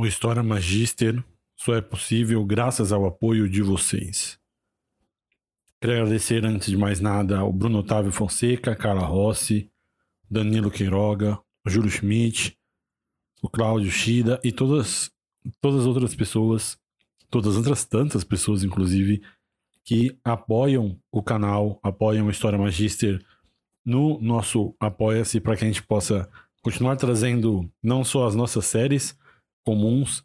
O História Magister só é possível graças ao apoio de vocês. Quero agradecer, antes de mais nada, ao Bruno Otávio Fonseca, Carla Rossi, Danilo Queiroga, Júlio Schmidt, o Cláudio Shida e todas, todas as outras pessoas, todas as outras tantas pessoas, inclusive, que apoiam o canal, apoiam a História Magister no nosso Apoia-se para que a gente possa continuar trazendo não só as nossas séries, comuns,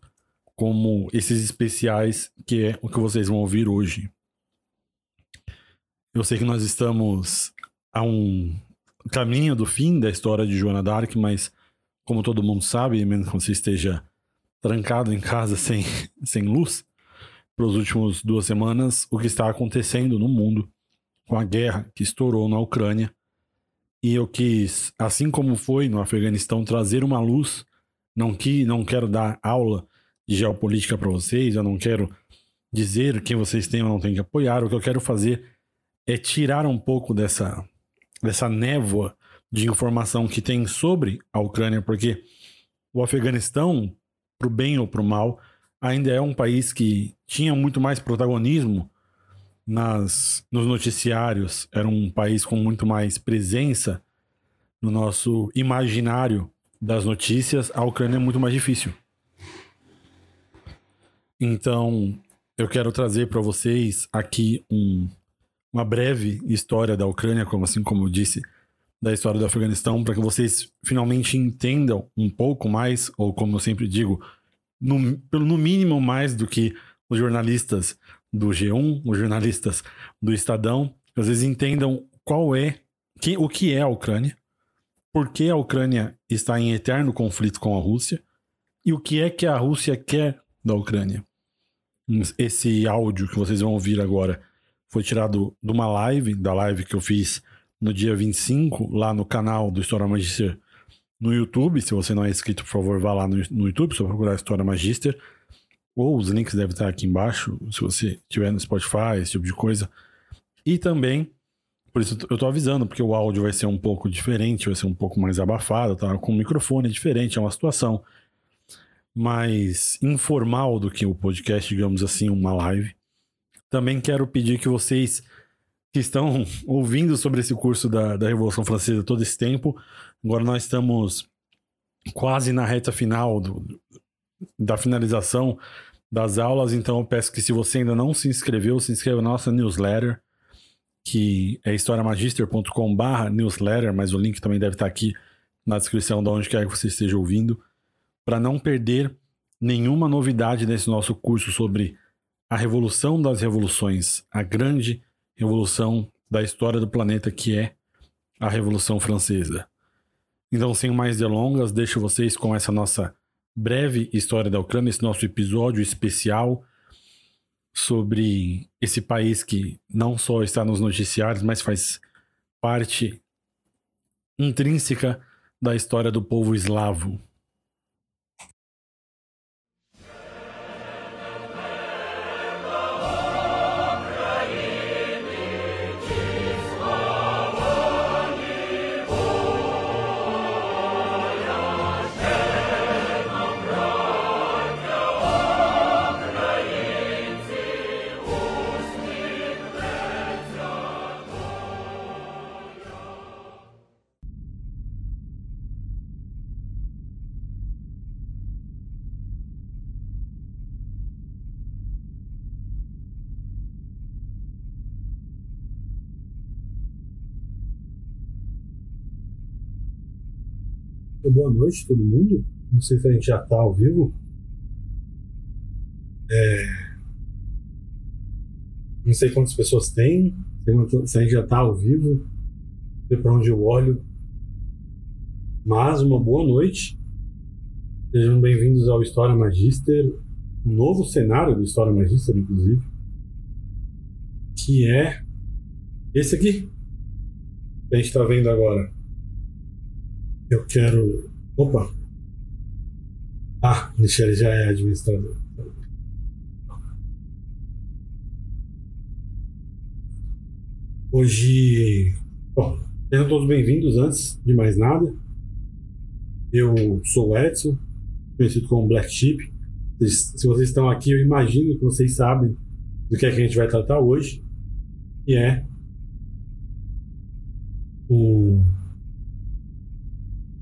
como esses especiais que é o que vocês vão ouvir hoje. Eu sei que nós estamos a um caminho do fim da história de Joana Dark, mas como todo mundo sabe, mesmo que você esteja trancado em casa sem, sem luz, pelas últimas duas semanas, o que está acontecendo no mundo com a guerra que estourou na Ucrânia. E eu quis, assim como foi no Afeganistão, trazer uma luz não que não quero dar aula de geopolítica para vocês, eu não quero dizer quem vocês têm ou não têm que apoiar. O que eu quero fazer é tirar um pouco dessa dessa névoa de informação que tem sobre a Ucrânia, porque o Afeganistão, pro bem ou pro mal, ainda é um país que tinha muito mais protagonismo nas nos noticiários, era um país com muito mais presença no nosso imaginário das notícias, a Ucrânia é muito mais difícil. Então, eu quero trazer para vocês aqui um, uma breve história da Ucrânia, como assim como eu disse, da história do Afeganistão, para que vocês finalmente entendam um pouco mais, ou como eu sempre digo, no, no mínimo mais do que os jornalistas do G1, os jornalistas do Estadão, às vezes entendam qual é, o que é a Ucrânia, por que a Ucrânia está em eterno conflito com a Rússia e o que é que a Rússia quer da Ucrânia. Esse áudio que vocês vão ouvir agora foi tirado de uma live, da live que eu fiz no dia 25, lá no canal do História Magister no YouTube. Se você não é inscrito, por favor, vá lá no, YouTube, só procurar História Magister. Ou os links devem estar aqui embaixo, se você tiver no Spotify, esse tipo de coisa. E também por isso eu tô avisando, porque o áudio vai ser um pouco diferente, vai ser um pouco mais abafado, tá? Com o microfone diferente, é uma situação mais informal do que o podcast, digamos assim, uma live. Também quero pedir que vocês que estão ouvindo sobre esse curso da, da Revolução Francesa todo esse tempo, agora nós estamos quase na reta final do, da finalização das aulas, então eu peço que se você ainda não se inscreveu, se inscreva na nossa newsletter que é historiamagister.com/barra newsletter, mas o link também deve estar aqui na descrição de onde quer que você esteja ouvindo, para não perder nenhuma novidade nesse nosso curso sobre a revolução das revoluções, a grande revolução da história do planeta que é a Revolução Francesa. Então, sem mais delongas, deixo vocês com essa nossa breve história da Ucrânia, esse nosso episódio especial sobre esse país que não só está nos noticiários, mas faz parte intrínseca da história do povo eslavo. Boa noite todo mundo. Não sei se a gente já está ao vivo. É... Não sei quantas pessoas tem, se a gente já está ao vivo, não sei para onde eu olho. Mas uma boa noite. Sejam bem-vindos ao História Magister, um novo cenário do História Magister, inclusive, que é esse aqui que a gente está vendo agora. Eu quero. Opa! Ah, Michele já é administrador. Hoje. Bom, sejam todos bem-vindos antes de mais nada. Eu sou o Edson, conhecido como Black Sheep. Se vocês estão aqui, eu imagino que vocês sabem do que, é que a gente vai tratar hoje, que é o,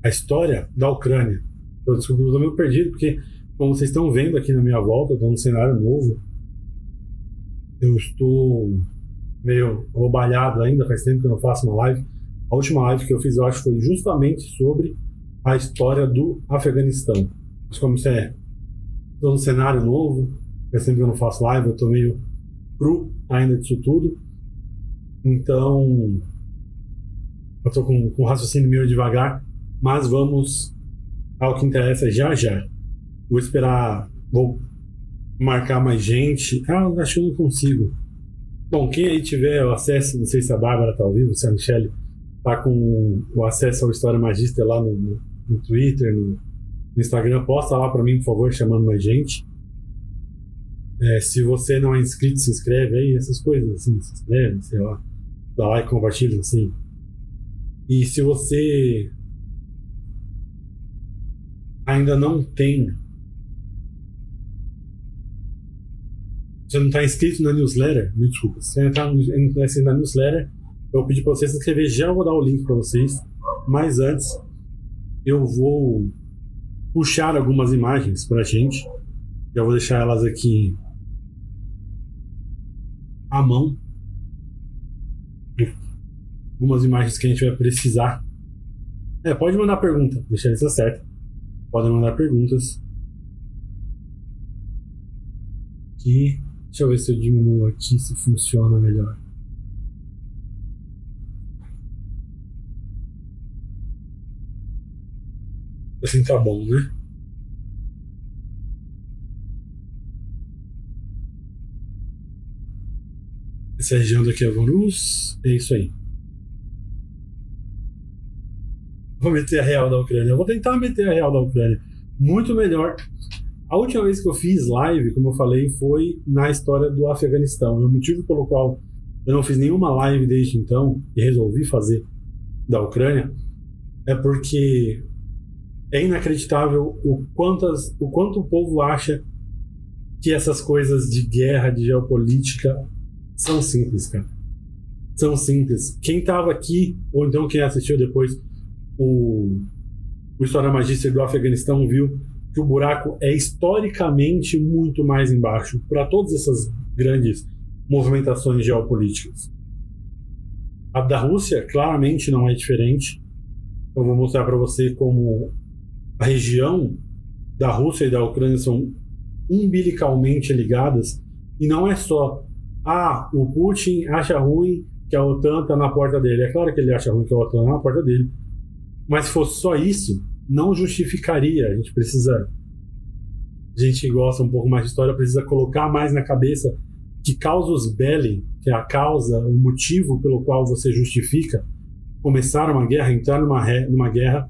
a história da Ucrânia. Eu eu estou meio perdido, porque, como vocês estão vendo aqui na minha volta, eu estou num cenário novo. Eu estou meio roubalhado ainda, faz tempo que eu não faço uma live. A última live que eu fiz, eu acho, foi justamente sobre a história do Afeganistão. Mas como isso é num cenário novo, faz tempo que eu não faço live, eu estou meio cru ainda disso tudo. Então, eu estou com, com raciocínio meio devagar, mas vamos ao que interessa já já. Vou esperar, vou marcar mais gente. Ah, acho que eu não consigo. Bom, quem aí tiver o acesso, não sei se a Bárbara está ao vivo, se a Michelle está com o acesso ao História Magista lá no, no, no Twitter, no, no, Instagram, posta lá para mim, por favor, chamando mais gente. É, se você não é inscrito, se inscreve aí, essas coisas assim, se inscreve, sei lá, dá like, compartilha, assim. E se você ainda não tem. Você não está inscrito na newsletter? Me desculpa. Se você está inscrito na newsletter, eu vou pedir para vocês se inscrever. Já vou dar o link para vocês. Mas antes, eu vou puxar algumas imagens para a gente. Já vou deixar elas aqui à mão. Algumas imagens que a gente vai precisar. É, pode mandar pergunta, deixar isso certo podem mandar perguntas. Aqui. Deixa eu ver se eu diminuo aqui, se funciona melhor. Assim tá bom, né? Essa região daqui é. É isso aí. Vou meter a real da Ucrânia. Eu vou tentar meter a real da Ucrânia. Muito melhor. A última vez que eu fiz live, como eu falei, foi na história do Afeganistão. E o motivo pelo qual eu não fiz nenhuma live desde então e resolvi fazer da Ucrânia é porque é inacreditável o, quantas, o quanto o povo acha que essas coisas de guerra, de geopolítica, são simples, cara. São simples. Quem estava aqui, ou então quem assistiu depois o, o História Magíster do Afeganistão viu que o buraco é historicamente muito mais embaixo para todas essas grandes movimentações geopolíticas. A da Rússia claramente não é diferente. Eu vou mostrar para você como a região da Rússia e da Ucrânia são umbilicalmente ligadas e não é só ah, o Putin acha ruim que a OTAN está na porta dele. É claro que ele acha ruim que a OTAN está na porta dele, mas se fosse só isso, não justificaria. A gente precisa. A gente que gosta um pouco mais de história precisa colocar mais na cabeça que causos belli, que é a causa, o motivo pelo qual você justifica começar uma guerra, entrar numa, numa guerra,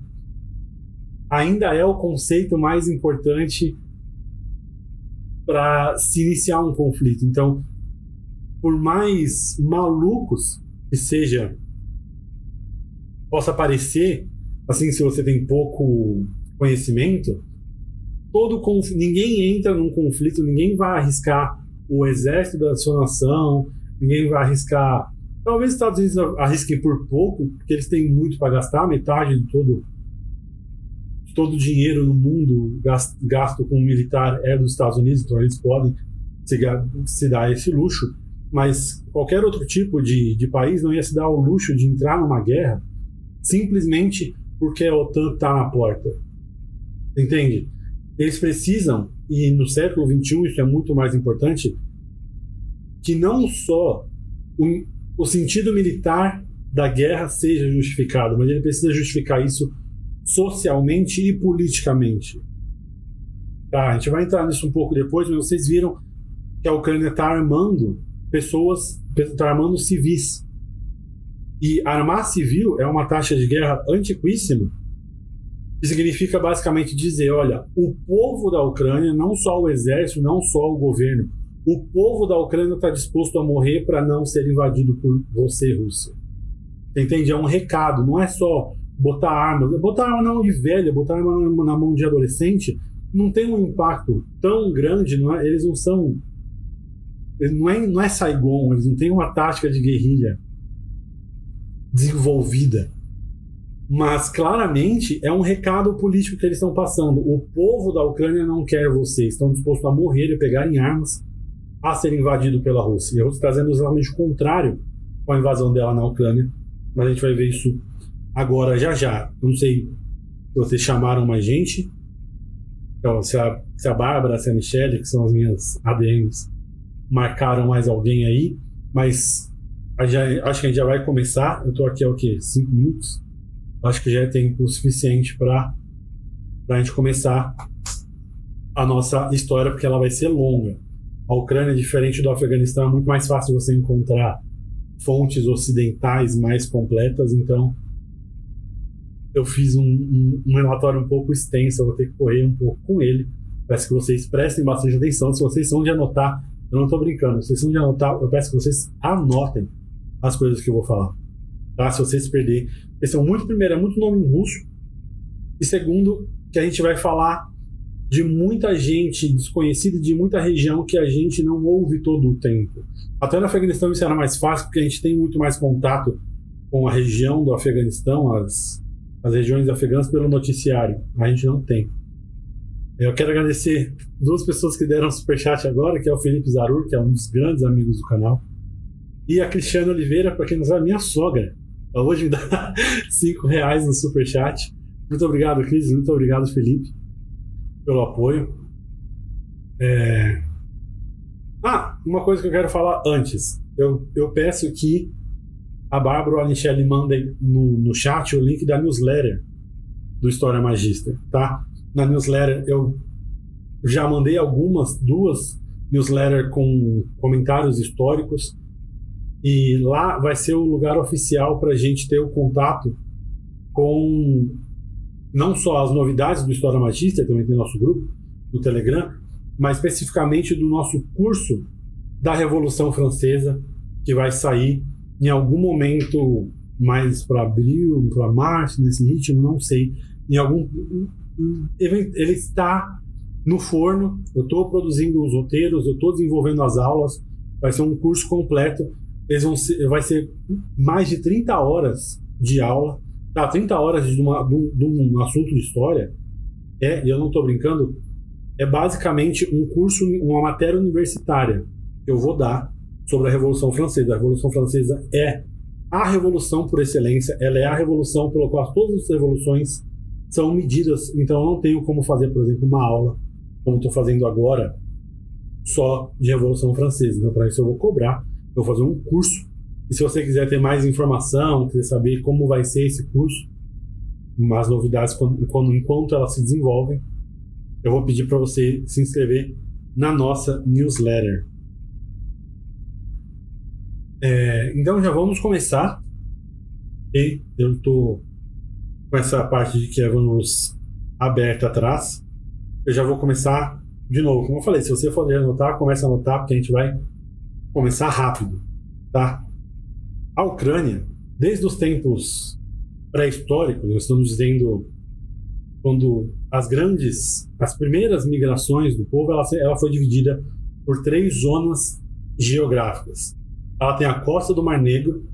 ainda é o conceito mais importante para se iniciar um conflito. Então, por mais malucos que seja possa parecer assim, se você tem pouco conhecimento, todo conf... ninguém entra num conflito, ninguém vai arriscar o exército da sua nação, ninguém vai arriscar. Talvez os Estados Unidos arrisquem por pouco, porque eles têm muito para gastar, metade de todo de todo o dinheiro no mundo gasto, gasto com militar é dos Estados Unidos, então eles podem se, se dar esse luxo. Mas qualquer outro tipo de, de país não ia se dar o luxo de entrar numa guerra simplesmente porque a OTAN está na porta. Entende? Eles precisam, e no século XXI isso é muito mais importante, que não só o, o sentido militar da guerra seja justificado, mas ele precisa justificar isso socialmente e politicamente. Tá, a gente vai entrar nisso um pouco depois, mas vocês viram que a Ucrânia está armando pessoas, está armando civis. E armar civil é uma taxa de guerra antiquíssima, que significa basicamente dizer: olha, o povo da Ucrânia, não só o exército, não só o governo, o povo da Ucrânia está disposto a morrer para não ser invadido por você, Rússia. Entende? É um recado, não é só botar armas. Botar arma na mão de velha, botar arma na mão de adolescente não tem um impacto tão grande, não é, eles não são. Não é, não é Saigon, eles não têm uma tática de guerrilha desenvolvida. Mas claramente é um recado político que eles estão passando. O povo da Ucrânia não quer vocês, estão dispostos a morrer e pegarem armas a ser invadido pela Rússia. E a Rússia trazendo exatamente o contrário com a invasão dela na Ucrânia. Mas a gente vai ver isso agora, já já. não sei se vocês chamaram mais gente. Então, se a, se a Bárbara, se a Michelle, que são as minhas ADMs, marcaram mais alguém aí. Mas já, acho que a gente já vai começar. Eu estou aqui há o quê? Cinco minutos? Acho que já é tempo suficiente para a gente começar a nossa história, porque ela vai ser longa. A Ucrânia, diferente do Afeganistão, é muito mais fácil você encontrar fontes ocidentais mais completas, então eu fiz um, um, um, relatório um pouco extenso, eu vou ter que correr um pouco com ele. Peço que vocês prestem bastante atenção. Se vocês são de anotar, eu não estou brincando, se vocês são de anotar, eu peço que vocês anotem as coisas que eu vou falar. Tá? Se vocês perderem. Esse é muito, primeiro, é muito nome russo. E segundo, que a gente vai falar de muita gente desconhecida de muita região que a gente não ouve todo o tempo. Até no Afeganistão isso era mais fácil porque a gente tem muito mais contato com a região do Afeganistão, as, as regiões afegãs pelo noticiário. A gente não tem. Eu quero agradecer duas pessoas que deram superchat agora, que é o Felipe Zarur, que é um dos grandes amigos do canal, e a Cristiana Oliveira, para quem não sabe, minha sogra. Ela hoje me dá cinco reais no superchat. Muito obrigado, Cris. Muito obrigado, Felipe pelo apoio. É... Ah, uma coisa que eu quero falar antes. Eu, eu peço que a Bárbara ou a Michelle mandem no, no chat o link da newsletter do História Magista, tá? Na newsletter eu já mandei algumas, duas newsletters com comentários históricos e lá vai ser o lugar oficial para a gente ter o contato com não só as novidades do História Magista, também tem nosso grupo no Telegram, mas especificamente do nosso curso da Revolução Francesa, que vai sair em algum momento mais para abril, para março, nesse ritmo, não sei. Em algum ele está no forno. Eu estou produzindo os roteiros, eu estou desenvolvendo as aulas. Vai ser um curso completo. Eles vão ser, vai ser mais de 30 horas de aula Tá, 30 horas de, uma, de, um, de um assunto de história, é, e eu não estou brincando, é basicamente um curso, uma matéria universitária que eu vou dar sobre a Revolução Francesa. A Revolução Francesa é a revolução por excelência, ela é a revolução pela qual todas as revoluções são medidas. Então eu não tenho como fazer, por exemplo, uma aula, como estou fazendo agora, só de Revolução Francesa. Então, para isso eu vou cobrar, eu vou fazer um curso e se você quiser ter mais informação, quiser saber como vai ser esse curso, mais novidades quando, quando enquanto elas se desenvolvem, eu vou pedir para você se inscrever na nossa newsletter. É, então já vamos começar. E eu estou com essa parte de que é vamos aberta atrás. Eu já vou começar de novo. Como eu falei, se você for anotar, comece a anotar, porque a gente vai começar rápido, tá? a Ucrânia, desde os tempos pré-históricos, nós estamos dizendo quando as grandes, as primeiras migrações do povo, ela, ela foi dividida por três zonas geográficas. Ela tem a costa do Mar Negro,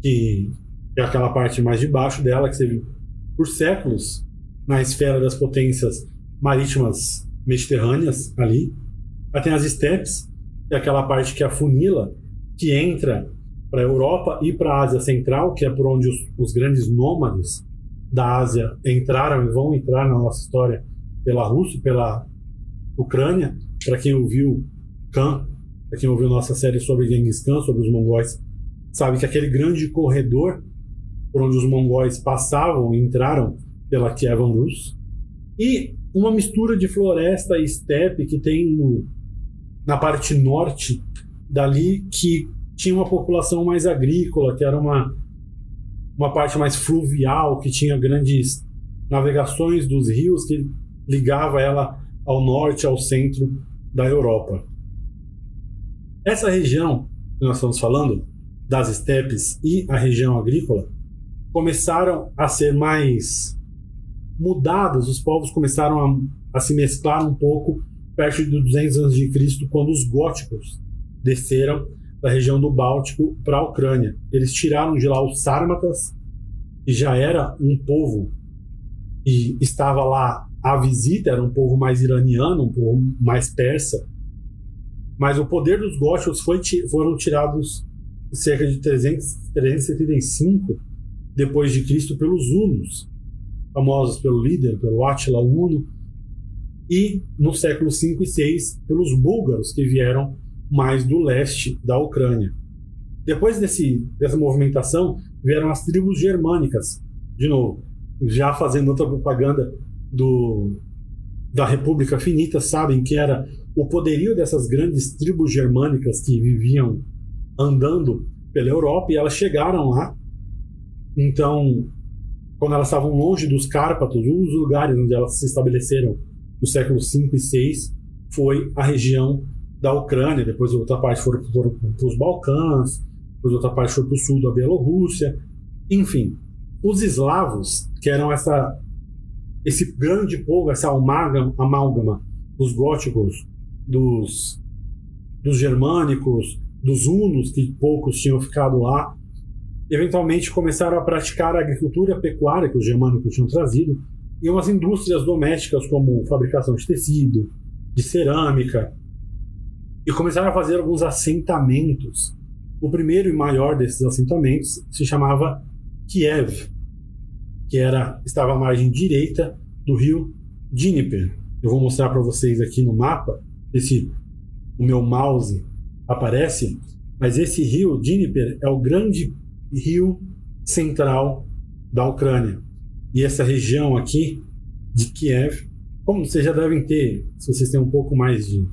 que é aquela parte mais de baixo dela, que você por séculos na esfera das potências marítimas mediterrâneas ali. Ela tem as estepes, é aquela parte que afunila, que entra para a Europa e para a Ásia Central, que é por onde os, os, grandes nômades da Ásia entraram e vão entrar na nossa história pela Rússia, pela Ucrânia. Para quem ouviu Khan, para quem ouviu nossa série sobre Genghis Khan, sobre os mongóis, sabe que aquele grande corredor por onde os mongóis passavam e entraram pela Kievan Rus. E uma mistura de floresta e estepe que tem no, na parte norte dali que tinha uma população mais agrícola, que era uma, uma parte mais fluvial, que tinha grandes navegações dos rios que ligava ela ao norte, ao centro da Europa. Essa região que nós estamos falando, das estepes e a região agrícola, começaram a ser mais mudadas, os povos começaram a, a se mesclar um pouco perto de 200 anos de Cristo, quando os góticos desceram da região do Báltico para a Ucrânia. Eles tiraram de lá os sármatas, que já era um povo e estava lá à visita, era um povo mais iraniano, um povo mais persa. Mas o poder dos góticos foi, foram tirados cerca de 300, 375 depois de Cristo pelos hunos, famosos pelo líder, pelo Átila Huno, e no século 5 e 6 pelos búlgaros que vieram mais do leste da Ucrânia. Depois desse, dessa movimentação vieram as tribos germânicas, de novo, já fazendo outra propaganda do, da República Finita, sabem que era o poderio dessas grandes tribos germânicas que viviam andando pela Europa e elas chegaram lá. Então, quando elas estavam longe dos Cárpatos, um dos lugares onde elas se estabeleceram no século 5 e 6 foi a região da Ucrânia, depois outra parte foram, foram para os Balcãs, depois outra parte foi para o sul da Bielorrússia, enfim. Os eslavos, que eram essa, esse grande povo, essa amálgama, amálgama dos góticos, dos, dos germânicos, dos hunos, que poucos tinham ficado lá, eventualmente começaram a praticar a agricultura pecuária que os germânicos tinham trazido, e umas indústrias domésticas como fabricação de tecido, de cerâmica, e começaram a fazer alguns assentamentos. O primeiro e maior desses assentamentos se chamava Kiev, que era estava à margem direita do rio Dnieper. Eu vou mostrar para vocês aqui no mapa, esse o meu mouse aparece, mas esse rio Dnieper é o grande rio central da Ucrânia. E essa região aqui de Kiev, como vocês já devem ter, se vocês têm um pouco mais de,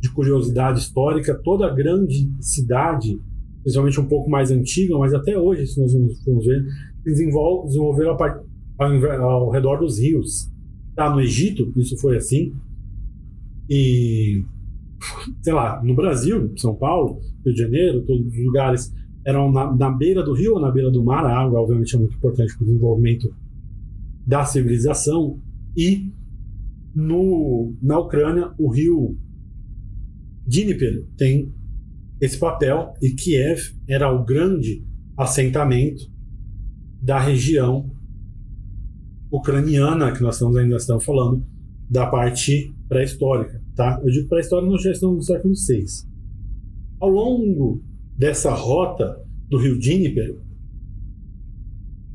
de curiosidade histórica, toda a grande cidade, principalmente um pouco mais antiga, mas até hoje, se nós vamos ver, desenvolve, desenvolveram ao, ao redor dos rios. Tá, no Egito, isso foi assim. E, sei lá, no Brasil, São Paulo, Rio de Janeiro, todos os lugares eram na, na, beira do rio ou na beira do mar. A água, obviamente, é muito importante para o desenvolvimento da civilização. E no, na Ucrânia, o rio Dnieper tem esse papel e Kiev era o grande assentamento da região ucraniana que nós estamos ainda estamos falando da parte pré-histórica, tá? Eu digo pré-histórica, nós já estamos no século VI. Ao longo dessa rota do rio Dnieper,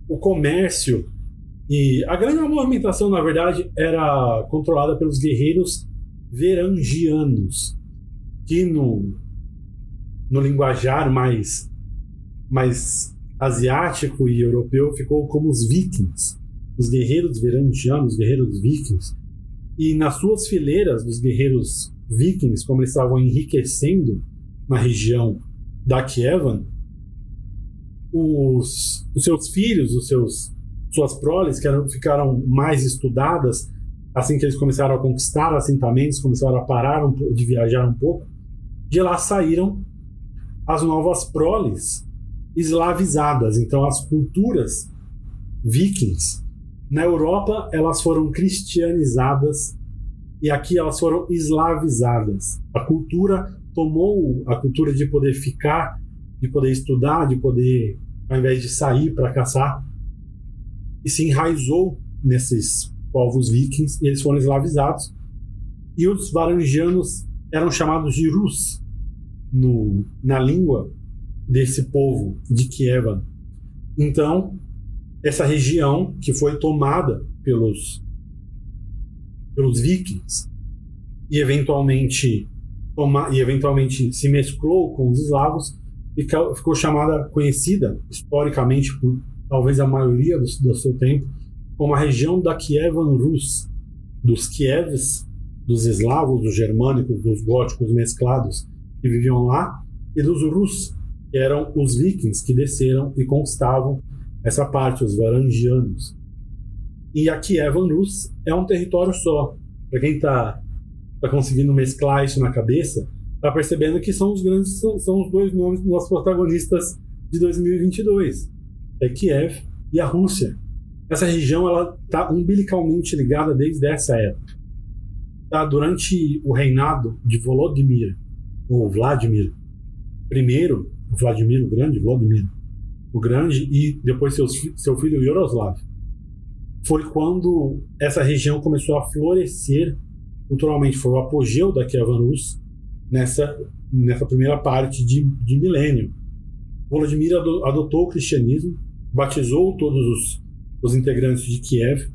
o comércio e a grande movimentação, na verdade, era controlada pelos guerreiros verangianos, que no, no linguajar mais, mais asiático e europeu ficou como os vikings, os guerreiros verangianos, os guerreiros vikings. E nas suas fileiras dos guerreiros vikings, como eles estavam enriquecendo na região da Kievan, os, os seus filhos, os seus suas proles, que eram, ficaram mais estudadas assim que eles começaram a conquistar assentamentos, começaram a parar um, de viajar um pouco, de lá saíram as novas proles eslavizadas. Então, as culturas vikings na Europa elas foram cristianizadas e aqui elas foram eslavizadas. A cultura tomou a cultura de poder ficar, de poder estudar, de poder, ao invés de sair para caçar, e se enraizou nesses povos vikings e eles foram escravizados. E os varangianos eram chamados de Rus no, na língua desse povo de Kievan. Então, essa região que foi tomada pelos pelos vikings e eventualmente e eventualmente se mesclou com os eslavos e ficou chamada, conhecida historicamente por talvez a maioria do, do seu tempo, como a região da Kievan Rus, dos Kievs, dos eslavos, dos germânicos, dos góticos mesclados que viviam lá, e dos Rus, que eram os vikings que desceram e conquistavam essa parte, os varangianos. E a Kievan Rus é um território só. Para quem está tá conseguindo mesclar isso na cabeça, tá percebendo que são os grandes são, são os dois nomes dos nossos protagonistas de 2022. É Kiev e a Rússia. essa região ela está umbilicalmente ligada desde essa época. Tá? Durante o reinado de Volodymyr, ou Vladimir I, Vladimir o Grande, Vladimir o Grande, e depois seu, seu filho Yaroslav, foi quando essa região começou a florescer culturalmente. Foi o apogeu da Kievan Rus nessa, nessa primeira parte de, de milênio. Volodymyr adotou o cristianismo, batizou todos os, os integrantes de Kiev,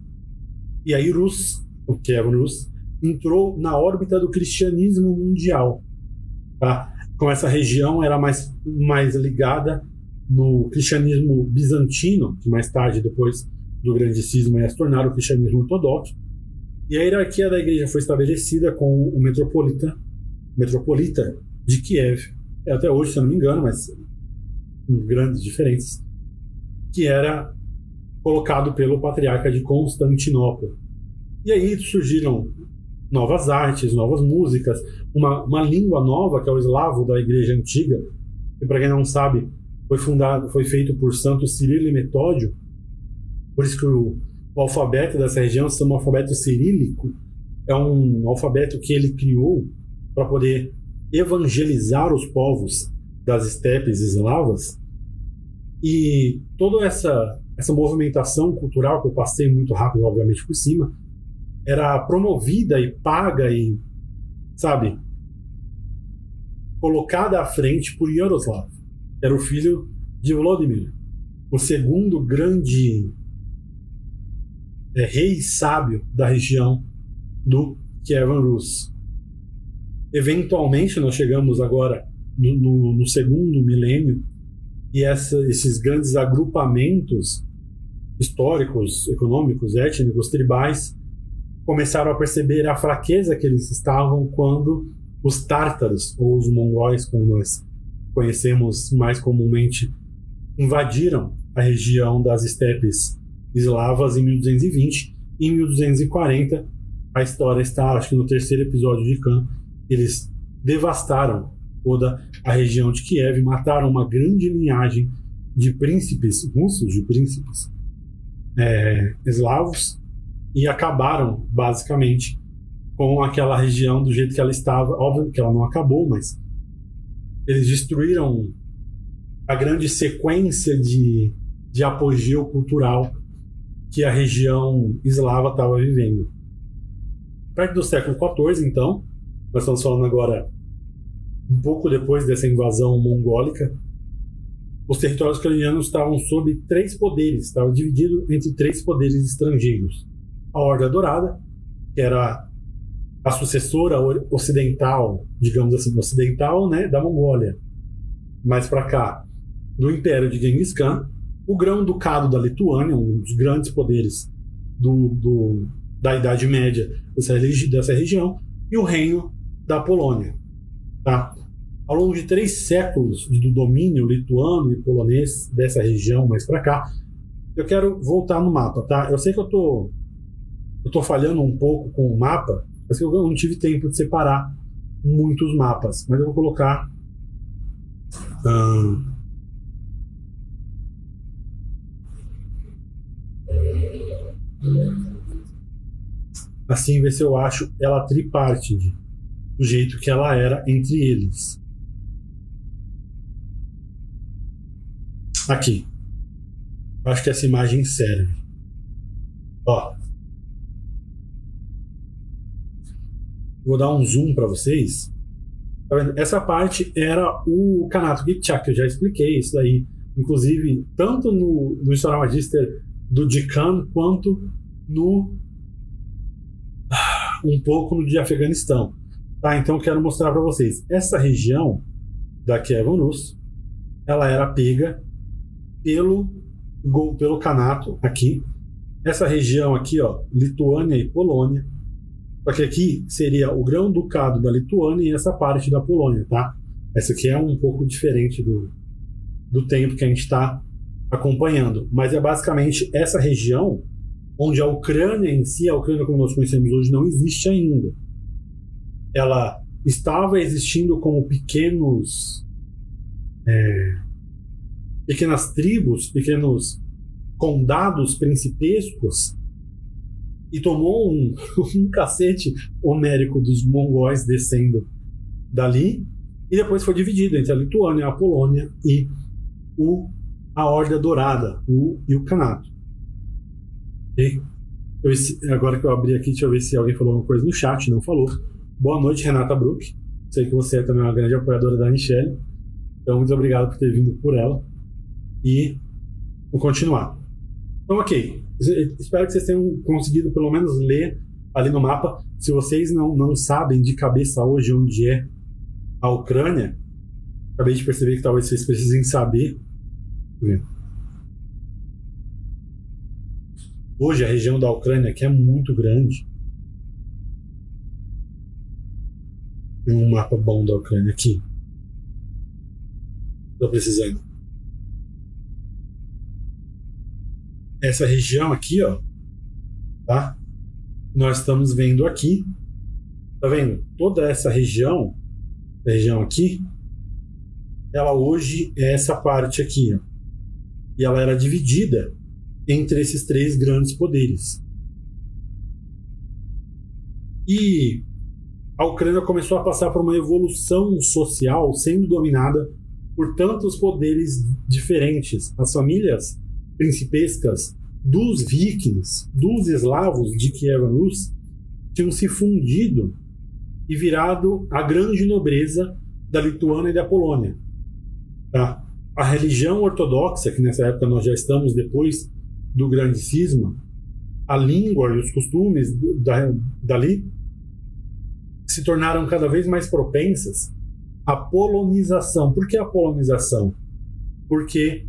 e aí Rus, o Kiev Rus, entrou na órbita do cristianismo mundial. Tá? Com essa região era mais, mais ligada no cristianismo bizantino, que mais tarde, depois do grande cisma, ia se tornar o cristianismo ortodoxo. E a hierarquia da igreja foi estabelecida com o metropolita, metropolita de Kiev, é até hoje, se eu não me engano, mas com grandes diferenças, que era colocado pelo patriarca de Constantinopla. E aí surgiram novas artes, novas músicas, uma, uma língua nova, que é o eslavo da igreja antiga, que para quem não sabe, foi fundado, foi feito por Santo Cirilo e Metódio, por isso que o, o alfabeto dessa região se chama alfabeto cirílico, é um alfabeto que ele criou para poder evangelizar os povos das estepes eslavas. E toda essa, essa movimentação cultural, que eu passei muito rápido, obviamente, por cima, era promovida e paga e, sabe, colocada à frente por Yaroslav. Era o filho de Vladimir, o segundo grande é, rei sábio da região do Kievan Rus. Eventualmente, nós chegamos agora no, no, no segundo milênio e essa, esses grandes agrupamentos históricos, econômicos, étnicos, tribais começaram a perceber a fraqueza que eles estavam quando os tártaros, ou os mongóis, como nós conhecemos mais comumente, invadiram a região das estepes eslavas em 1220. Em 1240, a história está, acho que no terceiro episódio de Khan, eles devastaram toda a região de Kiev, mataram uma grande linhagem de príncipes russos, de príncipes é, eslavos, e acabaram, basicamente, com aquela região do jeito que ela estava. Óbvio que ela não acabou, mas eles destruíram a grande sequência de, de apogeu cultural que a região eslava estava vivendo. Perto do século XIV, então, nós estamos falando agora um pouco depois dessa invasão mongólica, os territórios ucranianos estavam sob três poderes, estavam divididos entre três poderes estrangeiros a Horda Dourada, que era a sucessora ocidental, digamos assim, ocidental, né, da Mongólia. Mais para cá, do Império de Genghis Khan, o Grão-Ducado da Lituânia, um dos grandes poderes do, do, da Idade Média dessa, dessa região, e o Reino da Polônia. Tá? Ao longo de três séculos do domínio lituano e polonês dessa região mais para cá, eu quero voltar no mapa, tá? Eu sei que eu tô eu tô falhando um pouco com o mapa, mas eu não tive tempo de separar muitos mapas, mas eu vou colocar assim ver se eu acho ela tripartite do jeito que ela era entre eles. Aqui. Acho que essa imagem serve. Ó. Vou dar um zoom para vocês. Tá Essa parte era o Kanato Gitchak, que eu já expliquei isso daí. Inclusive, tanto no, no Magister do Dikan, quanto no. um pouco no de Afeganistão. Tá, então quero mostrar para vocês. Essa região da Kievanus, ela era pega pelo, pelo Kanato aqui. Essa região aqui, ó, Lituânia e Polônia, só que aqui seria o grão-ducado da Lituânia e essa parte da Polônia, tá? Essa aqui é um pouco diferente do, do tempo que a gente está acompanhando. Mas é basicamente essa região onde a Ucrânia em si, a Ucrânia como nós conhecemos hoje, não existe ainda. Ela estava existindo como pequenos. É, pequenas tribos, pequenos condados principescos e tomou um, um cacete homérico dos mongóis descendo dali e depois foi dividido entre a Lituânia, a Polônia e o, a Horda Dourada o, o Canato. E eu, agora que eu abri aqui, deixa eu ver se alguém falou alguma coisa no chat, não falou. Boa noite, Renata Brook. Sei que você é também uma grande apoiadora da Michelle. Então, muito obrigado por ter vindo por ela. E vou continuar. Então, ok. Espero que vocês tenham conseguido pelo menos ler ali no mapa. Se vocês não, não sabem de cabeça hoje onde é a Ucrânia, acabei de perceber que talvez vocês precisem saber. Hoje a região da Ucrânia que é muito grande. Tem um mapa bom da Ucrânia aqui. Estou precisando. Essa região aqui, ó, tá? Nós estamos vendo aqui, tá vendo? Toda essa região, a região aqui, ela hoje é essa parte aqui, ó. E ela era dividida entre esses três grandes poderes. E a Ucrânia começou a passar por uma evolução social sendo dominada por tantos poderes diferentes. As famílias principescas dos vikings, dos eslavos de Kiev Rus, tinham se fundido e virado a grande nobreza da Lituânia e da Polônia. Tá? A religião ortodoxa, que nessa época nós já estamos depois do grande cisma, a língua e os costumes da, dali se tornaram cada vez mais propensas à polonização. Por que a polonização? Porque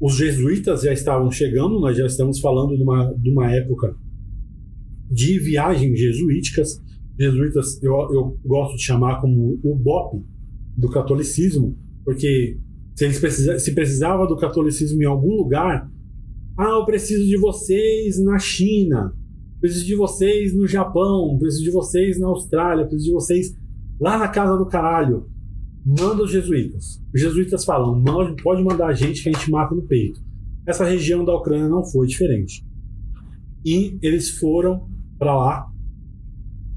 os jesuítas já estavam chegando, nós já estamos falando de uma, de uma época de viagens jesuíticas. Jesuítas eu, eu gosto de chamar como o BOP do catolicismo, porque se, eles precisa, se precisava do catolicismo em algum lugar, ah, eu preciso de vocês na China, preciso de vocês no Japão, preciso de vocês na Austrália, preciso de vocês lá na casa do caralho. Manda os jesuítas. Os jesuítas falam: pode mandar a gente que a gente mata no peito. Essa região da Ucrânia não foi diferente. E eles foram para lá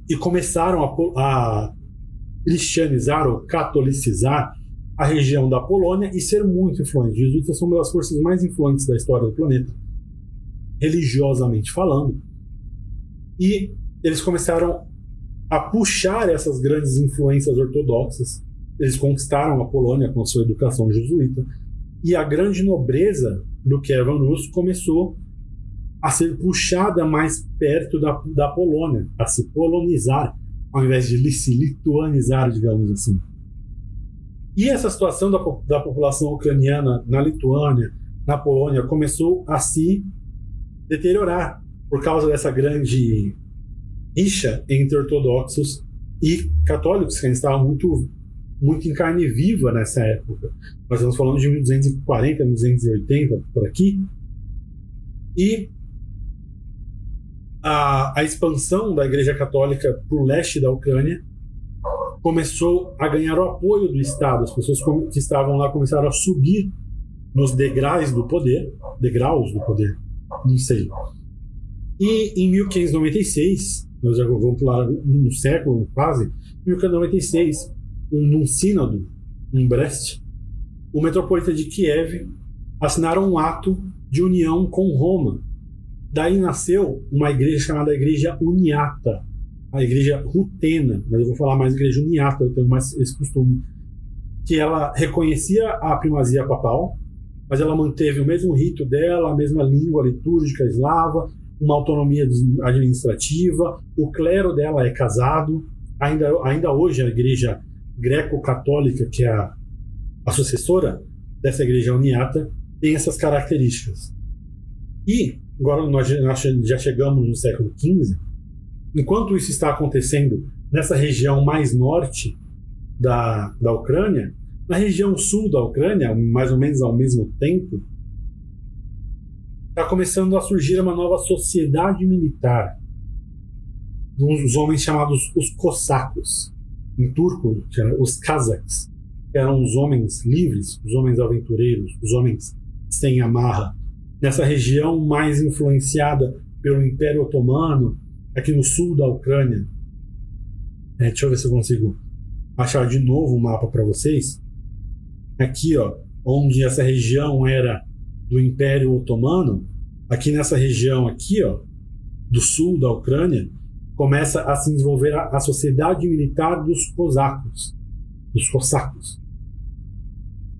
e começaram a, a cristianizar ou catolicizar a região da Polônia e ser muito influente. Os jesuítas são uma das forças mais influentes da história do planeta, religiosamente falando. E eles começaram a puxar essas grandes influências ortodoxas. Eles conquistaram a Polônia com a sua educação jesuíta. E a grande nobreza do Kievan Rus começou a ser puxada mais perto da, da Polônia, a se polonizar, ao invés de se lituanizar, digamos assim. E essa situação da, da população ucraniana na Lituânia, na Polônia, começou a se deteriorar por causa dessa grande rixa entre ortodoxos e católicos, que ainda estava muito, muito em carne viva nessa época. Nós estamos falando de 1240, 1280, por aqui. E a, a expansão da Igreja Católica para o leste da Ucrânia começou a ganhar o apoio do Estado. As pessoas que estavam lá começaram a subir nos degraus do poder, degraus do poder, não sei. E em 1596, nós já vamos pular um século quase, em 1596, um, num sínodo em Brest, o metropolita de Kiev assinaram um ato de união com Roma. Daí nasceu uma igreja chamada Igreja Uniata, a igreja rutena, mas eu vou falar mais igreja uniata, eu tenho mais esse costume, que ela reconhecia a primazia papal, mas ela manteve o mesmo rito dela, a mesma língua litúrgica eslava, uma autonomia administrativa, o clero dela é casado, ainda, ainda hoje a igreja greco-católica, que é a, a sucessora dessa igreja uniata, tem essas características. E, agora nós já chegamos no século XV, enquanto isso está acontecendo nessa região mais norte da, da Ucrânia, na região sul da Ucrânia, mais ou menos ao mesmo tempo, está começando a surgir uma nova sociedade militar. Uns homens chamados os cossacos, em turco, os cazaques, que eram os homens livres, os homens aventureiros, os homens sem amarra, nessa região mais influenciada pelo Império Otomano, aqui no sul da Ucrânia. É, deixa eu ver se eu consigo achar de novo o mapa para vocês. Aqui, ó, onde essa região era do Império Otomano, aqui nessa região aqui, ó, do sul da Ucrânia, começa a se desenvolver a, a sociedade militar dos cosacos, dos cossacos.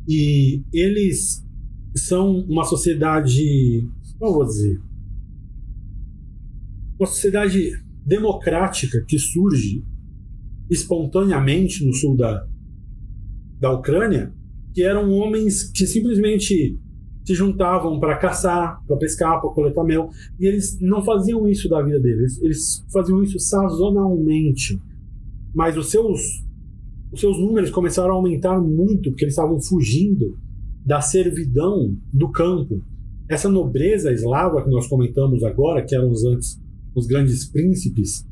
E eles são uma sociedade, como vou dizer, uma sociedade democrática que surge espontaneamente no sul da, da Ucrânia, que eram homens que simplesmente se juntavam para caçar, para pescar, para coletar mel, e eles não faziam isso da vida deles, eles faziam isso sazonalmente. Mas os seus os seus números começaram a aumentar muito porque eles estavam fugindo da servidão do campo. Essa nobreza eslava que nós comentamos agora, que eram os antes os grandes príncipes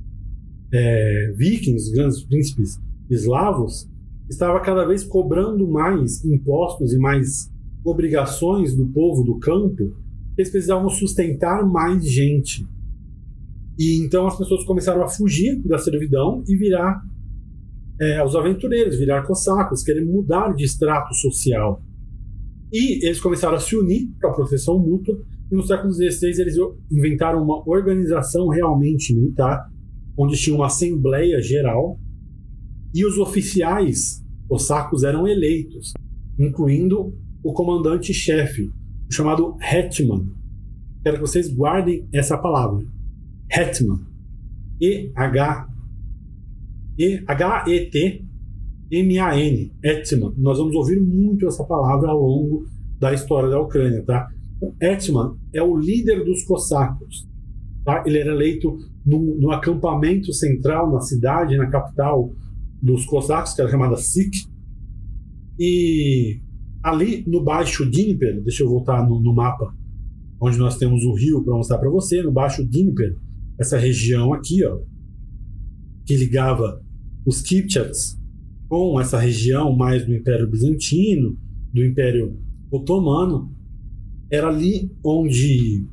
é, vikings, os grandes príncipes eslavos, estava cada vez cobrando mais impostos e mais obrigações do povo do campo, eles precisavam sustentar mais gente. E então as pessoas começaram a fugir da servidão e virar é, os aventureiros, virar cossacos, querer mudar de extrato social. E eles começaram a se unir para proteção mútua. E no século XVI eles inventaram uma organização realmente militar, onde tinha uma assembleia geral e os oficiais cossacos eram eleitos, incluindo o comandante-chefe, chamado Hetman. Quero que vocês guardem essa palavra. Hetman. E-H H-E-T-M-A-N. Hetman. Nós vamos ouvir muito essa palavra ao longo da história da Ucrânia, tá? O Hetman é o líder dos cossacos. Tá? Ele era eleito no, no acampamento central na cidade, na capital dos cossacos, que era chamada Sik. E ali no baixo Dnieper, deixa eu voltar no, no mapa, onde nós temos o rio para mostrar para você, no baixo Dnieper, essa região aqui, ó, que ligava os Kipchaks com essa região mais do Império Bizantino, do Império Otomano, era ali onde,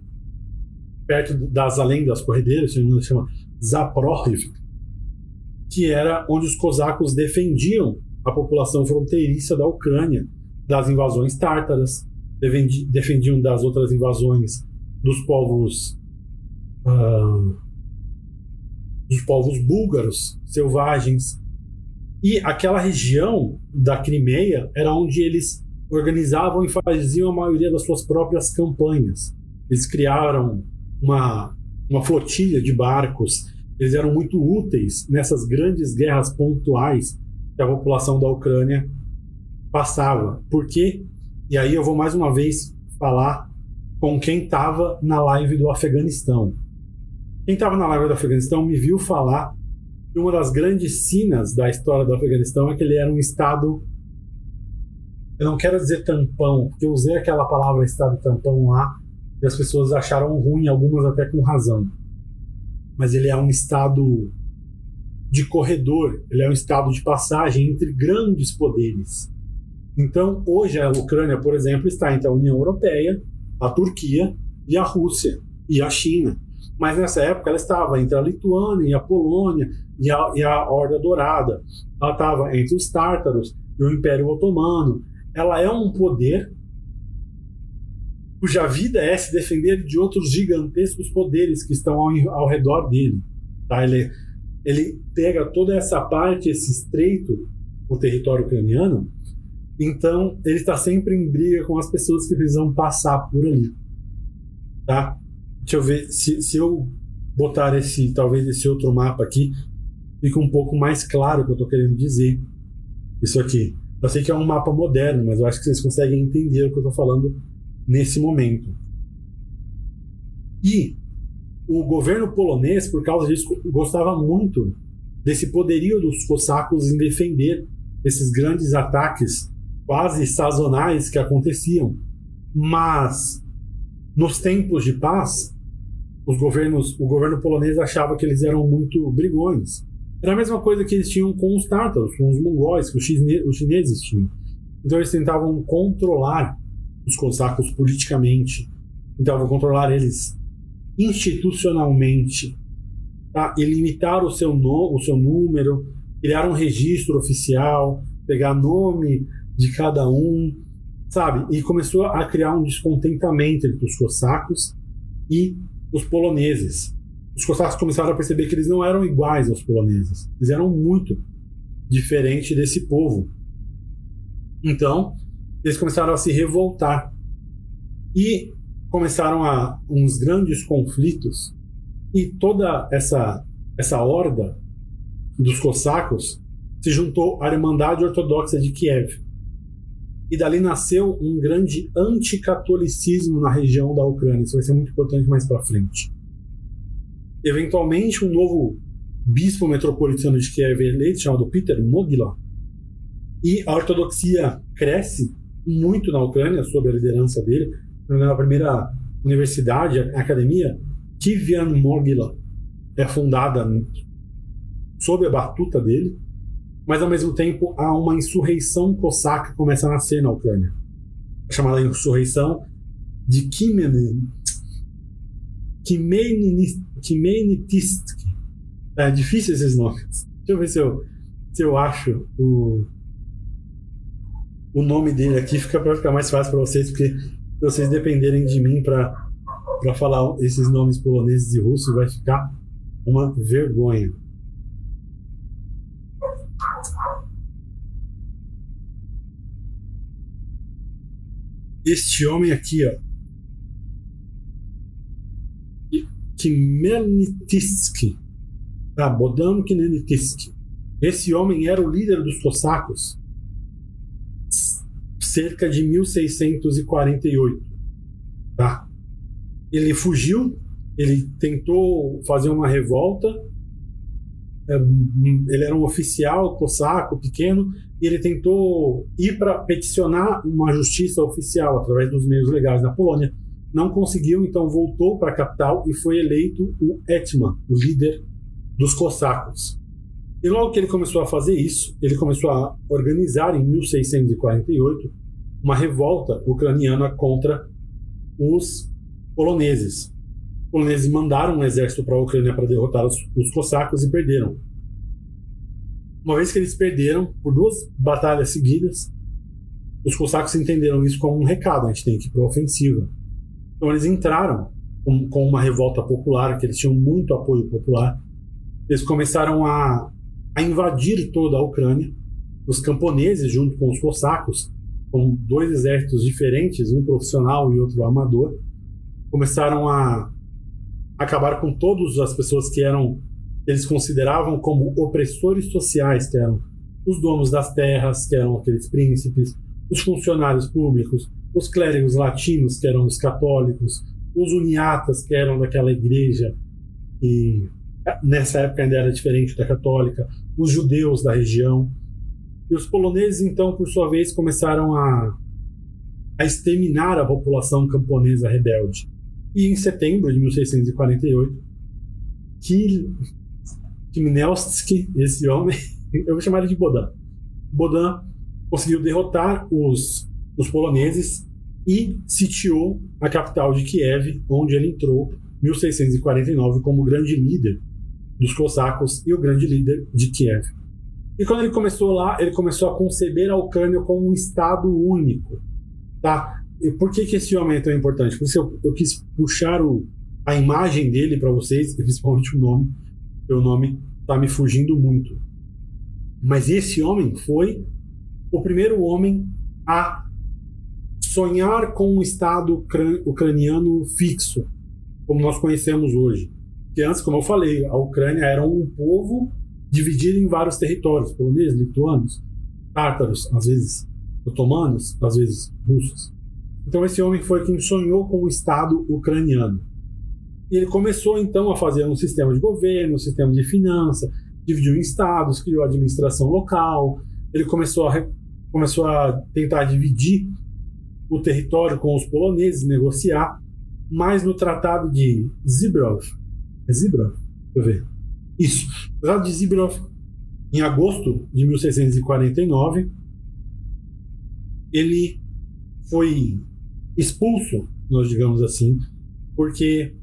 perto das além das corredeiras, se não chama Zaporozhye, que era onde os cosacos defendiam a população fronteiriça da Ucrânia das invasões tártaras, defendiam das outras invasões dos povos uh, dos povos búlgaros selvagens. E aquela região da Crimeia era onde eles organizavam e faziam a maioria das suas próprias campanhas. Eles criaram uma, uma flotilha de barcos. Eles eram muito úteis nessas grandes guerras pontuais que a população da Ucrânia passava. Por quê? E aí eu vou mais uma vez falar com quem estava na live do Afeganistão. Quem estava na live do Afeganistão me viu falar que uma das grandes sinas da história do Afeganistão é que ele era um estado. Eu não quero dizer tampão, porque eu usei aquela palavra estado tampão lá e as pessoas acharam ruim, algumas até com razão. Mas ele é um estado de corredor, ele é um estado de passagem entre grandes poderes. Então, hoje a Ucrânia, por exemplo, está entre a União Europeia, a Turquia e a Rússia e a China. Mas nessa época ela estava entre a Lituânia e a Polônia e a, e a Horda Dourada. Ela estava entre os tártaros e o Império Otomano. Ela é um poder cuja vida é se defender de outros gigantescos poderes que estão ao, ao redor dele. Tá? Ele, ele pega toda essa parte, esse estreito, o território ucraniano, então, ele está sempre em briga com as pessoas que precisam passar por ali. Tá? Deixa eu ver se, se eu botar esse, talvez esse outro mapa aqui, fica um pouco mais claro o que eu estou querendo dizer. Isso aqui. Eu sei que é um mapa moderno, mas eu acho que vocês conseguem entender o que eu estou falando nesse momento. E o governo polonês, por causa disso, gostava muito desse poderio dos cossacos em defender esses grandes ataques quase sazonais que aconteciam. Mas nos tempos de paz, os governos, o governo polonês achava que eles eram muito brigões. Era a mesma coisa que eles tinham com os tártaros, com os mongóis, que os, chine, os chineses tinham. Então eles tentavam controlar os cossacos politicamente. Vou controlar eles institucionalmente, tá? E limitar o seu, no, o seu número, criar um registro oficial, pegar nome de cada um, sabe? E começou a criar um descontentamento entre os cossacos e os poloneses. Os cossacos começaram a perceber que eles não eram iguais aos poloneses. Eles eram muito diferentes desse povo. Então, eles começaram a se revoltar. E começaram a uns grandes conflitos e toda essa essa horda dos cossacos se juntou à Irmandade Ortodoxa de Kiev. E dali nasceu um grande anticatolicismo na região da Ucrânia. Isso vai ser muito importante mais para frente. Eventualmente, um novo bispo metropolitano de Kiev é eleito, chamado Peter Mogila. E a ortodoxia cresce muito na Ucrânia sob a liderança dele na primeira universidade, academia, Kivian Mogila é fundada sob a batuta dele, mas ao mesmo tempo há uma insurreição cosaca que começa a nascer na Ucrânia, chamada insurreição de Kimen, Kimenitist. É difícil esses nomes. Deixa eu ver se eu, se eu acho o, o nome dele aqui, fica para ficar mais fácil para vocês, porque vocês dependerem de mim para falar esses nomes poloneses e russos, vai ficar uma vergonha. Este homem aqui, ó. Khmelnytsky. Tá, Bodan Khmelnytsky. Esse homem era o líder dos cossacos cerca de 1648. Tá? Ele fugiu, ele tentou fazer uma revolta. É, ele era um oficial cosaco pequeno e ele tentou ir para peticionar uma justiça oficial através dos meios legais na Polônia. Não conseguiu, então voltou para a capital e foi eleito o Etman, o líder dos cossacos. E logo que ele começou a fazer isso, ele começou a organizar em 1648 uma revolta ucraniana contra os poloneses. Os poloneses mandaram um exército para a Ucrânia para derrotar os, os cossacos e perderam. Uma vez que eles perderam, por duas batalhas seguidas, os cossacos entenderam isso como um recado: a gente tem que ir para a ofensiva. Então eles entraram com, com, uma revolta popular, que eles tinham muito apoio popular. Eles começaram a, a invadir toda a Ucrânia. Os camponeses, junto com os cossacos, com dois exércitos diferentes, um profissional e outro amador, começaram a acabar com todas as pessoas que eram eles consideravam como opressores sociais, que eram os donos das terras, que eram aqueles príncipes, os funcionários públicos, os clérigos latinos, que eram os católicos, os uniatas, que eram daquela igreja que nessa época ainda era diferente da católica, os judeus da região. E os poloneses, então, por sua vez, começaram a, a exterminar a população camponesa rebelde. E em setembro de 1648, Khmelnytsky, esse homem, eu vou chamar ele de Bodan, Bodan conseguiu derrotar os, os poloneses e sitiou a capital de Kiev, onde ele entrou em 1649 como grande líder dos cossacos e o grande líder de Kiev. E quando ele começou lá, ele começou a conceber a Ucrânia como um Estado único. Tá? E por que, que esse homem é tão importante? Por isso eu, eu quis puxar o, a imagem dele para vocês, principalmente o nome, o nome está me fugindo muito. Mas esse homem foi o primeiro homem a sonhar com um Estado ucraniano fixo, como nós conhecemos hoje. Porque antes, como eu falei, a Ucrânia era um povo dividido em vários territórios, poloneses, lituanos, tártaros, às vezes otomanos, às vezes russos. Então esse homem foi quem sonhou com o Estado ucraniano. E ele começou então a fazer um sistema de governo, um sistema de finança, dividiu em estados, criou a administração local. Ele começou a, começou a tentar dividir o território com os poloneses, negociar. Mas no Tratado de Zibrov, é Zibrov? Deixa eu ver. Isso. Tratado de Zibirov, em agosto de 1649, ele foi expulso nós digamos assim, porque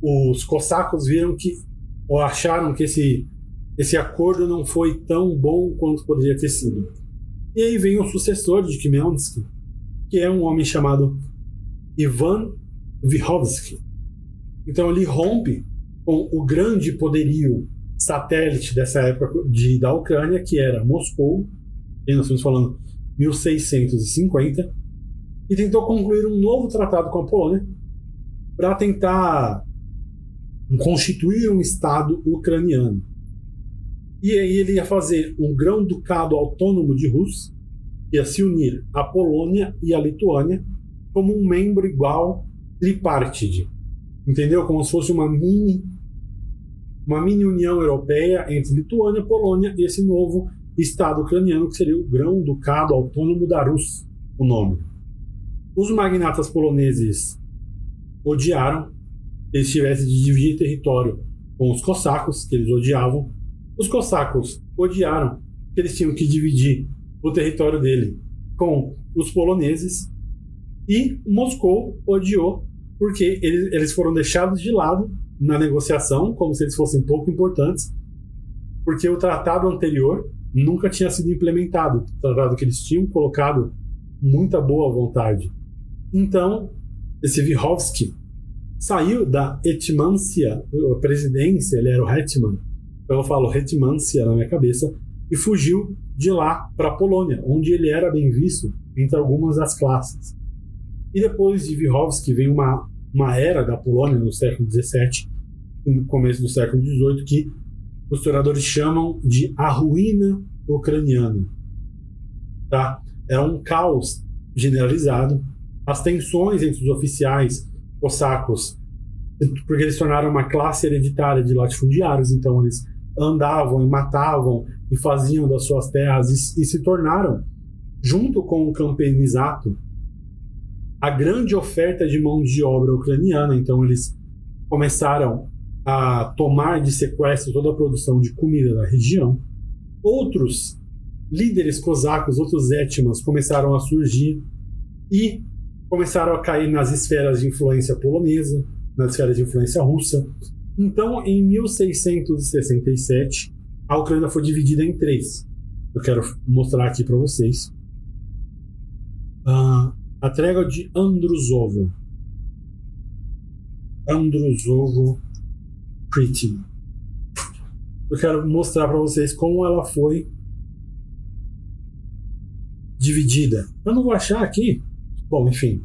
os cossacos viram que ou acharam que esse esse acordo não foi tão bom quanto poderia ter sido. E aí vem o sucessor de Khmelnytsky, que é um homem chamado Ivan Vyhovsky. Então ele rompe com o grande poderio satélite dessa época de, da Ucrânia, que era Moscou, e nós estamos falando 1650, e tentou concluir um novo tratado com a Polônia para tentar constituir um Estado ucraniano. E aí ele ia fazer um grão-ducado autônomo de Rus, ia se unir a Polônia e a Lituânia como um membro igual tripartite. Entendeu? Como se fosse uma mini uma mini União Europeia entre Lituânia, Polônia e esse novo Estado ucraniano que seria o Grão-Ducado Autônomo da Rus, o nome. Os magnatas poloneses odiaram eles tivessem de dividir território com os cossacos, que eles odiavam, os cossacos odiaram que eles tinham que dividir o território dele com os poloneses e Moscou odiou porque eles, eles foram deixados de lado na negociação, como se eles fossem pouco importantes, porque o tratado anterior nunca tinha sido implementado, o tratado que eles tinham colocado muita boa vontade. Então, esse Vyhovsky saiu da Hetmancia, a presidência, ele era o Hetman, eu falo Hetmancia na minha cabeça, e fugiu de lá para a Polônia, onde ele era bem visto entre algumas das classes. E depois de Vyhovsky vem uma, uma era da Polônia no século XVII no começo do século XVIII que os historiadores chamam de a ruína ucraniana. Tá? Era um caos generalizado, as tensões entre os oficiais cossacos, porque eles tornaram uma classe hereditária de latifundiários, então eles andavam e matavam e faziam das suas terras e, e se tornaram, junto com o campenizato, a grande oferta de mão de obra ucraniana. Então eles começaram a tomar de sequestro toda a produção de comida da região. Outros líderes cosacos, outros etmas, começaram a surgir e começaram a cair nas esferas de influência polonesa, nas esferas de influência russa. Então, em 1667, a Ucrânia foi dividida em três. Eu quero mostrar aqui para vocês. Uh, a trégua de Andruzovo. Andruzovo Treaty. Eu quero mostrar para vocês como ela foi dividida. Eu não vou achar aqui. Bom, enfim.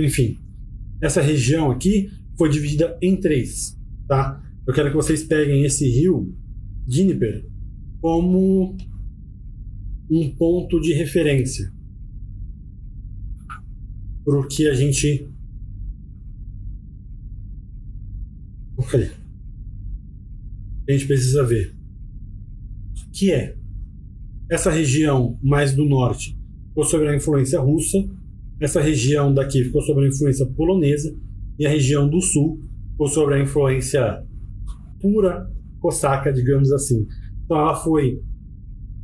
Enfim, essa região aqui foi dividida em três, tá? Eu quero que vocês peguem esse rio, Dnieper, como um ponto de referência para o que a gente a gente precisa ver. Que é essa região mais do norte? Ficou sob a influência russa essa região daqui ficou sob a influência polonesa e a região do sul ficou sob a influência pura cosaca, digamos assim. Então ela foi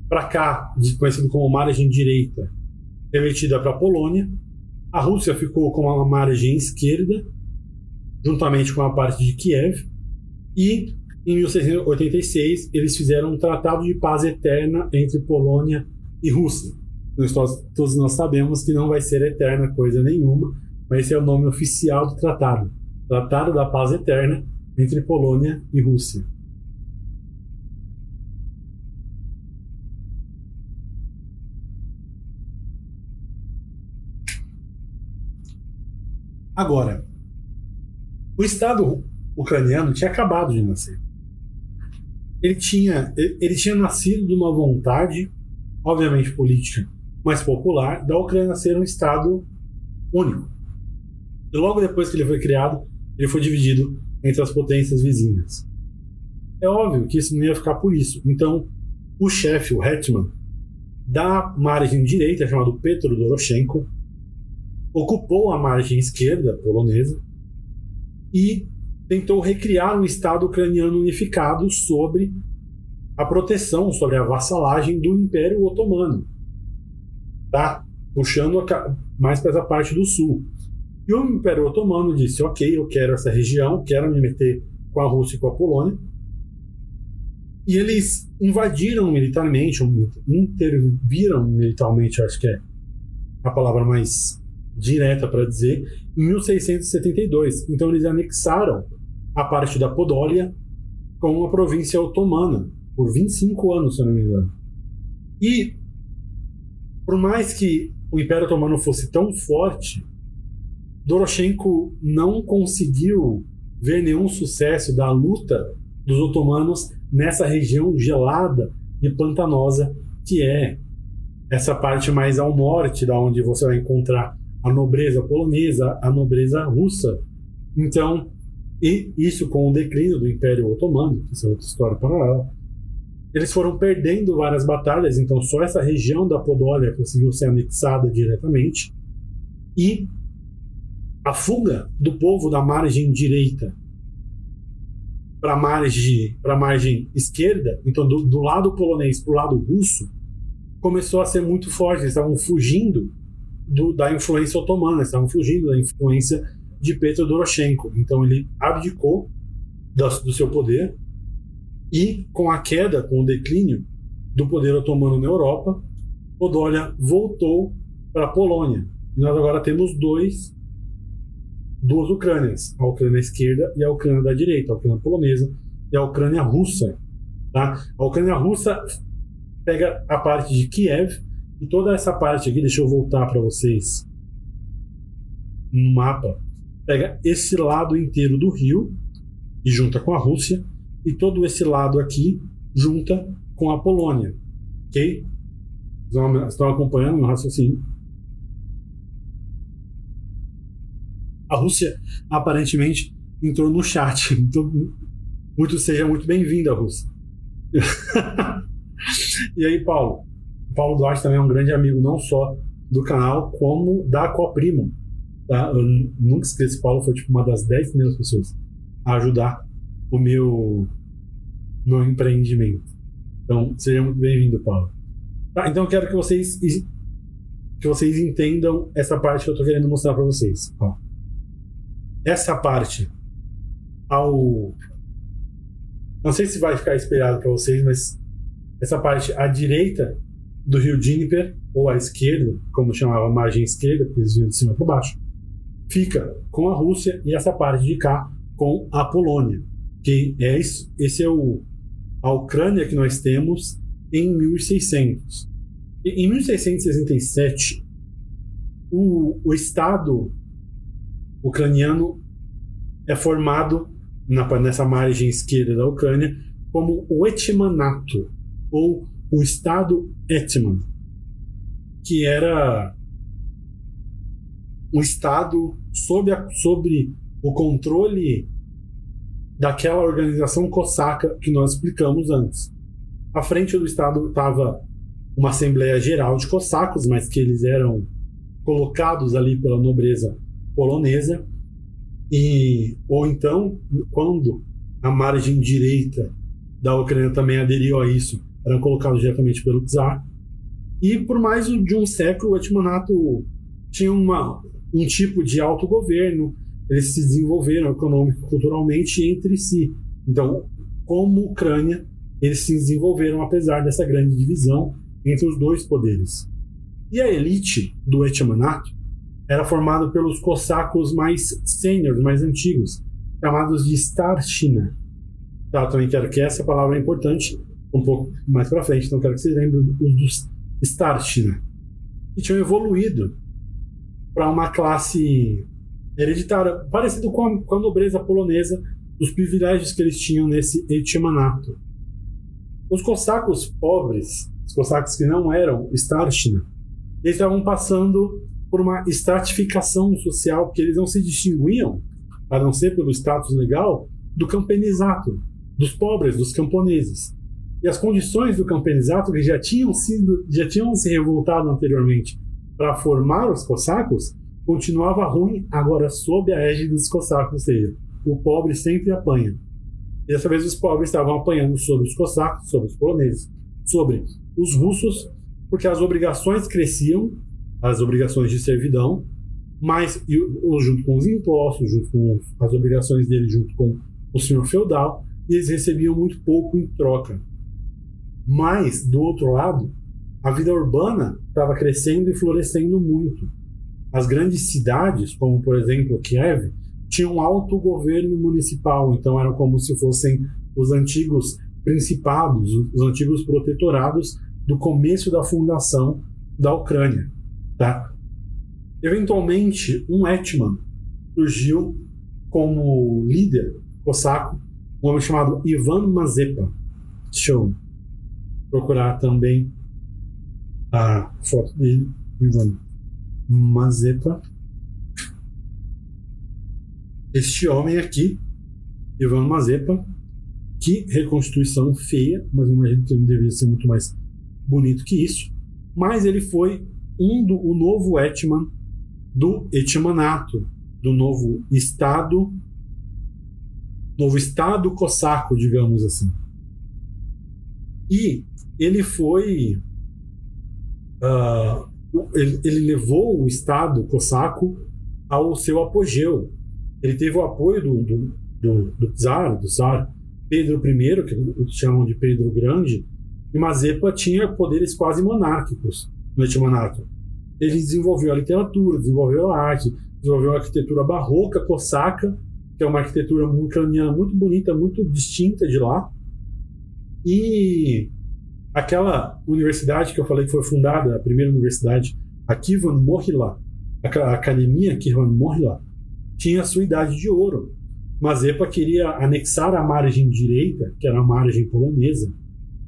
para cá, conhecido como margem direita, revertida para a Polônia. A Rússia ficou com a margem esquerda, juntamente com a parte de Kiev. E em 1686 eles fizeram um tratado de paz eterna entre Polônia e Rússia nós, todos nós sabemos que não vai ser eterna coisa nenhuma, mas esse é o nome oficial do tratado Tratado da Paz Eterna entre Polônia e Rússia. Agora, o Estado ucraniano tinha acabado de nascer. Ele tinha, ele tinha nascido de uma vontade, obviamente política, mais popular da Ucrânia ser um Estado único. E logo depois que ele foi criado, ele foi dividido entre as potências vizinhas. É óbvio que isso não ia ficar por isso. Então, o chefe, o Hetman, da margem direita, chamado Petro Doroshenko, ocupou a margem esquerda polonesa e tentou recriar um Estado ucraniano unificado sobre a proteção, sobre a vassalagem do Império Otomano. Tá? Puxando mais para essa parte do sul. E o Império Otomano disse: ok, eu quero essa região, quero me meter com a Rússia e com a Polônia. E eles invadiram militarmente, interviram militarmente, acho que é a palavra mais direta para dizer, em 1672. Então eles anexaram a parte da Podólia com a província otomana por 25 anos, se não me engano. E por mais que o Império Otomano fosse tão forte, Doroshenko não conseguiu ver nenhum sucesso da luta dos otomanos nessa região gelada e pantanosa que é essa parte mais ao norte, da onde você vai encontrar a nobreza polonesa, a nobreza russa. Então, e isso com o declínio do Império Otomano, que é outra história paralela, eles foram perdendo várias batalhas, então só essa região da Podólia conseguiu ser anexada diretamente. E a fuga do povo da margem direita para a margem, margem esquerda, então do, do lado polonês para o lado russo, começou a ser muito forte. Eles estavam fugindo do, da influência otomana, estavam fugindo da influência de Petro Doroshenko. Então ele abdicou do, do seu poder e com a queda, com o declínio do poder otomano na Europa, Podólia voltou para a Polônia. E nós agora temos dois duas Ucrânias, a Ucrânia esquerda e a Ucrânia da direita, a Ucrânia polonesa e a Ucrânia russa. Tá? A Ucrânia russa pega a parte de Kiev e toda essa parte aqui, deixa eu voltar para vocês no mapa, pega esse lado inteiro do rio e junta com a Rússia e todo esse lado aqui junta com a Polônia, ok? Estão acompanhando o raciocínio? a Rússia aparentemente entrou no chat. Então, muito seja muito bem-vinda, Rússia. e aí, Paulo? Paulo Duarte também é um grande amigo, não só do canal, como da Coprimo. Tá? Eu nunca esqueço, Paulo foi tipo uma das 10 primeiras pessoas a ajudar o meu, meu empreendimento. Então, seja muito bem-vindo, Paulo. Tá, então, eu quero que vocês que vocês entendam essa parte que eu estou querendo mostrar para vocês. Ó essa parte ao. Não sei se vai ficar espelhado para vocês, mas essa parte à direita do rio Dnieper, ou à esquerda, como chamava a margem esquerda, porque eles vinham de cima para baixo, fica com a Rússia e essa parte de cá com a Polônia. Que é isso, esse é o, a Ucrânia que nós temos em 1600. Em 1667, o, o Estado ucraniano é formado na, nessa margem esquerda da Ucrânia como o Etmanato, ou o Estado Etman, que era um Estado sob, a, sobre o controle daquela organização cosaca que nós explicamos antes. À frente do Estado estava uma Assembleia Geral de cossacos, mas que eles eram colocados ali pela nobreza polonesa e ou então quando a margem direita da Ucrânia também aderiu a isso, eram colocados diretamente pelo czar. E por mais de um século, o Etmanato tinha uma, um tipo de autogoverno, eles se desenvolveram econômico culturalmente entre si. Então, como Ucrânia, eles se desenvolveram apesar dessa grande divisão entre os dois poderes. E a elite do Etmanato era formado pelos cossacos mais sêniores, mais antigos, chamados de Starshina. Tá, também quero que essa palavra é importante um pouco mais para frente, então quero que vocês lembrem dos Starshina. E tinham evoluído para uma classe hereditária, parecido com a, com a nobreza polonesa, dos privilégios que eles tinham nesse Etmanato. Os cossacos pobres, os cossacos que não eram Starshina, eles estavam passando por uma estratificação social, porque eles não se distinguiam, a não ser pelo status legal, do campenizato, dos pobres, dos camponeses. E as condições do campenizato, que já tinham sido, já tinham se revoltado anteriormente para formar os cossacos, continuava ruim agora sob a égide dos cossacos, ou seja, o pobre sempre apanha. Dessa vez os pobres estavam apanhando sobre os cossacos, sobre os poloneses, sobre os russos, porque as obrigações cresciam, as obrigações de servidão, mas junto com os impostos, junto com as obrigações dele, junto com o senhor feudal, eles recebiam muito pouco em troca. Mas, do outro lado, a vida urbana estava crescendo e florescendo muito. As grandes cidades, como por exemplo Kiev, tinham alto governo municipal, então eram como se fossem os antigos principados, os antigos protetorados do começo da fundação da Ucrânia. Tá? Eventualmente, um Etman surgiu como líder cosaco, um homem chamado Ivan Mazepa. Deixa eu procurar também a foto dele, Ivan Mazepa. Este homem aqui, Ivan Mazepa, que reconstituição feia, mas eu imagino que ele deveria ser muito mais bonito que isso. Mas ele foi um do o novo etman do etmanato, do novo estado, novo estado cosaco, digamos assim. E ele foi. Uh, ele, ele, levou o Estado cosaco ao seu apogeu. Ele teve o apoio do, do, do, do czar, do czar Pedro I, que chamam de Pedro Grande, e Mazepa tinha poderes quase monárquicos no Etmanato. Ele desenvolveu a literatura, desenvolveu a arte, desenvolveu a arquitetura barroca cosaca, que é uma arquitetura ucraniana muito bonita, muito distinta de lá. E aquela universidade que eu falei que foi fundada, a primeira universidade, a Kivan Mohila, a academia Kivan Mohila, tinha a sua idade de ouro. Mazepa queria anexar a margem direita, que era a margem polonesa,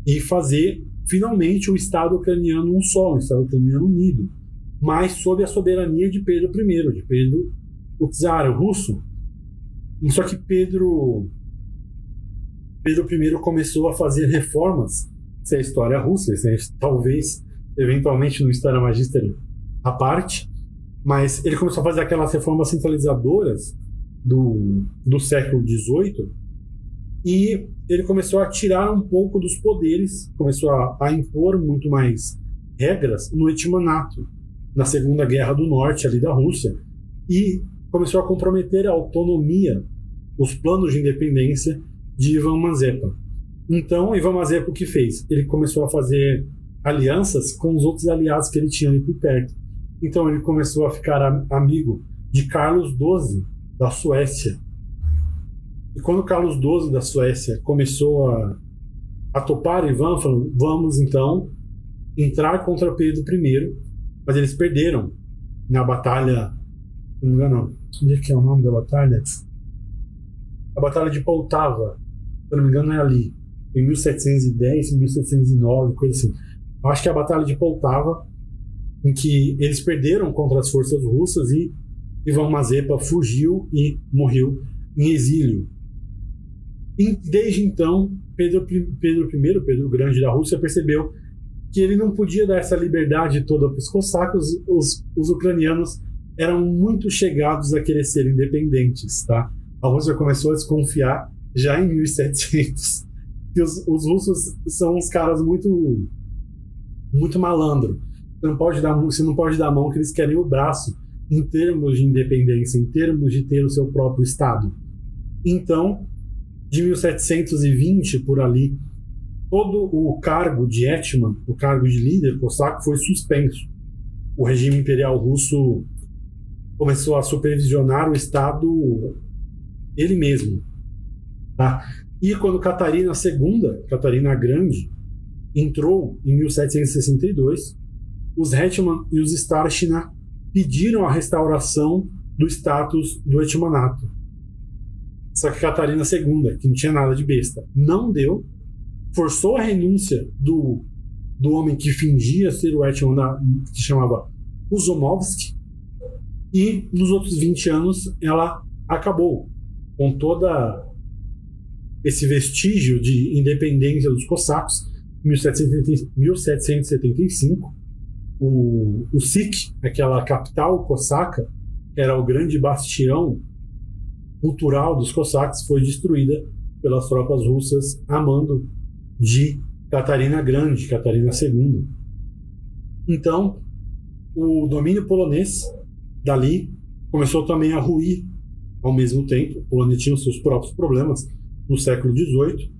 e fazer finalmente o Estado ucraniano um só, um Estado ucraniano unido, mas sob a soberania de Pedro I, de Pedro o czar russo. Só que Pedro Pedro I começou a fazer reformas se é história russa, isso é, talvez, eventualmente, no História Magister à parte, mas ele começou a fazer aquelas reformas centralizadoras do, do século XVIII e ele começou a tirar um pouco dos poderes, começou a, a impor muito mais regras no Etmanato, na Segunda Guerra do Norte, ali da Rússia, e começou a comprometer a autonomia, os planos de independência de Ivan Mazepa. Então, Ivan Mazepa o que fez? Ele começou a fazer alianças com os outros aliados que ele tinha ali por perto. Então, ele começou a ficar amigo de Carlos XII, da Suécia. E quando Carlos XII, da Suécia, começou a, a topar Ivan, falou: vamos então entrar contra Pedro I. Mas eles perderam na batalha. Não me engano, onde é que é o nome da batalha? A Batalha de Poltava. Se não me engano, é ali em 1710, 1709, coisa assim. Acho que a Batalha de Poltava, em que eles perderam contra as forças russas e Ivan Mazepa fugiu e morreu em exílio. E desde então, Pedro, Pedro I, Pedro Grande da Rússia, percebeu que ele não podia dar essa liberdade toda para os cossacos. Os, os ucranianos eram muito chegados a querer ser independentes. Tá? A Rússia começou a desconfiar já em 1700 que os, os russos são uns caras muito muito malandro. Você não pode dar, você não pode dar a mão que eles querem o braço em termos de independência, em termos de ter o seu próprio estado. Então, de 1720 por ali, todo o cargo de etman, o cargo de líder cosaco, foi suspenso. O regime imperial russo começou a supervisionar o estado ele mesmo, tá? E quando Catarina II, Catarina Grande, entrou em 1762, os Hetman e os Starshina pediram a restauração do status do Etmanato. Só que Catarina II, que não tinha nada de besta, não deu, forçou a renúncia do, do homem que fingia ser o Etman, que chamava Uzomovsky, e nos outros 20 anos ela acabou com toda esse vestígio de independência dos cossacos, em 1775, o, o Sik, aquela capital cosaca, era o grande bastião cultural dos cossacos foi destruída pelas tropas russas a mando de Catarina Grande, Catarina II. Então, o domínio polonês dali começou também a ruir ao mesmo tempo. A Polônia tinha os seus próprios problemas no século XVIII.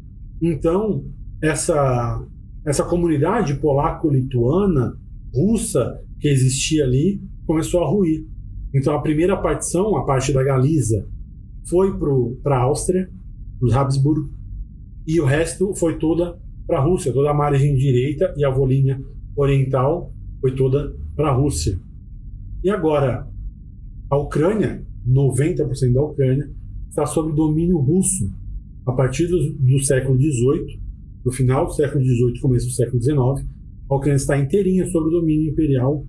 Então, essa, essa comunidade polaco-lituana, russa, que existia ali, começou a ruir. Então, a primeira partição, a parte da Galiza, foi para a Áustria, os Habsburgo, e o resto foi toda para a Rússia, toda a margem direita e a Volínia oriental foi toda para a Rússia. E agora, a Ucrânia, 90% da Ucrânia, está sob domínio russo a partir do, do século XVIII, no final do século XVIII, começo do século XIX, a Ucrânia está inteirinha sob o domínio imperial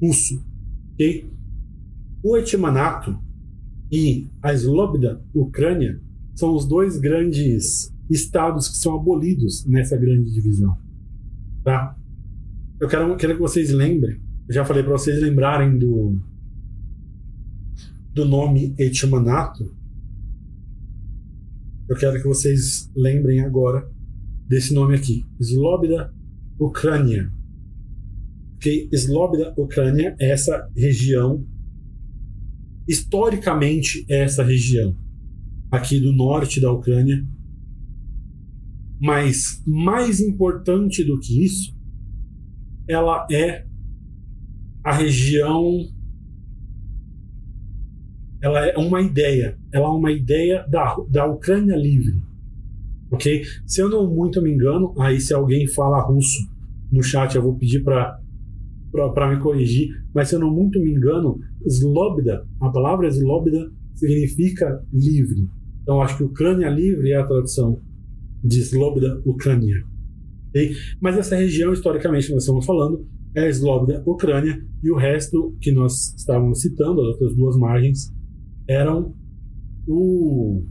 russo. Okay? O Etmanato e a Slobda Ucrânia são os dois grandes estados que são abolidos nessa grande divisão. Tá? Eu quero, quero que vocês lembrem, eu já falei para vocês lembrarem do, do nome Etmanato. Eu quero que vocês lembrem agora desse nome aqui, Slobda Ucrânia. Okay? Slobda Ucrânia é essa região, historicamente é essa região aqui do norte da Ucrânia. Mas mais importante do que isso, ela é a região. Ela é uma ideia. Ela é uma ideia da, da Ucrânia livre. Ok? Se eu não muito me engano, aí se alguém fala russo no chat, eu vou pedir para para me corrigir, mas se eu não muito me engano, Slobda, a palavra Slobda significa livre. Então acho que Ucrânia livre é a tradução de Slobda Ucrânia. Okay? Mas essa região, historicamente, nós estamos falando, é a Slobda Ucrânia e o resto que nós estávamos citando, as outras duas margens, eram o,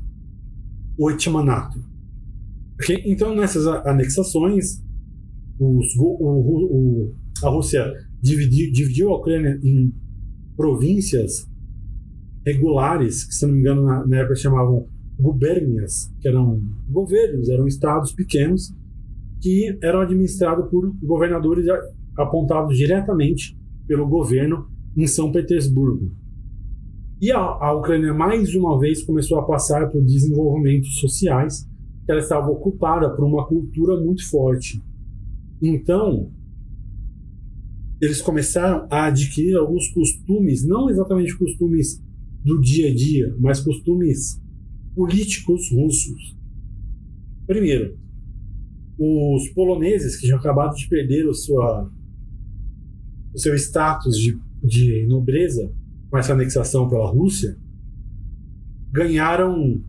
o Etmanato. Okay? Então, nessas anexações, os, o, o, a Rússia dividiu, dividiu a Ucrânia em províncias regulares, que, se não me engano, na, na época chamavam gubernias, que eram governos, eram estados pequenos que eram administrados por governadores apontados diretamente pelo governo em São Petersburgo. E a, a Ucrânia, mais uma vez, começou a passar por desenvolvimentos sociais, que ela estava ocupada por uma cultura muito forte. Então, eles começaram a adquirir alguns costumes, não exatamente costumes do dia a dia, mas costumes políticos russos. Primeiro, os poloneses que já acabaram de perder o, sua, o seu status de, de nobreza com essa anexação pela Rússia, ganharam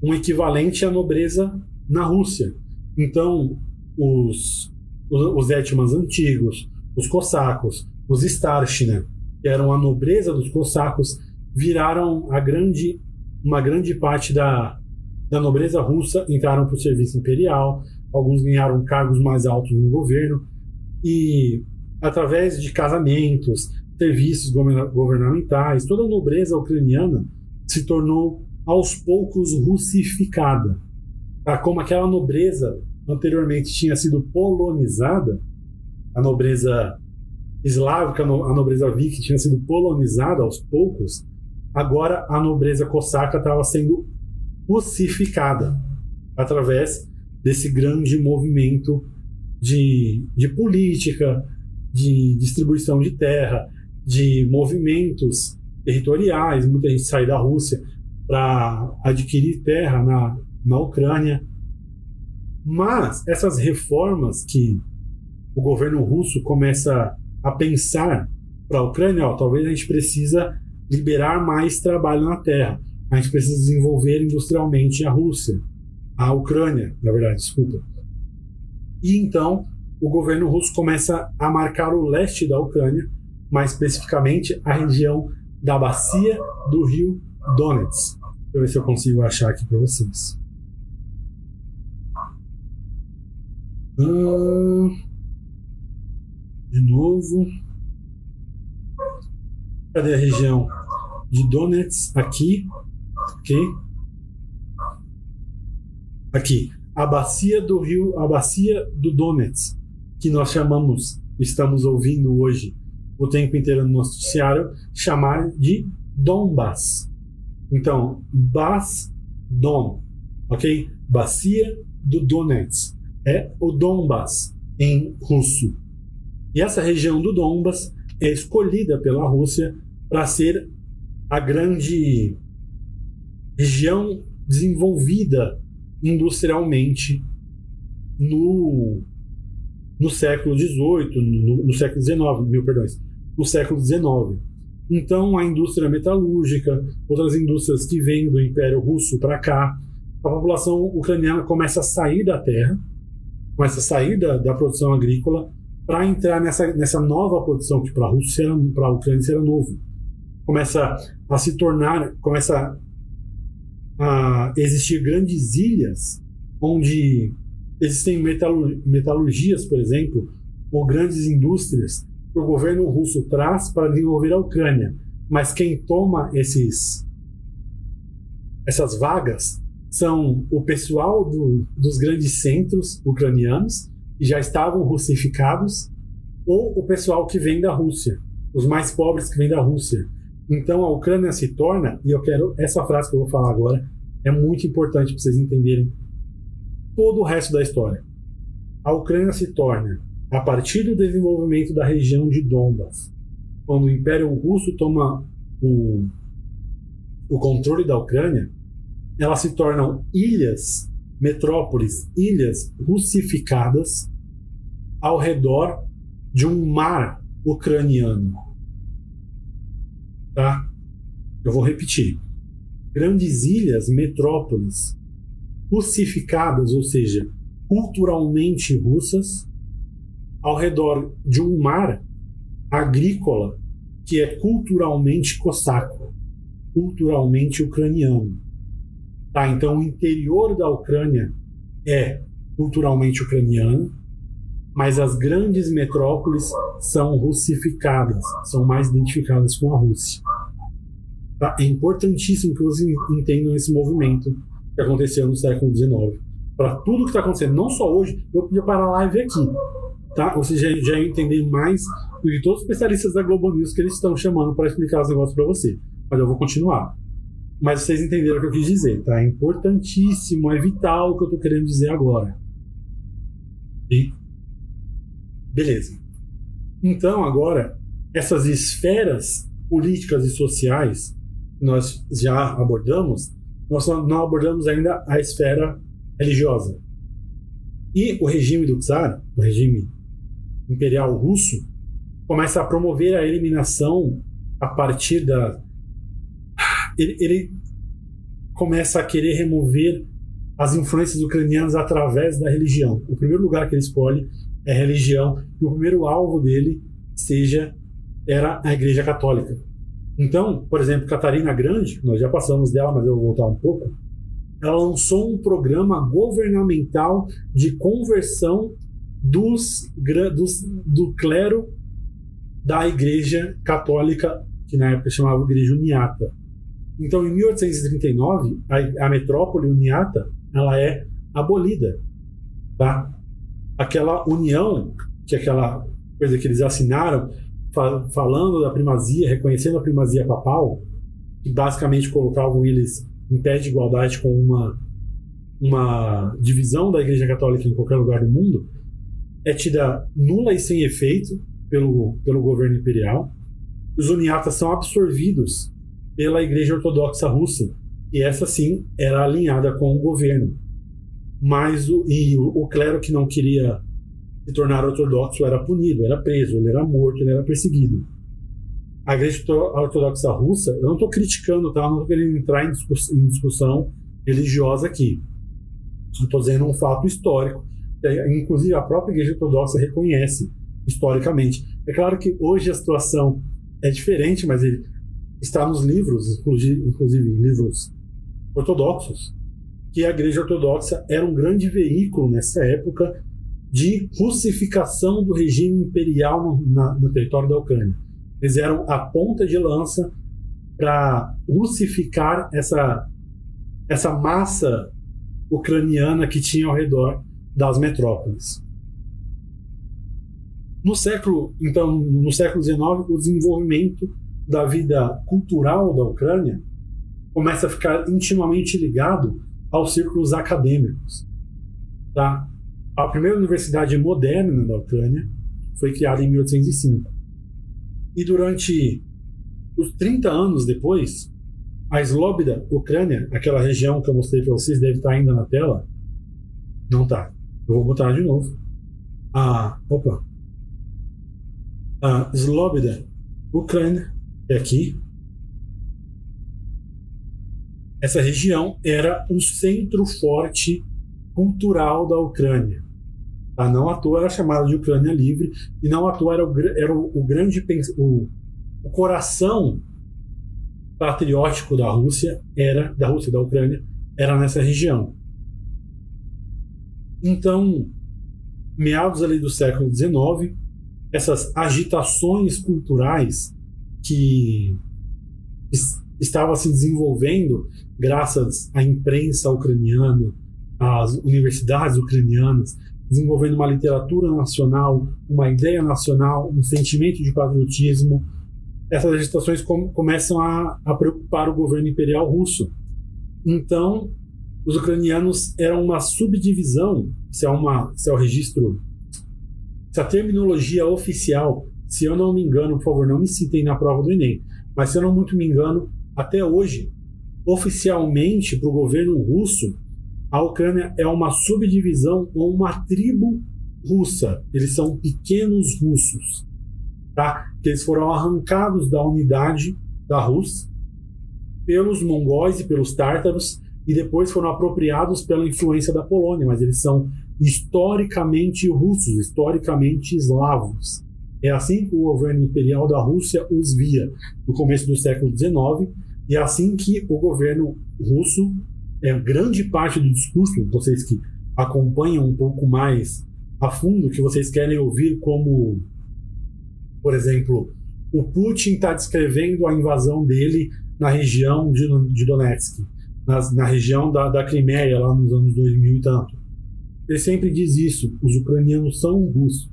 um equivalente à nobreza na Rússia. Então, os, os, os etmans antigos, os cossacos, os starshina, que eram a nobreza dos cossacos, viraram a grande uma grande parte da, da nobreza russa entraram para o serviço imperial, alguns ganharam cargos mais altos no governo, e através de casamentos, serviços governamentais, toda a nobreza ucraniana se tornou aos poucos russificada. Tá? Como aquela nobreza anteriormente tinha sido polonizada, a nobreza eslávica, a nobreza viking tinha sido polonizada aos poucos, agora a nobreza cosaca estava sendo russificada através desse grande movimento de, de política, de distribuição de terra, de movimentos territoriais. Muita gente sai da Rússia para adquirir terra na, na Ucrânia. Mas essas reformas que o governo russo começa a pensar para a Ucrânia, ó, talvez a gente precisa liberar mais trabalho na terra. A gente precisa desenvolver industrialmente a Rússia, a Ucrânia, na verdade, desculpa. E então o governo russo começa a marcar o leste da Ucrânia, mais especificamente a região da bacia do rio Donetsk. Deixa eu ver se eu consigo achar aqui para vocês. Hum, de novo. Cadê a região de Donetsk aqui? Ok? aqui, a bacia do rio, a bacia do Donetsk, que nós chamamos, estamos ouvindo hoje o tempo inteiro no noticiário, chamar de Donbass. Então, Bas Don, ok? Bacia do Donetsk. É o Donbass em russo. E essa região do Donbass é escolhida pela Rússia para ser a grande região desenvolvida industrialmente no, no século XVIII, no, no século XIX, mil perdões, no século XIX. Então, a indústria metalúrgica, outras indústrias que vêm do Império Russo para cá, a população ucraniana começa a sair da terra, começa a sair da, da produção agrícola para entrar nessa, nessa nova produção que para a Rússia, para a Ucrânia era novo. Começa a se tornar, começa a existir grandes ilhas onde existem metalurgias, por exemplo, ou grandes indústrias que o governo russo traz para desenvolver a Ucrânia. Mas quem toma esses essas vagas são o pessoal do, dos grandes centros ucranianos que já estavam russificados ou o pessoal que vem da Rússia, os mais pobres que vêm da Rússia. Então a Ucrânia se torna, e eu quero essa frase que eu vou falar agora é muito importante para vocês entenderem todo o resto da história. A Ucrânia se torna, a partir do desenvolvimento da região de Donbas, quando o Império Russo toma o, o controle da Ucrânia, elas se tornam ilhas, metrópoles, ilhas russificadas ao redor de um mar ucraniano. Tá? Eu vou repetir. Grandes ilhas, metrópoles, russificadas, ou seja, culturalmente russas, ao redor de um mar agrícola que é culturalmente cosaco, culturalmente ucraniano. Tá, então o interior da Ucrânia é culturalmente ucraniano, mas as grandes metrópoles são russificadas, são mais identificadas com a Rússia. Tá? É importantíssimo que vocês entendam esse movimento que aconteceu no século XIX. Para tudo que está acontecendo, não só hoje, eu podia parar a live aqui. Tá? Ou seja, já entender mais do que todos os especialistas da Globo News que eles estão chamando para explicar os negócios para você. Mas eu vou continuar. Mas vocês entenderam o que eu quis dizer, tá? É importantíssimo, é vital o que eu estou querendo dizer agora. E beleza. Então, agora, essas esferas políticas e sociais nós já abordamos, nós não abordamos ainda a esfera religiosa. E o regime do czar, o regime imperial russo, começa a promover a eliminação a partir da. Ele, ele começa a querer remover as influências ucranianas através da religião. O primeiro lugar que ele escolhe é a religião, e o primeiro alvo dele seja era a Igreja Católica. Então, por exemplo, Catarina Grande, nós já passamos dela, mas eu vou voltar um pouco. Ela lançou um programa governamental de conversão dos, dos, do clero da Igreja Católica, que na época chamava Igreja Uniata. Então, em 1839, a, a metrópole Uniata ela é abolida, tá? Aquela união que aquela coisa que eles assinaram falando da primazia, reconhecendo a primazia papal, que basicamente colocavam eles em pé de igualdade com uma, uma divisão da Igreja Católica em qualquer lugar do mundo, é tida nula e sem efeito pelo, pelo governo imperial. Os uniatas são absorvidos pela Igreja Ortodoxa Russa, e essa sim era alinhada com o governo. Mas o, e o, o clero que não queria se tornar ortodoxo era punido, era preso, ele era morto, ele era perseguido. A igreja ortodoxa russa, eu não estou criticando, tá? Eu não estou querendo entrar em, discuss em discussão religiosa aqui. Estou dizendo um fato histórico. Inclusive, a própria igreja ortodoxa reconhece historicamente. É claro que hoje a situação é diferente, mas ele está nos livros, inclusive, livros ortodoxos, que a igreja ortodoxa era um grande veículo nessa época de russificação do regime imperial no, na, no território da Ucrânia. Eles eram a ponta de lança para russificar essa, essa massa ucraniana que tinha ao redor das metrópoles. No século, então, no século XIX, o desenvolvimento da vida cultural da Ucrânia começa a ficar intimamente ligado aos círculos acadêmicos. Tá? A primeira universidade moderna da Ucrânia foi criada em 1805. E durante os 30 anos depois, a Slobida, Ucrânia, aquela região que eu mostrei para vocês, deve estar ainda na tela. Não está. Eu vou botar de novo. A, opa. A Slobida, Ucrânia, é aqui. Essa região era um centro forte cultural da Ucrânia. Tá? Não à toa era chamada de Ucrânia Livre, e não à toa era o, era o, o grande o, o coração patriótico da Rússia era da Rússia da Ucrânia era nessa região. Então, meados ali do século XIX, essas agitações culturais que estavam se desenvolvendo graças à imprensa ucraniana, às universidades ucranianas, desenvolvendo uma literatura nacional, uma ideia nacional, um sentimento de patriotismo. Essas agitações com, começam a, a preocupar o governo imperial russo. Então, os ucranianos eram uma subdivisão, se é, uma, se é o registro, se a terminologia oficial, se eu não me engano, por favor, não me citem na prova do Enem, mas se eu não muito me engano, até hoje, oficialmente para o governo russo, a Ucrânia é uma subdivisão ou uma tribo russa. Eles são pequenos russos, tá? Que eles foram arrancados da unidade da Rússia pelos mongóis e pelos tártaros e depois foram apropriados pela influência da Polônia, mas eles são historicamente russos, historicamente eslavos. É assim que o governo imperial da Rússia os via no começo do século XIX e é assim que o governo russo é grande parte do discurso, vocês que acompanham um pouco mais a fundo, que vocês querem ouvir como, por exemplo, o Putin está descrevendo a invasão dele na região de, de Donetsk, na, na região da, da Crimeia, lá nos anos 2000 e tanto. Ele sempre diz isso, os ucranianos são russos.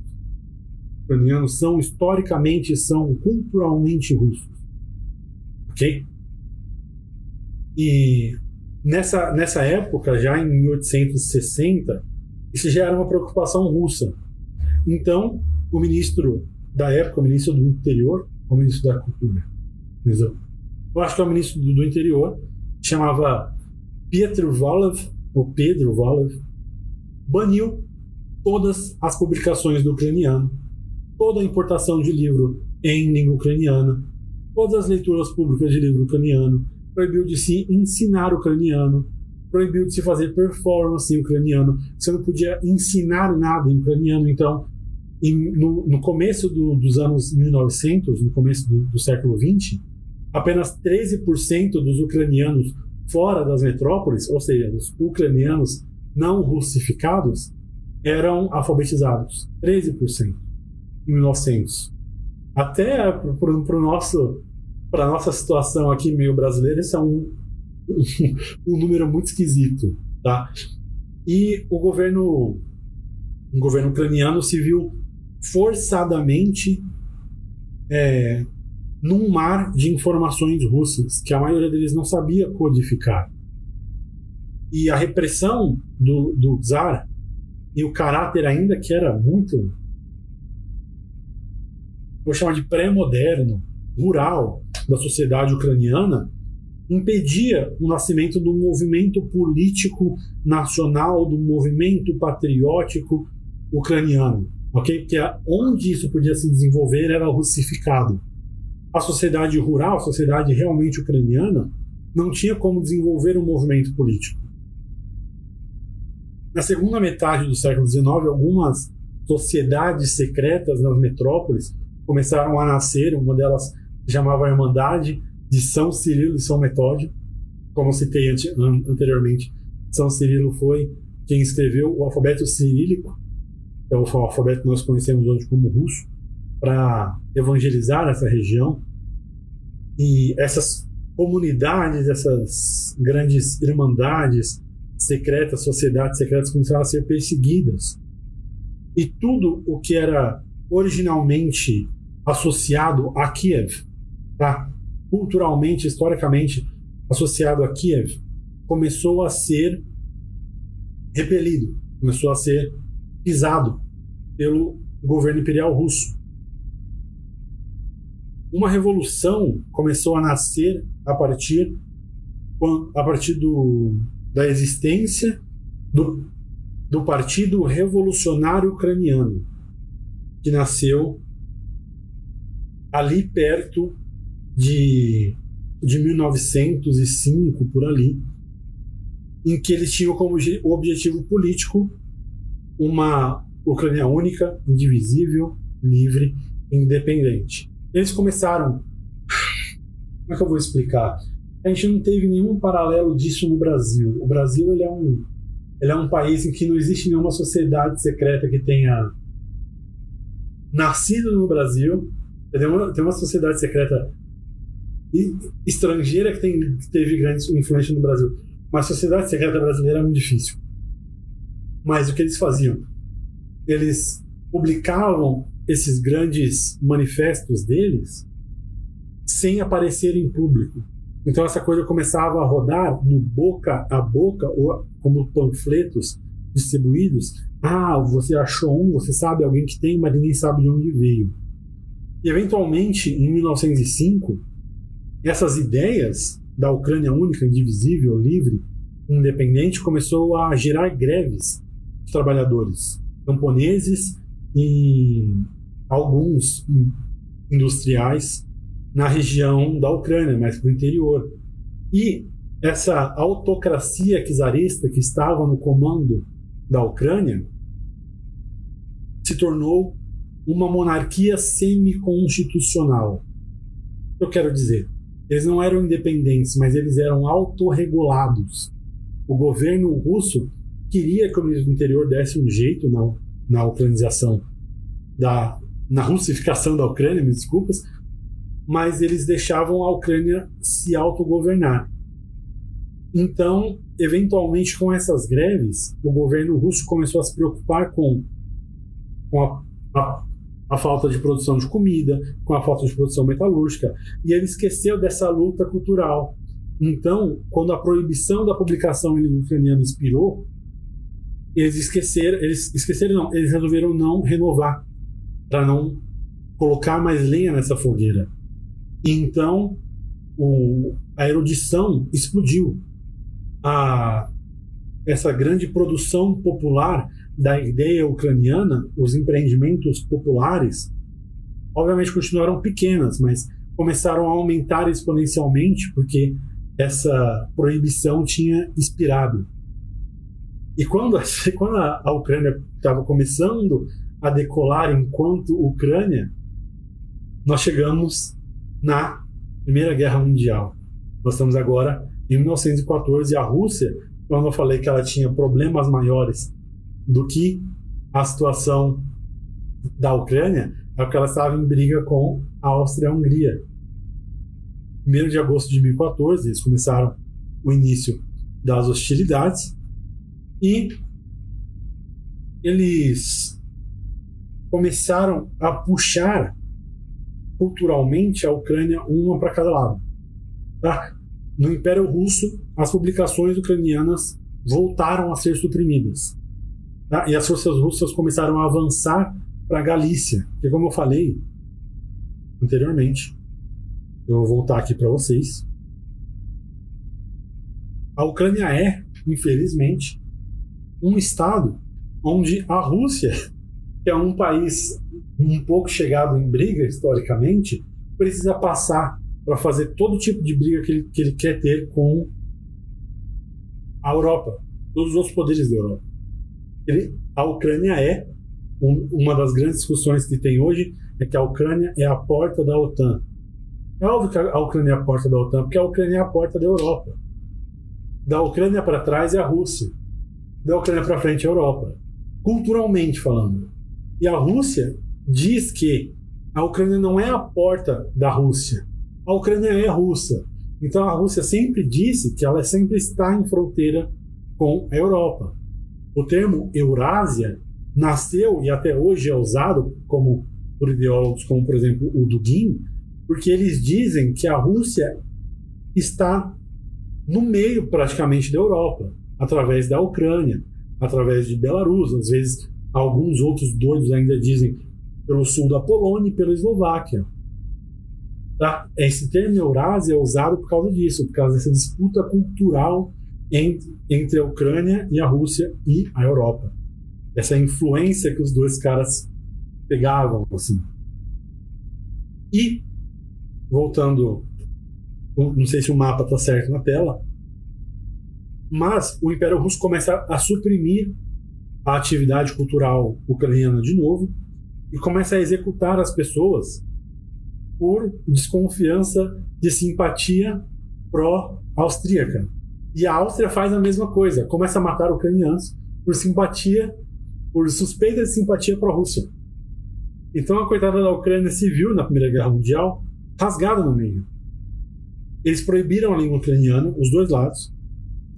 Os ucranianos são, historicamente, são culturalmente russos. Ok? E Nessa, nessa época, já em 1860, isso já era uma preocupação russa. Então, o ministro da época, o ministro do interior, o ministro da cultura, eu acho que é o ministro do, interior, chamava Pietro Valev, ou Pedro Valev, baniu todas as publicações do ucraniano, toda a importação de livro em língua ucraniana, todas as leituras públicas de livro ucraniano, proibiu de se ensinar ucraniano, proibiu de se fazer performance em ucraniano. Você não podia ensinar nada em ucraniano. Então, no, no, começo do, dos anos 1900, no começo do, do século 20, apenas 13% dos ucranianos fora das metrópoles, ou seja, dos ucranianos não russificados, eram alfabetizados. 13% em 1900. Até para nosso para nossa situação aqui meio brasileira, isso é um, um número muito esquisito, tá? E o governo, o governo ucraniano se viu forçadamente é, num mar de informações russas que a maioria deles não sabia codificar. E a repressão do, do czar e o caráter ainda que era muito vou chamar de pré-moderno, rural, da sociedade ucraniana impedia o nascimento do movimento político nacional, do movimento patriótico ucraniano, ok? Porque onde isso podia se desenvolver era russificado. A sociedade rural, a sociedade realmente ucraniana, não tinha como desenvolver um movimento político. Na segunda metade do século XIX, algumas sociedades secretas nas metrópoles começaram a nascer, uma delas chamava a Irmandade de São Cirilo e São Metódio. Como citei anteriormente, São Cirilo foi quem escreveu o alfabeto cirílico, é o alfabeto que nós conhecemos hoje como russo, para evangelizar essa região. E essas comunidades, essas grandes irmandades secretas, sociedades secretas começaram a ser perseguidas. E tudo o que era originalmente associado a Kiev, tá? culturalmente, historicamente associado a Kiev, começou a ser repelido, começou a ser pisado pelo governo imperial russo. Uma revolução começou a nascer a partir a partir do, da existência do, do Partido Revolucionário Ucraniano, que nasceu ali perto de, de 1905, por ali, em que eles tinham como objetivo político uma Ucrânia única, indivisível, livre, independente. Eles começaram. Como é que eu vou explicar? A gente não teve nenhum paralelo disso no Brasil. O Brasil ele é um, ele é um país em que não existe nenhuma sociedade secreta que tenha nascido no Brasil. Tem uma, tem uma sociedade secreta estrangeira que, tem, que teve grande influência no Brasil. Mas a sociedade secreta brasileira é muito difícil. Mas o que eles faziam? Eles publicavam esses grandes manifestos deles sem aparecer em público. Então essa coisa começava a rodar no boca a boca, ou como panfletos distribuídos. Ah, você achou um, você sabe alguém que tem, mas ninguém sabe de onde veio. E eventualmente, em 1905, essas ideias da Ucrânia única, indivisível, livre, independente, começou a gerar greves de trabalhadores camponeses e alguns industriais na região da Ucrânia, mais para o interior. E essa autocracia czarista que estava no comando da Ucrânia se tornou uma monarquia semi-constitucional. Eu quero dizer, eles não eram independentes, mas eles eram autorregulados. O governo russo queria que o ministro do interior desse um jeito na, na ucranização, da, na russificação da Ucrânia, me desculpas, mas eles deixavam a Ucrânia se autogovernar. Então, eventualmente, com essas greves, o governo russo começou a se preocupar com, com a, a, a, falta de produção de comida, com a falta de produção metalúrgica, e ele esqueceu dessa luta cultural. Então, quando a proibição da publicação em língua ucraniana expirou, eles esqueceram, eles esqueceram não, eles resolveram não renovar para não colocar mais lenha nessa fogueira. Então, o, a erudição explodiu. A, essa grande produção popular da ideia ucraniana, os empreendimentos populares, obviamente continuaram pequenas, mas começaram a aumentar exponencialmente porque essa proibição tinha expirado. E quando, quando a, Ucrânia estava começando a decolar enquanto Ucrânia, nós chegamos na Primeira Guerra Mundial. Nós estamos agora em 1914 e a Rússia, quando eu falei que ela tinha problemas maiores do que a situação da Ucrânia, é porque ela estava em briga com a Áustria-Hungria. 1 de agosto de 2014, eles começaram o início das hostilidades e eles começaram a puxar culturalmente a Ucrânia uma para cada lado. Tá? No Império Russo, as publicações ucranianas voltaram a ser suprimidas. Tá? E as forças russas começaram a avançar para a Galícia, que, como eu falei anteriormente, eu vou voltar aqui para vocês. A Ucrânia é, infelizmente, um estado onde a Rússia, que é um país um pouco chegado em briga historicamente, precisa passar para fazer todo tipo de briga que ele, que ele quer ter com a Europa, todos os outros poderes da Europa. Ele, a Ucrânia é um, uma das grandes discussões que tem hoje é que a Ucrânia é a porta da OTAN. É óbvio que a Ucrânia é a porta da OTAN, porque a Ucrânia é a porta da Europa. Da Ucrânia para trás é a Rússia da Ucrânia para frente é a Europa, culturalmente falando. E a Rússia diz que a Ucrânia não é a porta da Rússia, a Ucrânia é russa. Então a Rússia sempre disse que ela sempre está em fronteira com a Europa. O termo Eurásia nasceu e até hoje é usado como por ideólogos como, por exemplo, o Dugin, porque eles dizem que a Rússia está no meio praticamente da Europa, através da Ucrânia, através de Belarus, às vezes alguns outros doidos ainda dizem pelo sul da Polônia e pela Eslováquia. Tá? Esse termo Eurásia é usado por causa disso, por causa dessa disputa cultural entre, entre a Ucrânia e a Rússia e a Europa. Essa influência que os dois caras pegavam, assim. E, voltando, não sei se o mapa está certo na tela, mas o Império Russo começa a suprimir a atividade cultural ucraniana de novo e começa a executar as pessoas por desconfiança de simpatia pró-austríaca. E a Áustria faz a mesma coisa, começa a matar ucranianos por simpatia, por suspeita de simpatia pró-Rússia. Então a coitada da Ucrânia se viu na Primeira Guerra Mundial rasgada no meio. Eles proibiram a língua ucraniana, os dois lados,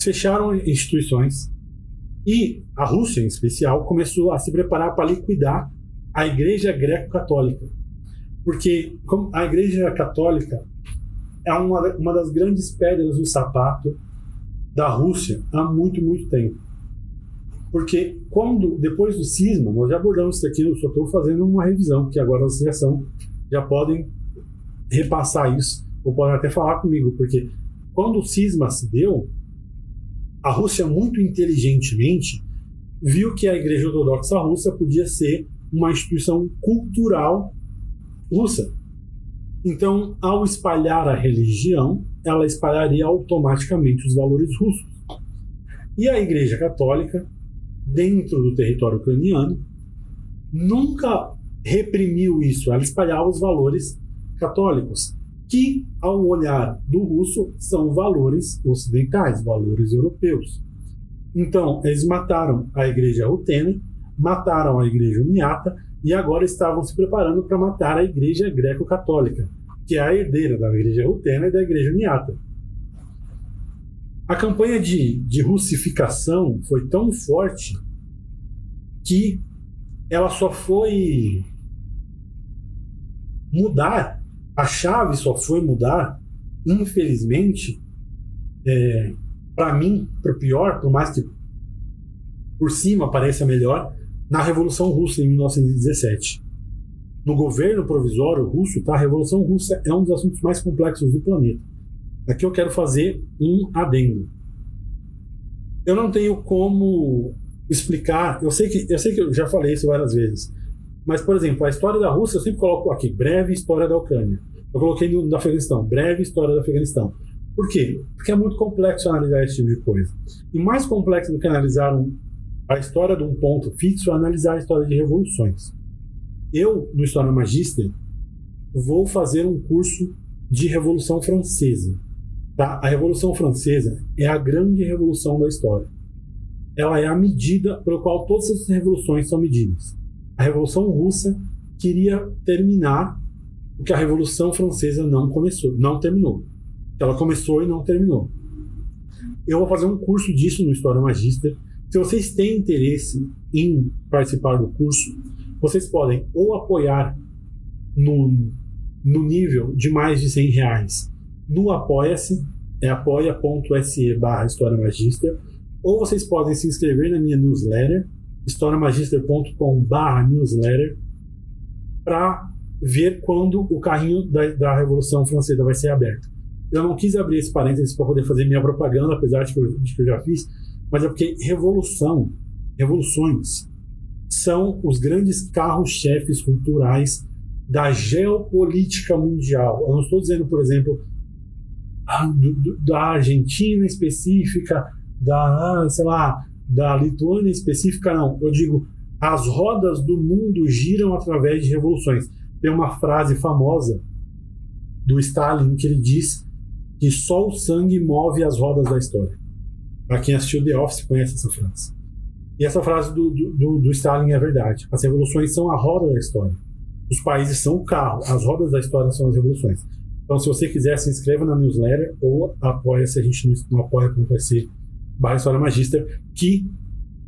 fecharam instituições e a Rússia, em especial, começou a se preparar para liquidar a Igreja Greco-Católica. Porque a Igreja Católica é uma, uma das grandes pedras do sapato da Rússia há muito, muito tempo. Porque quando, depois do cisma, nós já abordamos isso aqui, eu só estou fazendo uma revisão, que agora vocês já são, já podem repassar isso, ou podem até falar comigo, porque quando o cisma se deu, a Rússia muito inteligentemente viu que a Igreja Ortodoxa Russa podia ser uma instituição cultural russa. Então, ao espalhar a religião, ela espalharia automaticamente os valores russos. E a Igreja Católica, dentro do território ucraniano, nunca reprimiu isso, ela espalhava os valores católicos, que, ao olhar do russo, são valores ocidentais, valores europeus. Então, eles mataram a Igreja Rutena, mataram a Igreja Uniata e agora estavam se preparando para matar a Igreja Greco-Católica, que é a herdeira da Igreja Rutena e da Igreja Uniata. A campanha de, de russificação foi tão forte que ela só foi mudar, a chave só foi mudar, infelizmente, é, para mim, para pior, por mais que por cima pareça melhor, na Revolução Russa em 1917. No governo provisório russo, tá? a Revolução Russa é um dos assuntos mais complexos do planeta. Aqui eu quero fazer um adendo. Eu não tenho como explicar, eu sei que eu sei que eu já falei isso várias vezes, mas por exemplo, a história da Rússia eu sempre coloco aqui breve história da Ucrânia. Eu coloquei no, no Afeganistão, breve história do Afeganistão. Por quê? Porque é muito complexo analisar esse tipo de coisa. E mais complexo do que analisar um, a história de um ponto fixo é analisar a história de revoluções. Eu, no História Magister, vou fazer um curso de Revolução Francesa. Tá? A Revolução Francesa é a grande revolução da história. Ela é a medida pela qual todas as revoluções são medidas. A Revolução Russa queria terminar o que a Revolução Francesa não começou, não terminou. Ela começou e não terminou. Eu vou fazer um curso disso no História Magister. Se vocês têm interesse em participar do curso, vocês podem ou apoiar no, no nível de mais de 100 reais no Apoia-se, é apoia.se barra História ou vocês podem se inscrever na minha newsletter, historiamagister.com barra newsletter, para ver quando o carrinho da, da Revolução Francesa vai ser aberto. Eu não quis abrir esse parênteses para poder fazer minha propaganda, apesar de que, eu, de que eu já fiz, mas é porque revolução, revoluções, são os grandes carros-chefes culturais da geopolítica mundial. Eu não estou dizendo, por exemplo, da Argentina específica, da, sei lá, da Lituânia específica, não. Eu digo, as rodas do mundo giram através de revoluções. Tem uma frase famosa do Stalin que ele diz que só o sangue move as rodas da história. Para quem assistiu The Office conhece essa frase. E essa frase do, do, do, Stalin é verdade. As revoluções são a roda da história. Os países são o carro. As rodas da história são as revoluções. Então, se você quiser, se inscreva na newsletter ou apoia se a gente no apoia.se barra História Magister, que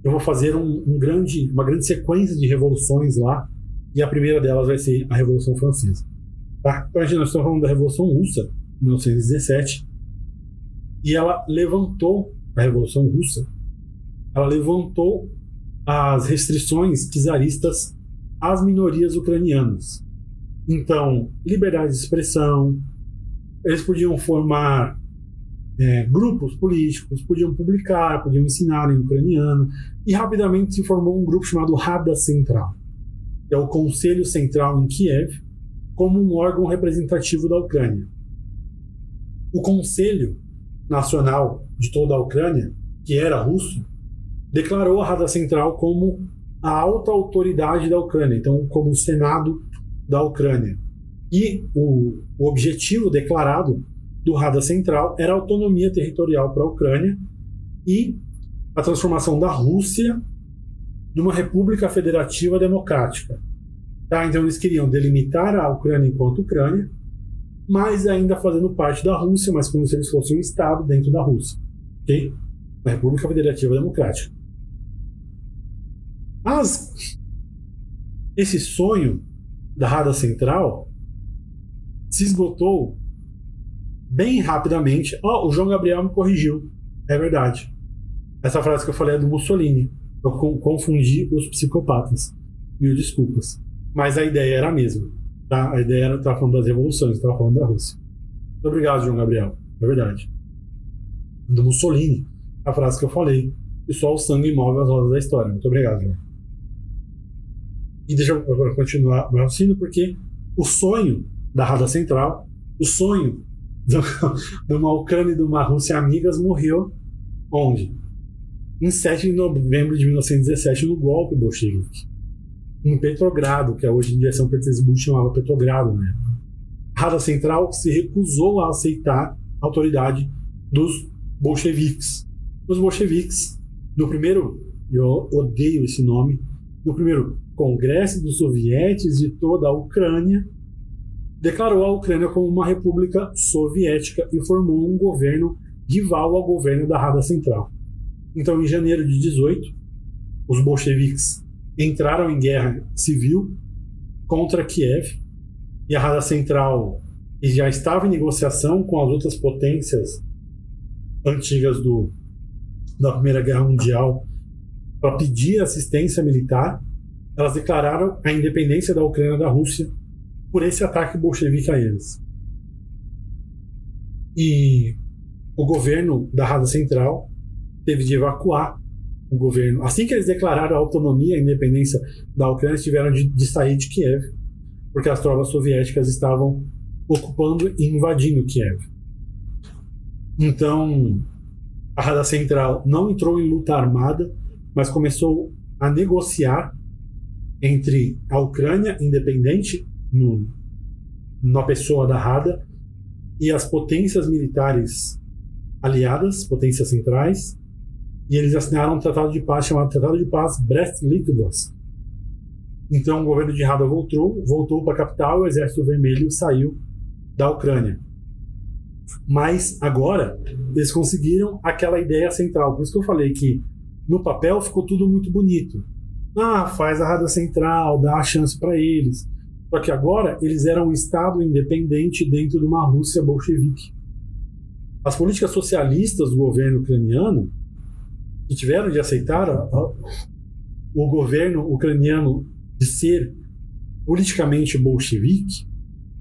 eu vou fazer um, um grande, uma grande sequência de revoluções lá, e a primeira delas vai ser a Revolução Francesa. Tá? Então, a gente, nós estamos falando da Revolução Russa, 1917, e ela levantou a Revolução Russa, ela levantou as restrições czaristas às minorias ucranianas. Então, liberdade de expressão, eles podiam formar é, grupos políticos, podiam publicar, podiam ensinar em ucraniano, e rapidamente se formou um grupo chamado Rada Central, que é o Conselho Central em Kiev, como um órgão representativo da Ucrânia. O Conselho Nacional de toda a Ucrânia, que era russo, declarou a Rada Central como a alta autoridade da Ucrânia, então como o Senado da Ucrânia. E o, o objetivo declarado do Rada Central era a autonomia territorial para a Ucrânia e a transformação da Rússia numa república federativa democrática. Tá? Então eles queriam delimitar a Ucrânia enquanto Ucrânia, mas ainda fazendo parte da Rússia, mas como se eles fossem um Estado dentro da Rússia. Uma República Federativa Democrática. Mas esse sonho da Rada Central se esgotou bem rapidamente. Oh, o João Gabriel me corrigiu. É verdade. Essa frase que eu falei é do Mussolini. Eu confundi os psicopatas. Mil desculpas. Mas a ideia era a mesma. Tá? A ideia era estar falando das revoluções, estava falando da Rússia. Muito obrigado, João Gabriel. É verdade. Do Mussolini. A frase que eu falei. E só o sangue move as rodas da história. Muito obrigado, João. E deixa eu continuar o raciocínio, porque o sonho da Rada Central, o sonho de uma Ucrânia e de uma Rússia amigas morreu onde? Em 7 de novembro de 1917, no golpe bolchevique. Em Petrogrado, que é hoje em dia São Petersburgo chamava Petrogrado, né? A Rada Central se recusou a aceitar a autoridade dos bolcheviques. Os bolcheviques, no primeiro, eu odeio esse nome, no primeiro Congresso dos Sovietes de toda a Ucrânia, declarou a Ucrânia como uma república soviética e formou um governo rival ao governo da Rada Central. Então, em janeiro de 18, os bolcheviques entraram em guerra civil contra Kiev e a Rada Central já estava em negociação com as outras potências antigas do, da Primeira Guerra Mundial para pedir assistência militar elas declararam a independência da Ucrânia da Rússia por esse ataque bolchevique a eles. E o governo da Rada Central teve de evacuar o governo. Assim que eles declararam a autonomia e a independência da Ucrânia, tiveram de, de sair de Kiev, porque as tropas soviéticas estavam ocupando e invadindo Kiev. Então, a Rada Central não entrou em luta armada, mas começou a negociar entre a Ucrânia independente, no, na pessoa da Rada, e as potências militares aliadas, potências centrais, e eles assinaram um tratado de paz chamado Tratado de Paz Brest-Litovsk. Então o governo de Rada voltou, voltou para a capital, o Exército Vermelho saiu da Ucrânia. Mas agora eles conseguiram aquela ideia central. Por isso que eu falei que no papel ficou tudo muito bonito. Ah, faz a Rada Central, dá a chance para eles. Só que agora eles eram um Estado independente dentro de uma Rússia bolchevique. As políticas socialistas do governo ucraniano, que tiveram de aceitar o governo ucraniano de ser politicamente bolchevique,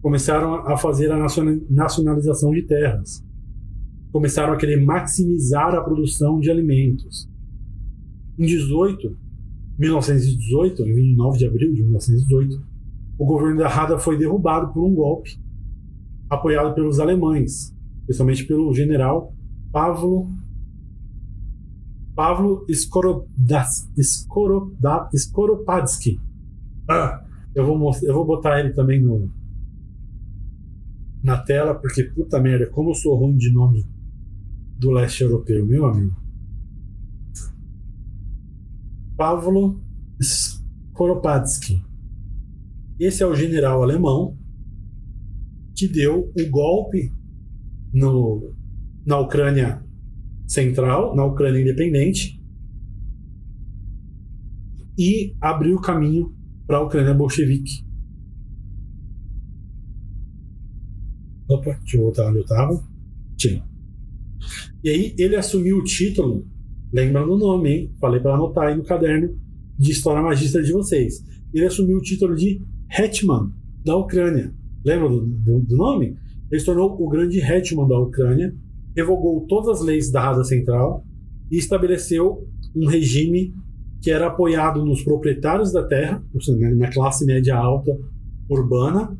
começaram a fazer a nacionalização de terras. Começaram a querer maximizar a produção de alimentos. Em 18, 1918, em 29 de abril de 1918, o governo da Rada foi derrubado por um golpe apoiado pelos alemães, especialmente pelo general Pavlo Pavlo Skoropadsky. Ah, eu vou mostrar, eu vou botar ele também no na tela porque puta merda, como eu sou ruim de nome do leste europeu, meu amigo. Pavlo Skoropadsky. Esse é o general alemão que deu o golpe no, na Ucrânia central, na Ucrânia independente, e abriu o caminho para a Ucrânia bolchevique. Opa, deixa eu voltar onde eu estava. Tinha. E aí ele assumiu o título, lembrando o nome, hein? Falei para anotar aí no caderno de História Magista de vocês. Ele assumiu o título de Hetman da Ucrânia. Lembra do, do, do nome? Ele se tornou o grande Hetman da Ucrânia, revogou todas as leis da Rada Central e estabeleceu um regime que era apoiado nos proprietários da terra, na classe média alta urbana,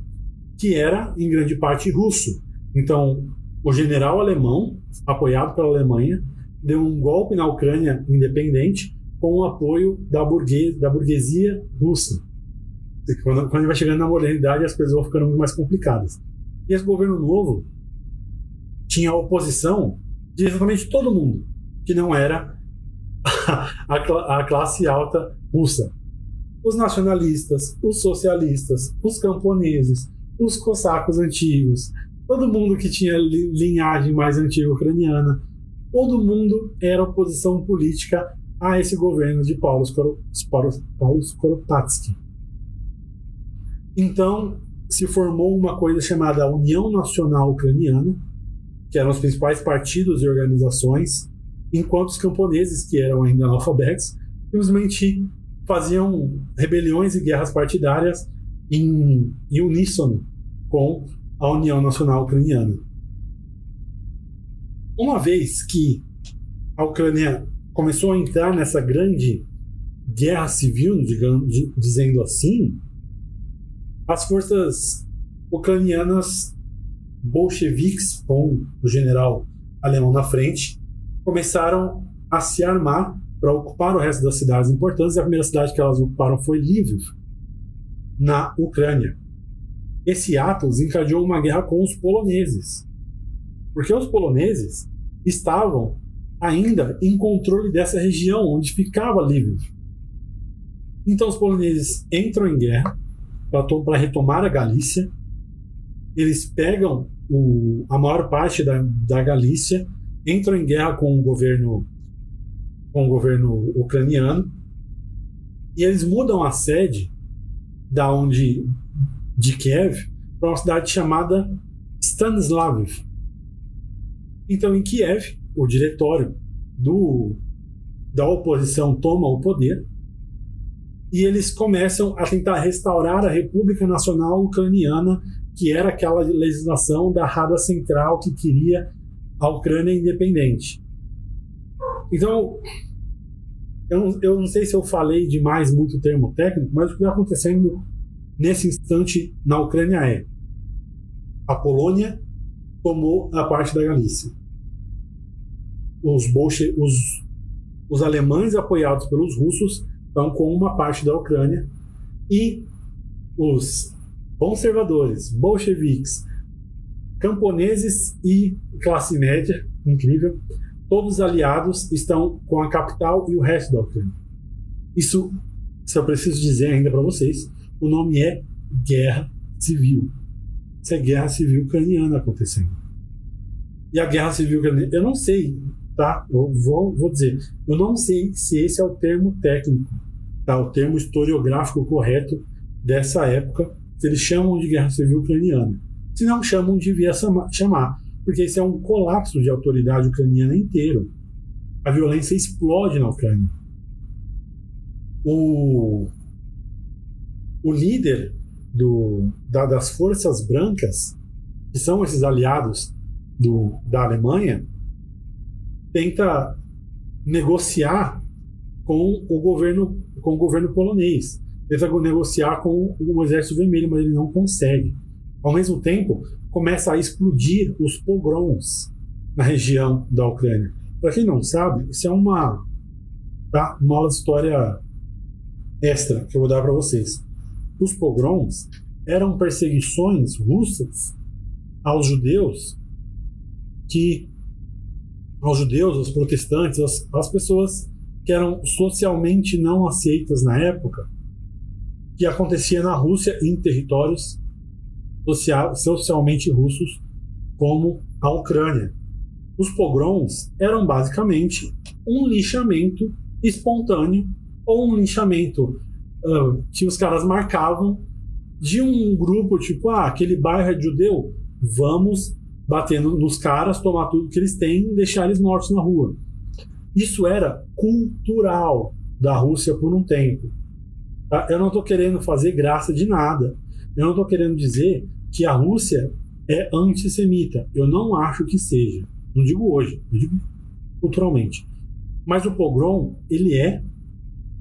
que era em grande parte russo. Então, o general alemão, apoiado pela Alemanha, deu um golpe na Ucrânia independente com o apoio da, da burguesia russa. Quando, quando vai chegando na modernidade, as coisas vão ficando muito mais complicadas. E esse governo novo tinha oposição de exatamente todo mundo, que não era a, a classe alta russa. Os nacionalistas, os socialistas, os camponeses, os cossacos antigos, todo mundo que tinha linhagem mais antiga ucraniana, todo mundo era oposição política a esse governo de Paulo Skoropadsky. Então, se formou uma coisa chamada União Nacional Ucraniana, que eram os principais partidos e organizações, enquanto os camponeses, que eram ainda analfabetos, simplesmente faziam rebeliões e guerras partidárias em, em uníssono com a União Nacional Ucraniana. Uma vez que a Ucrânia começou a entrar nessa grande guerra civil, digamos, dizendo assim, as forças ucranianas bolcheviques, com o general alemão na frente, começaram a se armar para ocupar o resto das cidades importantes. E a primeira cidade que elas ocuparam foi Lviv, na Ucrânia. Esse ato desencadeou uma guerra com os poloneses, porque os poloneses estavam ainda em controle dessa região onde ficava Lviv. Então os poloneses entram em guerra para retomar a Galícia. Eles pegam o, a maior parte da, da Galícia, entram em guerra com o governo com o governo ucraniano e eles mudam a sede da onde de Kiev para uma cidade chamada Stanislav. Então, em Kiev, o diretório do, da oposição toma o poder e eles começam a tentar restaurar a República Nacional Ucraniana, que era aquela legislação da Rada Central que queria a Ucrânia independente. Então, eu não, eu não sei se eu falei demais muito termo técnico, mas o que está acontecendo nesse instante na Ucrânia é a Polônia tomou a parte da Galícia. Os, bolche, os, os alemães apoiados pelos russos estão com uma parte da Ucrânia e os conservadores, bolcheviques, camponeses e classe média, incrível, todos aliados estão com a capital e o resto da Ucrânia. Isso, se eu preciso dizer ainda para vocês, o nome é guerra civil. Isso é guerra civil ucraniana acontecendo. E a guerra civil ucraniana, eu não sei, tá? Eu vou, vou dizer, eu não sei se esse é o termo técnico tá, o termo historiográfico correto dessa época, se eles chamam de guerra civil ucraniana. Se não chamam, devia chamar, porque isso é um colapso de autoridade ucraniana inteiro. A violência explode na Ucrânia. O, o líder do, da, das forças brancas, que são esses aliados do, da Alemanha, tenta negociar com o governo com o governo polonês. Tenta negociar com o Exército Vermelho, mas ele não consegue. Ao mesmo tempo, começa a explodir os pogroms na região da Ucrânia. Para quem não sabe, isso é uma, tá? uma aula de história extra que eu vou dar para vocês. Os pogroms eram perseguições russas aos judeus que aos judeus, aos protestantes, às, às pessoas que eram socialmente não aceitas na época, que acontecia na Rússia em territórios social, socialmente russos, como a Ucrânia. os pogroms eram basicamente um lixamento espontâneo ou um lixamento uh, que os caras marcavam de um grupo tipo, ah, aquele bairro é judeu, vamos bater nos caras, tomar tudo que eles têm e deixar eles mortos na rua. Isso era cultural da Rússia por um tempo. Tá? Eu não estou querendo fazer graça de nada. Eu não estou querendo dizer que a Rússia é antissemita. Eu não acho que seja. Não digo hoje, eu digo culturalmente. Mas o pogrom, ele é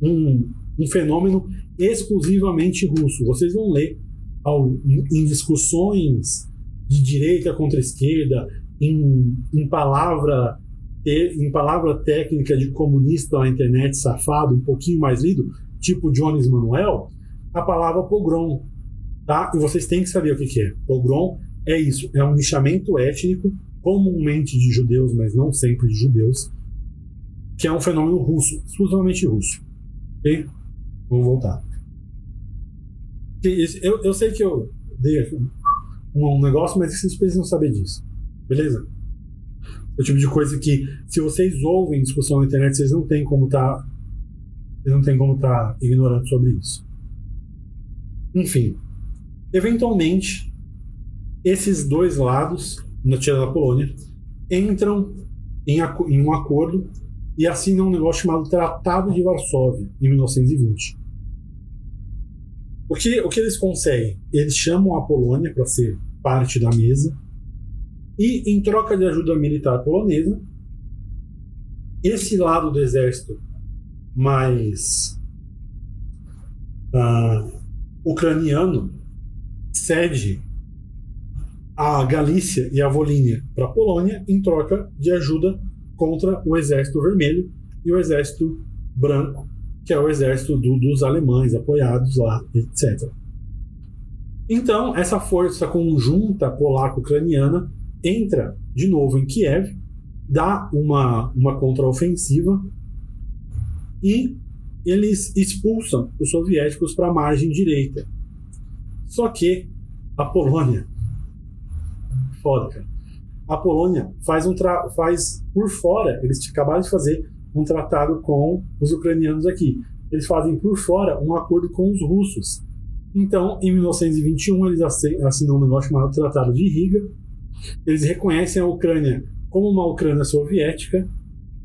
um, um fenômeno exclusivamente russo. Vocês vão ler ao, em discussões de direita contra esquerda, em, em palavra em palavra técnica de comunista na internet safado, um pouquinho mais lido, tipo Jones Manuel, a palavra pogrom, tá? E vocês têm que saber o que, que é. Pogrom é isso, é um lixamento étnico, comumente de judeus, mas não sempre de judeus, que é um fenômeno russo, exclusivamente russo. Ok? Vamos voltar. Eu, eu sei que eu dei um negócio, mas vocês precisam saber disso. Beleza? É o tipo de coisa que, se vocês ouvem discussão na internet, vocês não têm como estar. Tá, não têm como estar tá ignorando sobre isso. Enfim. Eventualmente, esses dois lados, na tirada da Polônia, entram em, em um acordo e assinam um negócio chamado Tratado de Varsóvia, em 1920. O que, o que eles conseguem? Eles chamam a Polônia para ser parte da mesa e, em troca de ajuda militar polonesa, esse lado do exército mais uh, ucraniano cede a Galícia e a Volínia para a Polônia em troca de ajuda contra o Exército Vermelho e o Exército Branco, que é o exército do, dos alemães apoiados lá, etc. Então, essa força conjunta polaco-ucraniana entra de novo em Kiev, dá uma, uma contraofensiva e eles expulsam os soviéticos para a margem direita. Só que a Polônia. Foda, cara. A Polônia faz, um faz por fora, eles acabaram de fazer um tratado com os ucranianos aqui. Eles fazem por fora um acordo com os russos. Então, em 1921, eles assinam um negócio chamado Tratado de Riga, eles reconhecem a Ucrânia como uma Ucrânia soviética,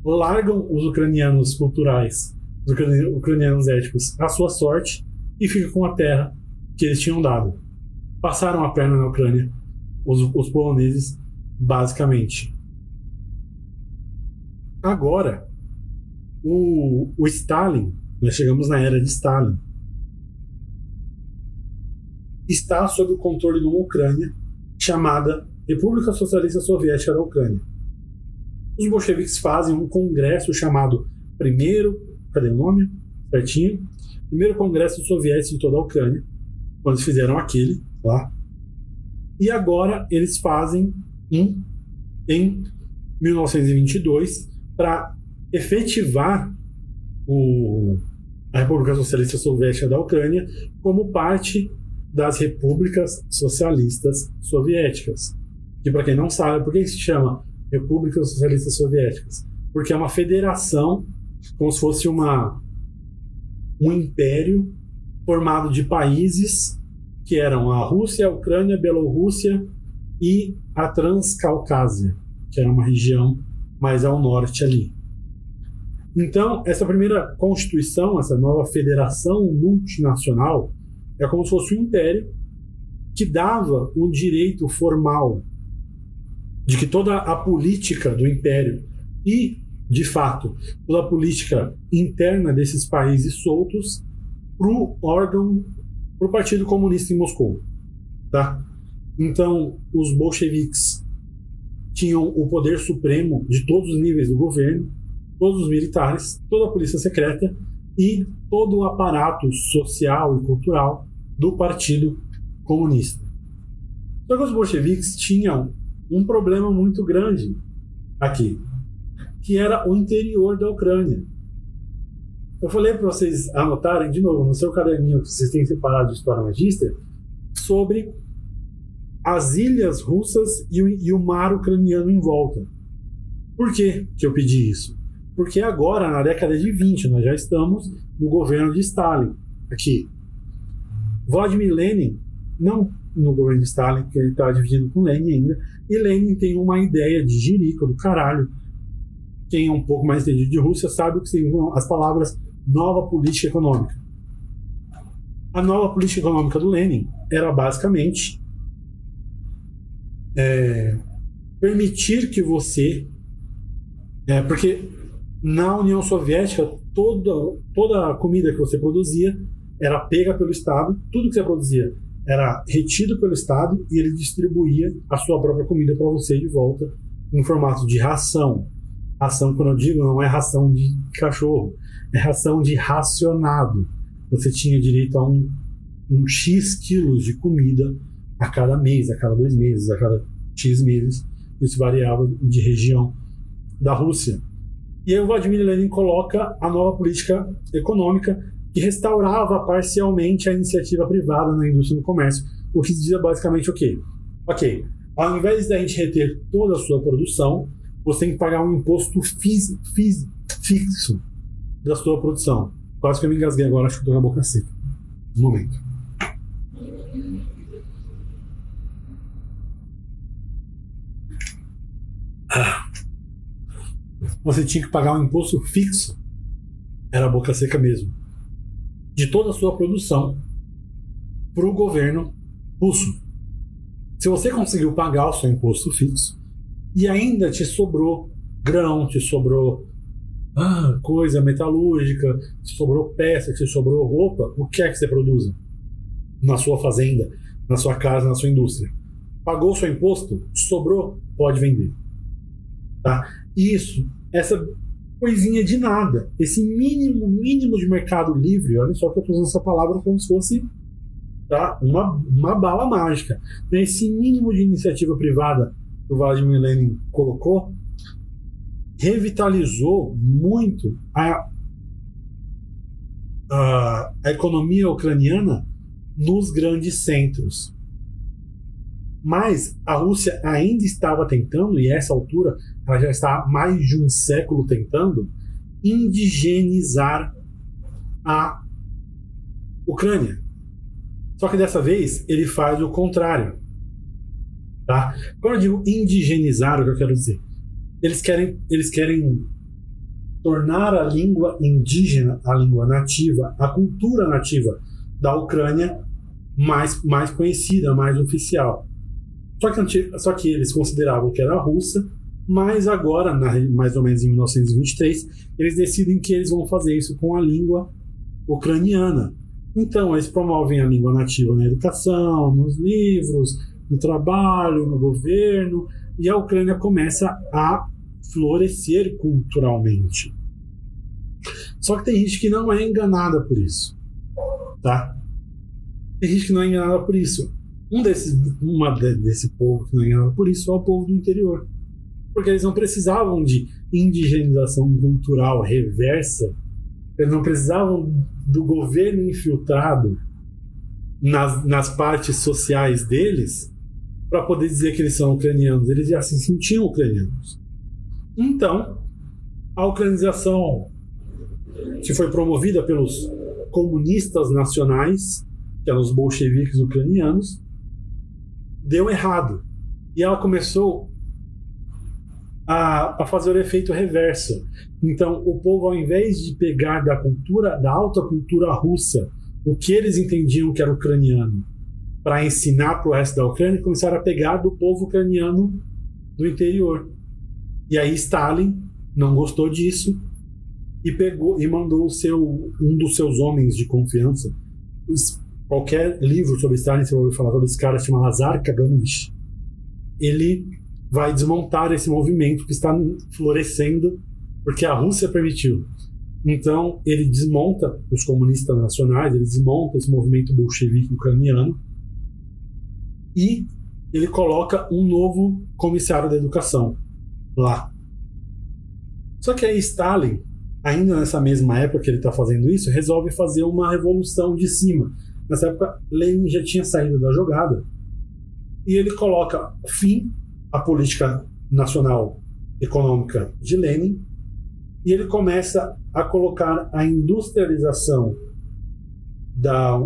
largam os ucranianos culturais, os ucranianos éticos, à sua sorte e ficam com a terra que eles tinham dado. Passaram a perna na Ucrânia, os, os poloneses, basicamente. Agora, o, o Stalin, nós chegamos na era de Stalin, está sob o controle de uma Ucrânia chamada República Socialista Soviética da Ucrânia. Os bolcheviques fazem um congresso chamado Primeiro, cadê o nome? Certinho. Primeiro Congresso Soviético de toda a Ucrânia, quando eles fizeram aquele lá. E agora eles fazem um em 1922 para efetivar o, a República Socialista Soviética da Ucrânia como parte das repúblicas socialistas soviéticas. Que, para quem não sabe, por que se chama Repúblicas Socialistas Soviéticas? Porque é uma federação, como se fosse uma, um império formado de países que eram a Rússia, a Ucrânia, a Bielorrússia e a Transcaucásia, que era uma região mais ao norte ali. Então, essa primeira constituição, essa nova federação multinacional, é como se fosse um império que dava o direito formal de que toda a política do império e, de fato, toda a política interna desses países soltos para o órgão, para o Partido Comunista em Moscou. Tá? Então, os bolcheviques tinham o poder supremo de todos os níveis do governo, todos os militares, toda a polícia secreta e todo o aparato social e cultural do Partido Comunista. Só que os bolcheviques tinham um problema muito grande aqui, que era o interior da Ucrânia. Eu falei para vocês anotarem de novo no seu caderninho que vocês têm separado de História Magíster sobre as ilhas russas e o, e o mar ucraniano em volta. Por que, que eu pedi isso? Porque agora, na década de 20, nós já estamos no governo de Stalin. Aqui. Vladimir Lenin, não no governo de Stalin, porque ele está dividindo com Lenin ainda, e Lenin tem uma ideia de jirico do caralho. Quem é um pouco mais entendido de Rússia sabe o que são as palavras nova política econômica. A nova política econômica do Lenin era basicamente é, permitir que você. É, porque na União Soviética, toda, toda a comida que você produzia era pega pelo Estado, tudo que você produzia era retido pelo Estado e ele distribuía a sua própria comida para você de volta em formato de ração. Ração, quando eu digo, não é ração de cachorro, é ração de racionado. Você tinha direito a um, um X quilos de comida a cada mês, a cada dois meses, a cada X meses. Isso variava de região da Rússia. E aí o Vladimir Lenin coloca a nova política econômica que restaurava parcialmente a iniciativa privada na indústria no comércio, o que dizia basicamente o quê? Ok, ao invés da gente reter toda a sua produção, você tem que pagar um imposto fis, fis, fixo da sua produção. Quase que eu me engasguei agora, acho que estou com a boca seca. Um momento. Ah. Você tinha que pagar um imposto fixo. Era a boca seca mesmo de toda a sua produção para o governo russo. Se você conseguiu pagar o seu imposto fixo e ainda te sobrou grão, te sobrou ah, coisa metalúrgica, te sobrou peça, te sobrou roupa, o que é que você produza na sua fazenda, na sua casa, na sua indústria? Pagou o seu imposto, sobrou, pode vender. Tá? Isso, essa coisinha de nada. Esse mínimo, mínimo de mercado livre, olha só que eu estou usando essa palavra como se fosse tá, uma, uma bala mágica. Esse mínimo de iniciativa privada que o Vladimir Lenin colocou revitalizou muito a, a, a economia ucraniana nos grandes centros. Mas a Rússia ainda estava tentando, e essa altura ela já está há mais de um século tentando, indigenizar a Ucrânia. Só que dessa vez ele faz o contrário. Tá? Quando eu digo indigenizar, o que eu quero dizer? Eles querem, eles querem tornar a língua indígena, a língua nativa, a cultura nativa da Ucrânia mais, mais conhecida, mais oficial. Só que, só que eles consideravam que era russa, mas agora, na, mais ou menos em 1923, eles decidem que eles vão fazer isso com a língua ucraniana. Então, eles promovem a língua nativa na educação, nos livros, no trabalho, no governo, e a Ucrânia começa a florescer culturalmente. Só que tem gente que não é enganada por isso, tá? Tem gente que não é enganada por isso. Um desses, uma desse povo que não ganhava por isso é o povo do interior. Porque eles não precisavam de indigenização cultural reversa, eles não precisavam do governo infiltrado nas, nas partes sociais deles para poder dizer que eles são ucranianos. Eles já se sentiam ucranianos. Então, a ucranização que foi promovida pelos comunistas nacionais, que eram os bolcheviques ucranianos, deu errado. E ela começou a, a, fazer o efeito reverso. Então, o povo, ao invés de pegar da cultura, da alta cultura russa, o que eles entendiam que era ucraniano, para ensinar para o resto da Ucrânia, começaram a pegar do povo ucraniano do interior. E aí Stalin não gostou disso e pegou e mandou seu, um dos seus homens de confiança qualquer livro sobre Stalin, você vai ouvir falar sobre esse cara, chama Lazar Kaganovich. Ele vai desmontar esse movimento que está florescendo porque a Rússia permitiu. Então, ele desmonta os comunistas nacionais, ele desmonta esse movimento bolchevique ucraniano e ele coloca um novo comissário da educação lá. Só que aí Stalin, ainda nessa mesma época que ele está fazendo isso, resolve fazer uma revolução de cima Nessa época, Lenin já tinha saído da jogada. E ele coloca fim à política nacional econômica de Lenin e ele começa a colocar a industrialização da,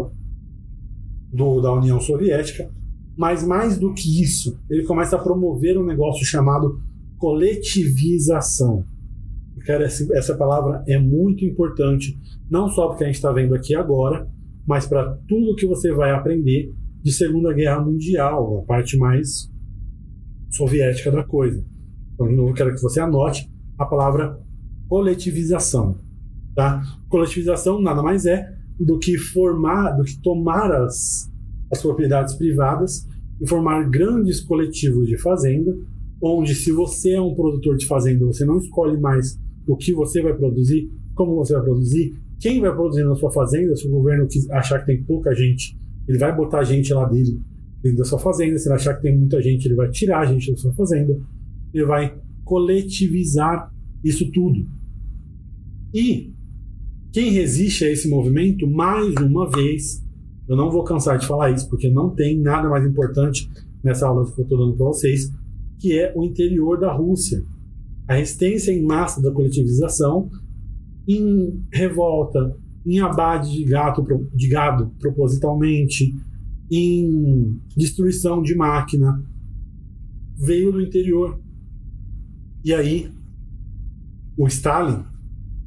do, da União Soviética, mas mais do que isso, ele começa a promover um negócio chamado coletivização. Cara, essa palavra é muito importante, não só porque a gente está vendo aqui agora, mas para tudo que você vai aprender de Segunda Guerra Mundial, a parte mais soviética da coisa. Então, de novo, quero que você anote a palavra coletivização. Tá? Coletivização nada mais é do que formar, do que tomar as, as propriedades privadas e formar grandes coletivos de fazenda, onde se você é um produtor de fazenda, você não escolhe mais o que você vai produzir, como você vai produzir, quem vai produzir na sua fazenda, se o governo achar que tem pouca gente, ele vai botar gente lá dele dentro da sua fazenda, se ele achar que tem muita gente, ele vai tirar a gente da sua fazenda, ele vai coletivizar isso tudo. E quem resiste a esse movimento, mais uma vez, eu não vou cansar de falar isso, porque não tem nada mais importante nessa aula que eu estou dando para vocês, que é o interior da Rússia. A resistência em massa da coletivização, em revolta, em abate de, gato, de gado propositalmente, em destruição de máquina, veio do interior. E aí, o Stalin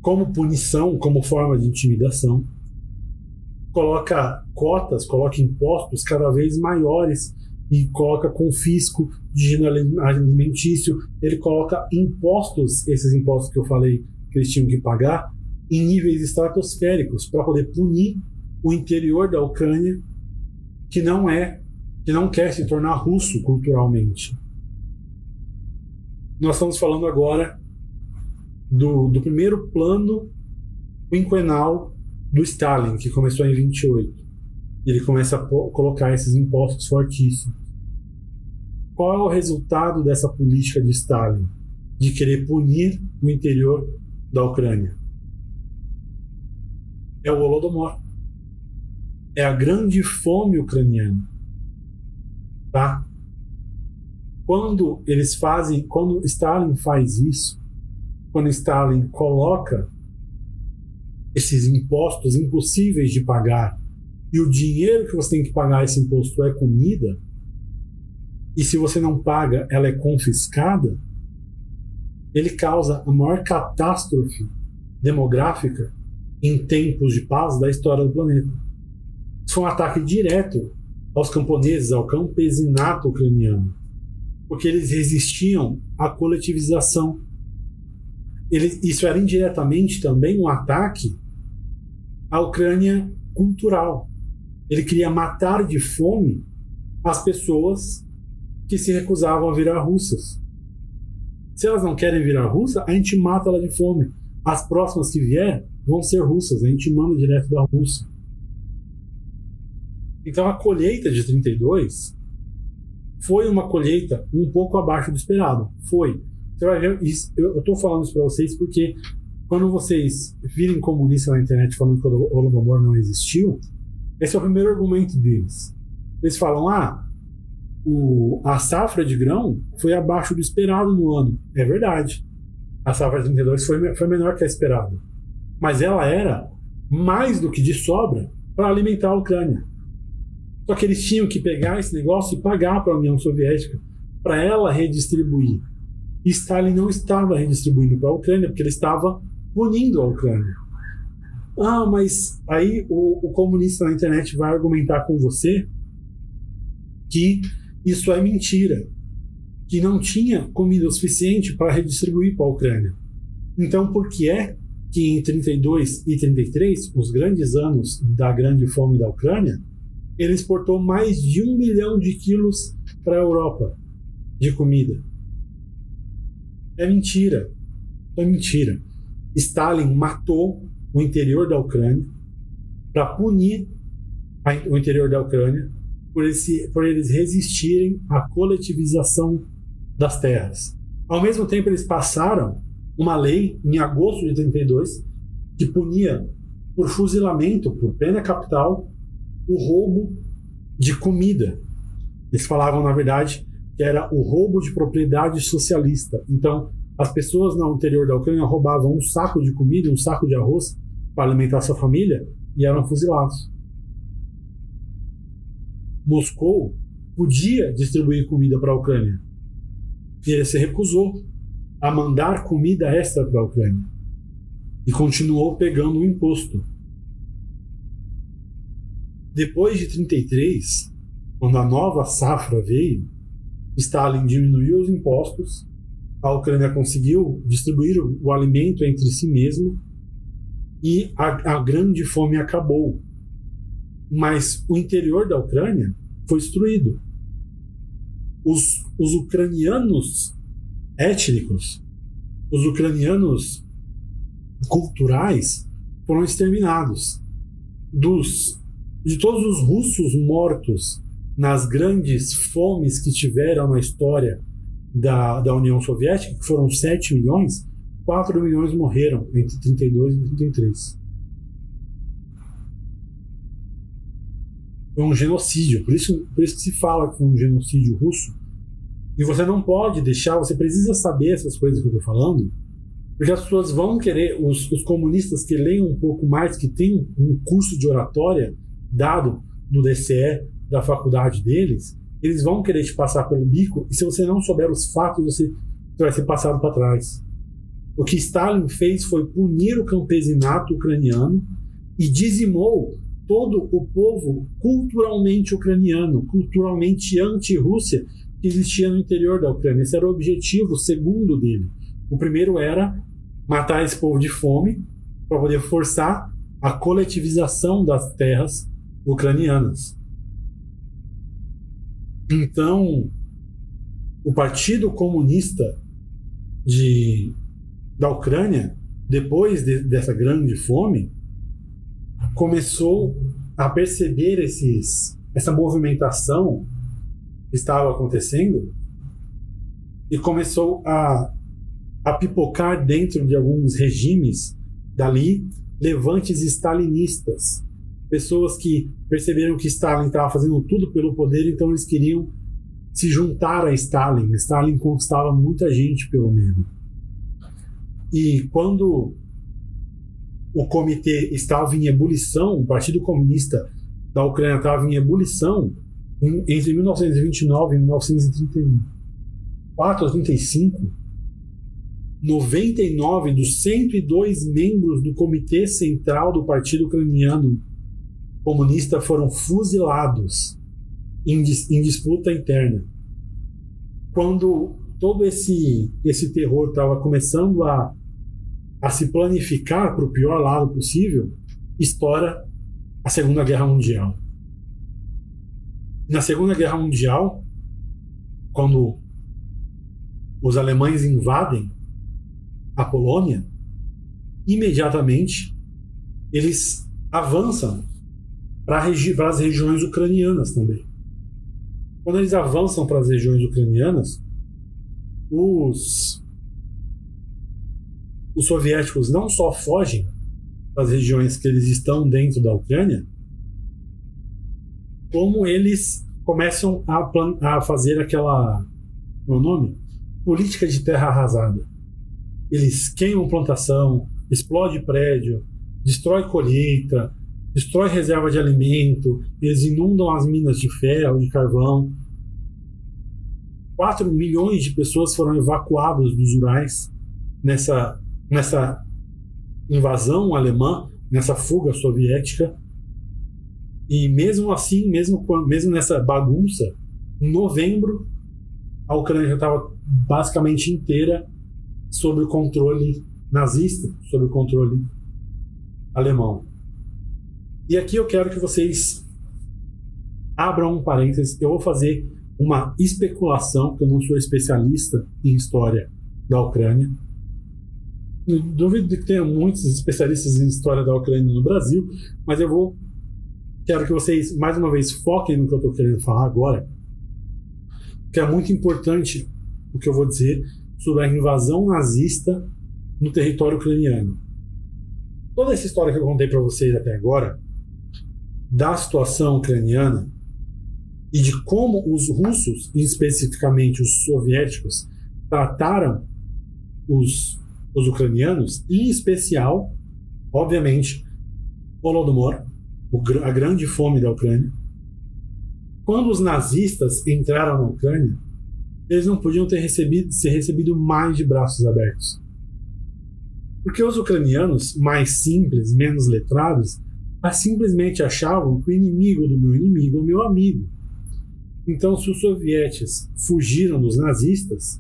como punição, como forma de intimidação, coloca cotas, coloca impostos cada vez maiores e coloca confisco de gênero alimentício, ele coloca impostos, esses impostos que eu falei que eles tinham que pagar, em níveis estratosféricos para poder punir o interior da Ucrânia que não é, que não quer se tornar russo culturalmente. Nós estamos falando agora do, do primeiro plano quinquenal do Stalin, que começou em 28. Ele começa a colocar esses impostos fortíssimos. Qual é o resultado dessa política de Stalin? De querer punir o interior da Ucrânia? É o Holodomor. É a grande fome ucraniana. Tá? Quando eles fazem, quando Stalin faz isso, quando Stalin coloca esses impostos impossíveis de pagar e o dinheiro que você tem que pagar esse imposto é comida, e se você não paga, ela é confiscada, ele causa a maior catástrofe demográfica em tempos de paz da história do planeta. Isso foi um ataque direto aos camponeses, ao campesinato ucraniano, porque eles resistiam à coletivização ele, isso era indiretamente também um ataque à Ucrânia cultural. Ele queria matar de fome as pessoas que se recusavam a virar russas. Se elas não querem virar russa, a gente mata ela de fome. As próximas que vier vão ser russas, a gente manda direto da Rússia. Então a colheita de 32 foi uma colheita um pouco abaixo do esperado. Foi. Você vai ver isso. Eu, estou falando isso para vocês porque quando vocês virem comunistas na internet falando que o Holodomor não existiu, esse é o primeiro argumento deles. Eles falam: ah, o, a safra de grão foi abaixo do esperado no ano. É verdade. A safra de 32 foi, foi menor que a esperada. Mas ela era mais do que de sobra para alimentar a Ucrânia. Só que eles tinham que pegar esse negócio e pagar para a União Soviética para ela redistribuir. E Stalin não estava redistribuindo para a Ucrânia, porque ele estava punindo a Ucrânia. Ah, mas aí o, o comunista na internet vai argumentar com você que isso é mentira, que não tinha comida suficiente para redistribuir para a Ucrânia. Então, por que é que em 32 e 33, os grandes anos da grande fome da Ucrânia, ele exportou mais de um milhão de quilos para a Europa de comida? É mentira. É mentira. Stalin matou o interior da Ucrânia para punir o interior da Ucrânia por, esse, por eles resistirem à coletivização das terras. Ao mesmo tempo, eles passaram uma lei em agosto de 32 que punia por fuzilamento, por pena capital, o roubo de comida. Eles falavam, na verdade, que era o roubo de propriedade socialista. Então, as pessoas no interior da Ucrânia roubavam um saco de comida, um saco de arroz para alimentar sua família e eram fuzilados. Moscou podia distribuir comida para a Ucrânia e ele se recusou a mandar comida extra para a Ucrânia e continuou pegando o imposto. Depois de 33, quando a nova safra veio, Stalin diminuiu os impostos, a Ucrânia conseguiu distribuir o, alimento entre si mesmo e a, a grande fome acabou. Mas o interior da Ucrânia foi destruído. Os, os ucranianos étnicos, os ucranianos culturais foram exterminados. Dos, de todos os russos mortos nas grandes fomes que tiveram na história da, da União Soviética, que foram 7 milhões, 4 milhões morreram entre 32 e 33. Foi um genocídio, por isso, por isso que se fala que foi um genocídio russo. E você não pode deixar, você precisa saber essas coisas que eu estou falando, porque as pessoas vão querer, os, os comunistas que leem um pouco mais, que tem um curso de oratória dado no DCE da faculdade deles, eles vão querer te passar pelo bico, e se você não souber os fatos, você, você vai ser passado para trás. O que Stalin fez foi punir o campesinato ucraniano e dizimou todo o povo culturalmente ucraniano, culturalmente anti-Rússia, que existia no interior da Ucrânia. Esse era o objetivo segundo dele. O primeiro era matar esse povo de fome para poder forçar a coletivização das terras ucranianas. Então, o Partido Comunista de, da Ucrânia, depois de, dessa grande fome, começou a perceber esses, essa movimentação que estava acontecendo e começou a, a pipocar dentro de alguns regimes dali levantes stalinistas pessoas que perceberam que Stalin estava fazendo tudo pelo poder, então eles queriam se juntar a Stalin. Stalin conquistava muita gente pelo medo. E quando o comitê estava em ebulição, o Partido Comunista da Ucrânia estava em ebulição entre 1929 e 1931. 4 a 35, 99 dos 102 membros do Comitê Central do Partido Ucraniano comunistas foram fuzilados em, em disputa interna. Quando todo esse, esse terror estava começando a, a se planificar para o pior lado possível, estoura a Segunda Guerra Mundial. Na Segunda Guerra Mundial, quando os alemães invadem a Polônia, imediatamente eles avançam para regi as regiões ucranianas também. Quando eles avançam para as regiões ucranianas, os, os soviéticos não só fogem das regiões que eles estão dentro da Ucrânia, como eles começam a, a fazer aquela. Qual é nome? Política de terra arrasada. Eles queimam plantação, explode prédio, destrói colheita, destrói reserva de alimento, eles inundam as minas de ferro, de carvão. 4 milhões de pessoas foram evacuadas dos Urais nessa, nessa invasão alemã, nessa fuga soviética. E mesmo assim, mesmo, mesmo nessa bagunça, em novembro, a Ucrânia já estava basicamente inteira sob o controle nazista, sob o controle alemão. E aqui eu quero que vocês abram um parênteses. Eu vou fazer uma especulação, porque eu não sou especialista em história da Ucrânia. Duvido de que tenha muitos especialistas em história da Ucrânia no Brasil, mas eu vou. Quero que vocês, mais uma vez, foquem no que eu estou querendo falar agora, que é muito importante o que eu vou dizer sobre a invasão nazista no território ucraniano. Toda essa história que eu contei para vocês até agora da situação ucraniana e de como os russos, especificamente os soviéticos, trataram os, os ucranianos, em especial, obviamente, Holodomor, a grande fome da Ucrânia. Quando os nazistas entraram na Ucrânia, eles não podiam ter recebido, ser recebido mais de braços abertos. Porque os ucranianos, mais simples, menos letrados, simplesmente achavam que o inimigo do meu inimigo é meu amigo. Então, se os sovietes fugiram dos nazistas,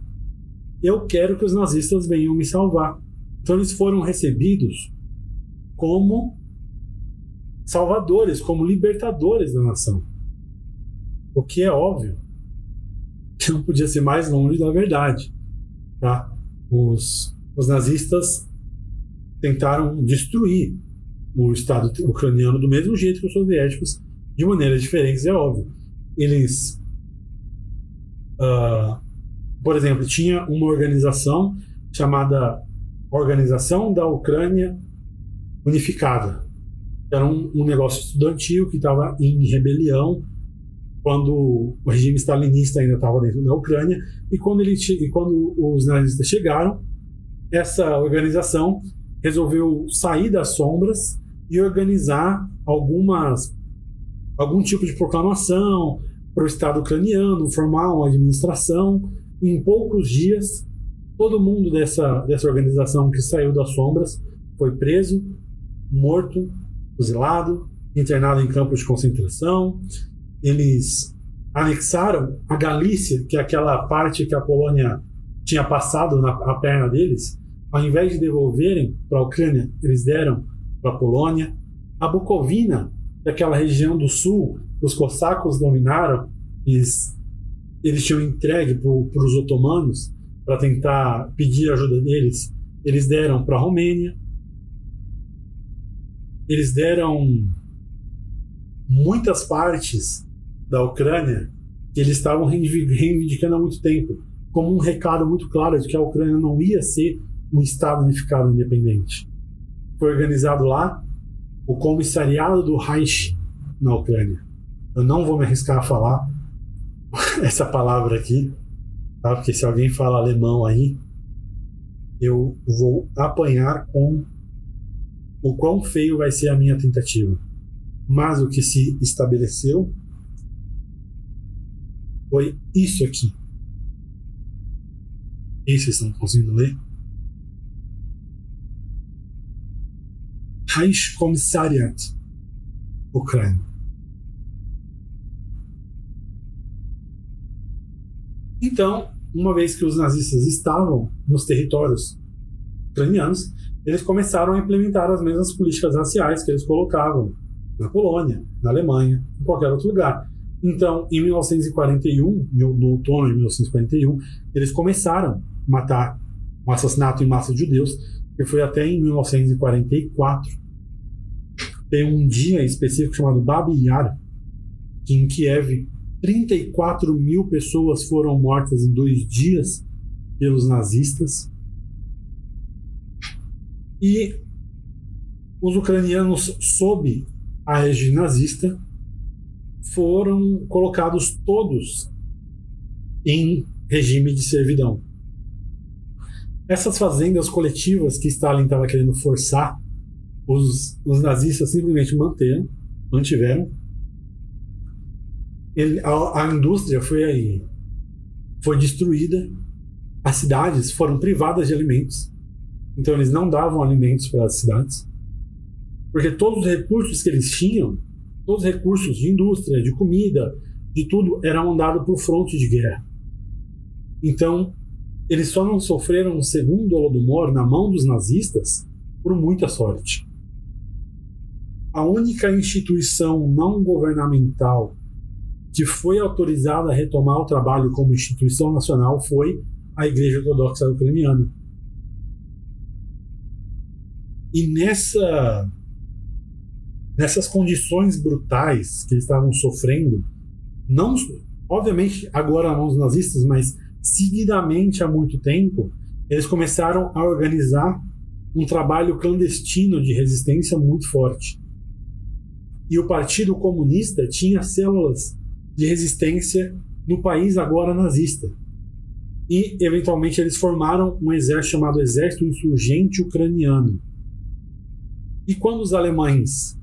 eu quero que os nazistas venham me salvar. Então, eles foram recebidos como salvadores, como libertadores da nação. O que é óbvio que não podia ser mais longe da verdade. Tá? Os, os nazistas tentaram destruir o Estado ucraniano do mesmo jeito que os soviéticos, de maneiras diferentes, é óbvio. Eles, uh, por exemplo, tinha uma organização chamada Organização da Ucrânia Unificada. Era um, um negócio estudantil que estava em rebelião quando o regime stalinista ainda estava dentro da Ucrânia e quando, ele, e quando os nazistas chegaram, essa organização resolveu sair das sombras e organizar algumas algum tipo de proclamação para o Estado ucraniano, formar uma administração. Em poucos dias, todo mundo dessa, dessa organização que saiu das sombras foi preso, morto, fuzilado, internado em campos de concentração. Eles anexaram a Galícia, que é aquela parte que a Polônia tinha passado na a perna deles. Ao invés de devolverem para a Ucrânia, eles deram para a Polônia. A Bucovina, daquela região do sul, os cossacos dominaram, eles, eles tinham entregue para os otomanos para tentar pedir ajuda deles. Eles deram para a Romênia. Eles deram muitas partes da Ucrânia que eles estavam reivindicando há muito tempo, como um recado muito claro de que a Ucrânia não ia ser um Estado unificado independente foi organizado lá o comissariado do Reich na Ucrânia. Eu não vou me arriscar a falar essa palavra aqui, tá? porque se alguém fala alemão aí, eu vou apanhar com o quão feio vai ser a minha tentativa. Mas o que se estabeleceu foi isso aqui. E vocês estão conseguindo ler? Reichskommissariat Ucrânia. Então, uma vez que os nazistas estavam nos territórios ucranianos, eles começaram a implementar as mesmas políticas raciais que eles colocavam na Polônia, na Alemanha, em qualquer outro lugar. Então, em 1941, no outono de 1941, eles começaram a matar um assassinato em massa de judeus, que foi até em 1944 tem um dia específico chamado Babi Yar, que em Kiev 34 mil pessoas foram mortas em dois dias pelos nazistas. E os ucranianos, sob a égide nazista, foram colocados todos em regime de servidão. Essas fazendas coletivas que Stalin estava querendo forçar os, os nazistas simplesmente manteram, mantiveram. Ele, a, a indústria foi foi destruída, as cidades foram privadas de alimentos, então eles não davam alimentos para as cidades, porque todos os recursos que eles tinham, todos os recursos de indústria, de comida, de tudo, eram dados por fronte de guerra. Então, eles só não sofreram um segundo Holodomor na mão dos nazistas por muita sorte. A única instituição não governamental que foi autorizada a retomar o trabalho como instituição nacional foi a Igreja Ortodoxa Ucraniana. E nessa nessas condições brutais que eles estavam sofrendo, não obviamente agora a mãos nazistas, mas seguidamente há muito tempo, eles começaram a organizar um trabalho clandestino de resistência muito forte e o Partido Comunista tinha células de resistência no país agora nazista. e eventualmente eles formaram um exército chamado Exército Insurgente Ucraniano. E quando os alemães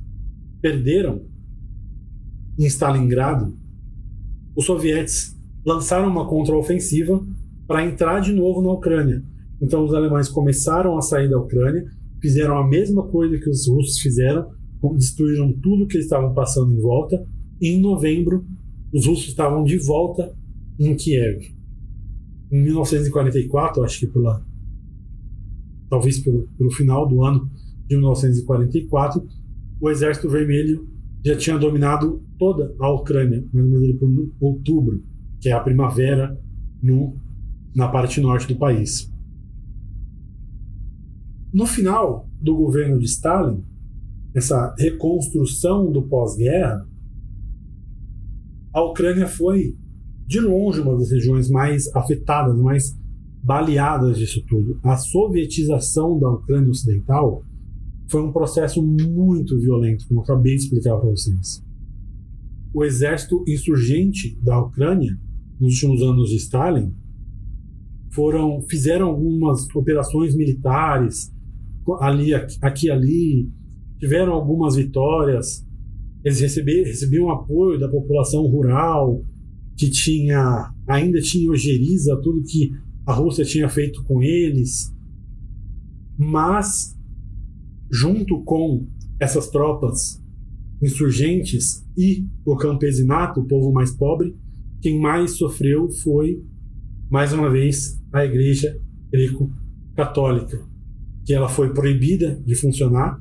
perderam em Stalingrado, os sovietes lançaram uma contraofensiva para entrar de novo na Ucrânia. Então os alemães começaram a sair da Ucrânia, fizeram a mesma coisa que os russos fizeram, destruíram tudo que eles estavam passando em volta. E em novembro, os russos estavam de volta em Kiev. Em 1944, acho que pela talvez pelo, pelo final do ano de 1944, o Exército Vermelho já tinha dominado toda a Ucrânia, mais ou menos por outubro, que é a primavera no, na parte norte do país. No final do governo de Stalin, essa reconstrução do pós-guerra, a Ucrânia foi, de longe, uma das regiões mais afetadas, mais baleadas disso tudo. A sovietização da Ucrânia Ocidental foi um processo muito violento, como eu acabei de explicar para vocês. O exército insurgente da Ucrânia, nos últimos anos de Stalin, foram fizeram algumas operações militares ali aqui ali tiveram algumas vitórias eles recebiam, recebiam apoio da população rural que tinha ainda tinha ojeriza tudo que a Rússia tinha feito com eles. Mas junto com essas tropas insurgentes e o campesinato, o povo mais pobre, quem mais sofreu foi, mais uma vez, a Igreja Greco-Católica, que ela foi proibida de funcionar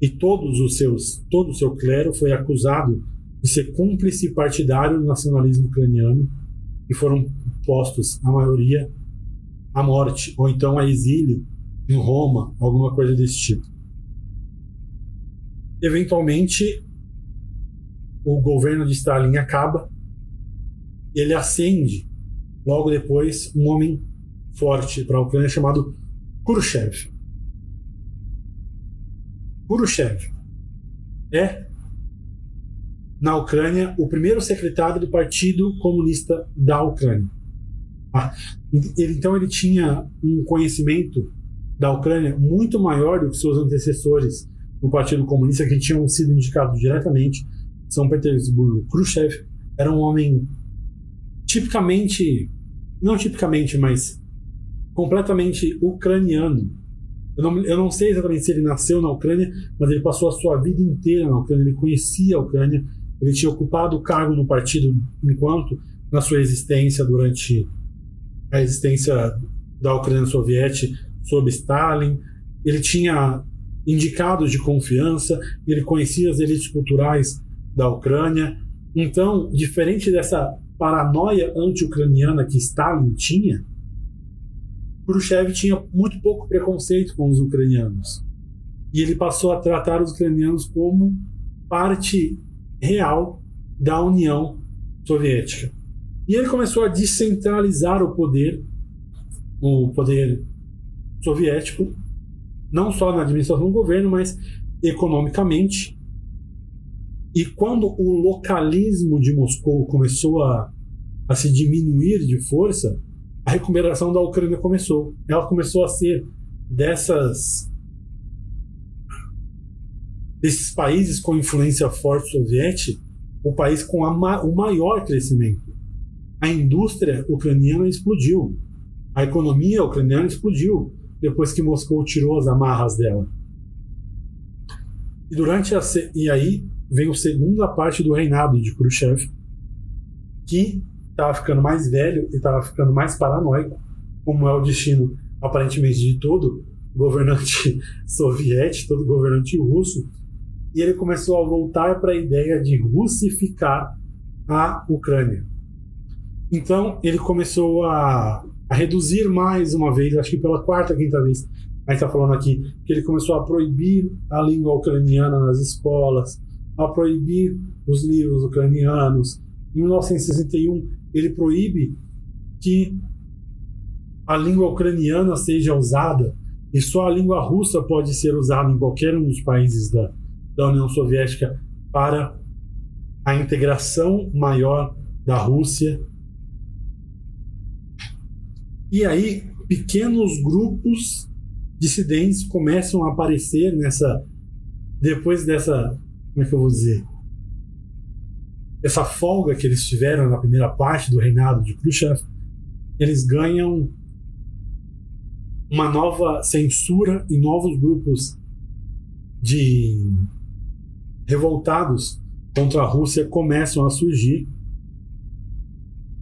e todos os seus, todo o seu clero foi acusado de ser cúmplice partidário do nacionalismo ucraniano e foram postos, a maioria, à morte ou então a exílio em Roma, alguma coisa desse tipo eventualmente o governo de Stalin acaba, ele ascende logo depois um homem forte para a Ucrânia chamado Khrushchev. Khrushchev é na Ucrânia o primeiro secretário do Partido Comunista da Ucrânia. Ah, então ele tinha um conhecimento da Ucrânia muito maior do que seus antecessores no Partido Comunista que tinham sido indicados diretamente. São Petersburgo Khrushchev era um homem tipicamente, não tipicamente, mas completamente ucraniano. Eu não, eu não sei exatamente se ele nasceu na Ucrânia, mas ele passou a sua vida inteira na Ucrânia, ele conhecia a Ucrânia, ele tinha ocupado o cargo no partido enquanto na sua existência durante a existência da Ucrânia soviética sob Stalin. Ele tinha indicados de confiança, ele conhecia as elites culturais da Ucrânia. Então, diferente dessa paranoia anti-ucraniana que Stalin tinha, Khrushchev tinha muito pouco preconceito com os ucranianos. E ele passou a tratar os ucranianos como parte real da União Soviética. E ele começou a descentralizar o poder, o poder soviético, não só na administração do governo, mas economicamente. E quando o localismo de Moscou começou a, a se diminuir de força, a recuperação da Ucrânia começou. Ela começou a ser dessas desses países com influência forte soviética, o país com ma o maior crescimento. A indústria ucraniana explodiu, a economia ucraniana explodiu, depois que Moscou tirou as amarras dela. E durante a e aí vem a segunda parte do reinado de Khrushchev, que estava ficando mais velho e estava ficando mais paranoico, como é o destino aparentemente de todo governante soviético, todo governante russo, e ele começou a voltar para a ideia de russificar a Ucrânia. Então ele começou a a reduzir mais uma vez, acho que pela quarta, quinta vez, a gente está falando aqui, que ele começou a proibir a língua ucraniana nas escolas, a proibir os livros ucranianos. Em 1961, ele proíbe que a língua ucraniana seja usada e só a língua russa pode ser usada em qualquer um dos países da, da União Soviética para a integração maior da Rússia E aí, pequenos grupos dissidentes começam a aparecer nessa. Depois dessa. Como é que eu vou dizer? Essa folga que eles tiveram na primeira parte do reinado de Khrushchev, eles ganham uma nova censura e novos grupos de revoltados contra a Rússia começam a surgir.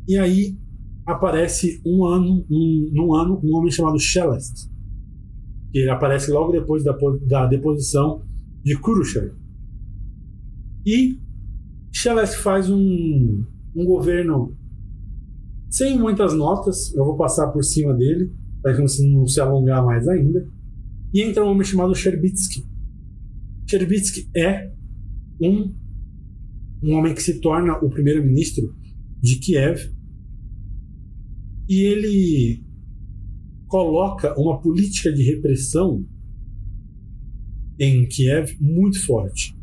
E aí aparece um ano, um, num ano, um homem chamado Shelest, que aparece logo depois da, da deposição de Khrushchev. E Shelest faz um, um governo sem muitas notas, eu vou passar por cima dele, para não se alongar mais ainda. E entra um homem chamado Sherbitsky. Sherbitsky é um, um homem que se torna o primeiro-ministro de Kiev e ele coloca uma política de repressão em Kiev muito forte.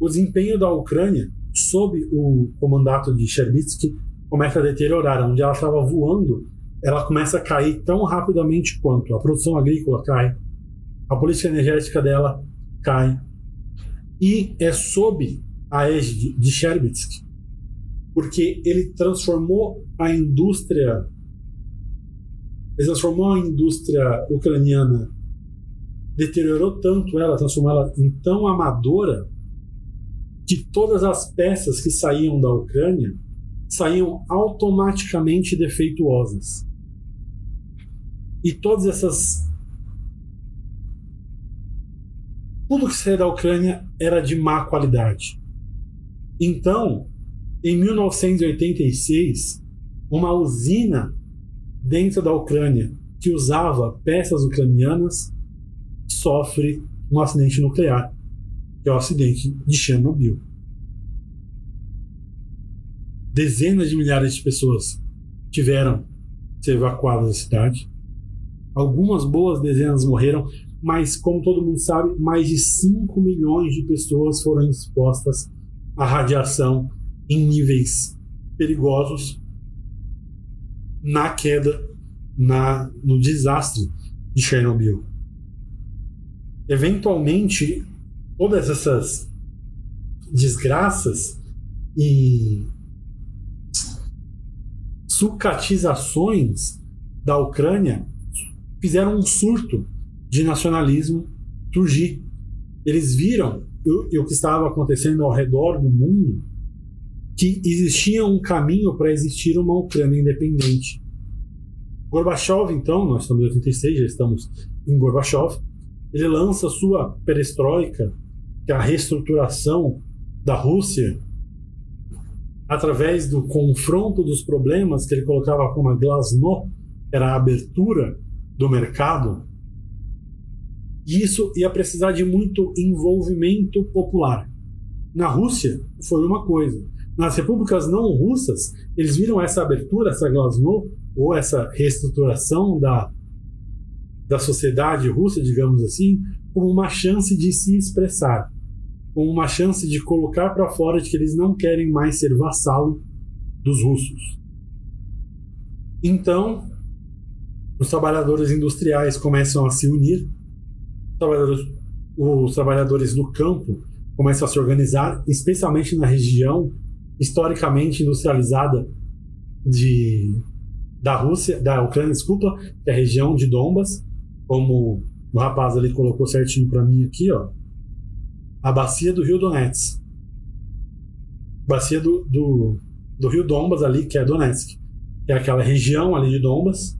O desempenho da Ucrânia, sob o comandato de Sherbitsky, começa a deteriorar. Onde ela estava voando, ela começa a cair tão rapidamente quanto a produção agrícola cai, a política energética dela cai. E é sob a égide de Sherbitsky porque ele transformou a indústria ele transformou a indústria ucraniana deteriorou tanto ela, transformou ela em tão amadora que todas as peças que saíam da Ucrânia saíam automaticamente defeituosas. E todas essas tudo que saía da Ucrânia era de má qualidade. Então, em 1986, uma usina dentro da Ucrânia que usava peças ucranianas sofre um acidente nuclear, que é o acidente de Chernobyl. Dezenas de milhares de pessoas tiveram que ser evacuadas da cidade. Algumas boas dezenas morreram, mas, como todo mundo sabe, mais de 5 milhões de pessoas foram expostas à radiação em níveis perigosos na queda, na, no desastre de Chernobyl. Eventualmente, todas essas desgraças e sucatizações da Ucrânia fizeram um surto de nacionalismo surgir. Eles viram o, que estava acontecendo ao redor do mundo que existia um caminho para existir uma Ucrânia independente. Gorbachev, então, nós estamos em 86, já estamos em Gorbachev, ele lança sua perestroika, que é a reestruturação da Rússia, através do confronto dos problemas que ele colocava como a glasnost, era a abertura do mercado. Isso ia precisar de muito envolvimento popular. Na Rússia, foi uma coisa nas repúblicas não russas, eles viram essa abertura, essa glasnost, ou essa reestruturação da, da sociedade russa, digamos assim, como uma chance de se expressar, uma chance de colocar para fora de que eles não querem mais ser vassalo dos russos. Então, os trabalhadores industriais começam a se unir, os trabalhadores, os trabalhadores do campo começam a se organizar, especialmente na região historicamente industrializada de, da Rússia, da Ucrânia, desculpa, que é a região de Donbas, como o rapaz ali colocou certinho para mim aqui, ó, a bacia do Rio Donetsk, bacia do, do, do Rio Donbas ali, que é Donetsk, é aquela região ali de Donbas,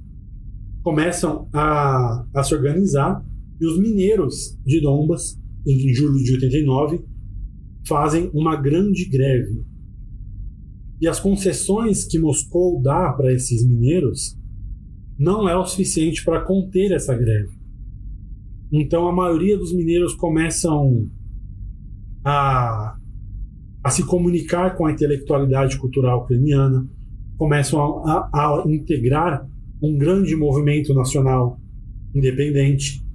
começam a, a se organizar e os mineiros de Donbas, em julho de 89, fazem uma grande greve e as concessões que Moscou dá para esses mineiros não é o suficiente para conter essa greve. Então a maioria dos mineiros começam a, a se comunicar com a intelectualidade cultural ucraniana, começam a, a, a integrar um grande movimento nacional independente.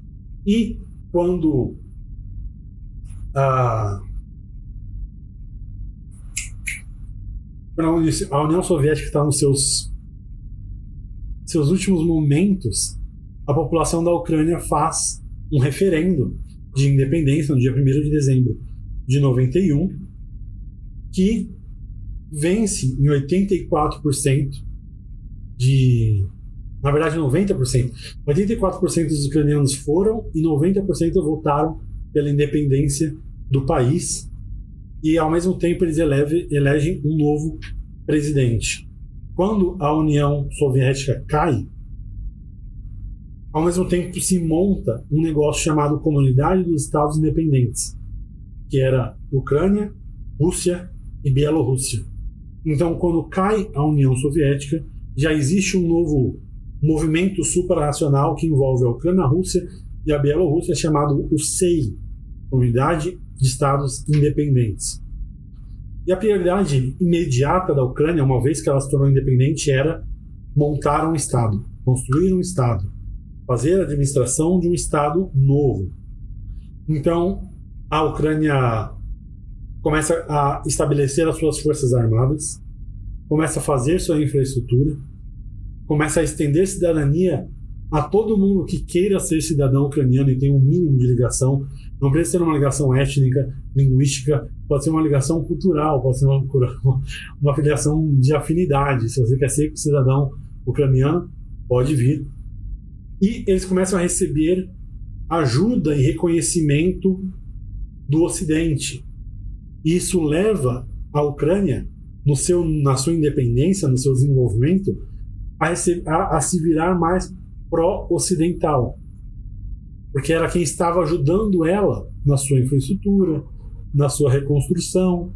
E quando a a União Soviética está nos seus seus últimos momentos, a população da Ucrânia faz um referendo de independência no dia 1 de dezembro de 91, que vence em 84% de. Na verdade, 90%. 84% dos ucranianos foram e 90% votaram pela independência do país. E, ao mesmo tempo, eles eleve, elegem um novo presidente. Quando a União Soviética cai, ao mesmo tempo se monta um negócio chamado Comunidade dos Estados Independentes, que era Ucrânia, Rússia e Bielorrússia. Então, quando cai a União Soviética, já existe um novo movimento supranacional que envolve a Ucrânia, a Rússia e a Bielorrússia, chamado o SEI, Comunidade de Estados Independentes. E a prioridade imediata da Ucrânia, uma vez que ela se tornou independente, era montar um Estado, construir um Estado, fazer a administração de um Estado novo. Então, a Ucrânia começa a estabelecer as suas forças armadas, começa a fazer sua infraestrutura, começa a estender cidadania a todo mundo que queira ser cidadão ucraniano e tenha um mínimo de ligação. Não precisa ser uma ligação étnica, linguística, pode ser uma ligação cultural, pode ser uma, uma filiação de afinidade. Se você quer ser cidadão ucraniano, pode vir. E eles começam a receber ajuda e reconhecimento do Ocidente. Isso leva a Ucrânia, no seu, na sua independência, no seu desenvolvimento, a, a, a se virar mais pró-ocidental. Porque era quem estava ajudando ela na sua infraestrutura, na sua reconstrução.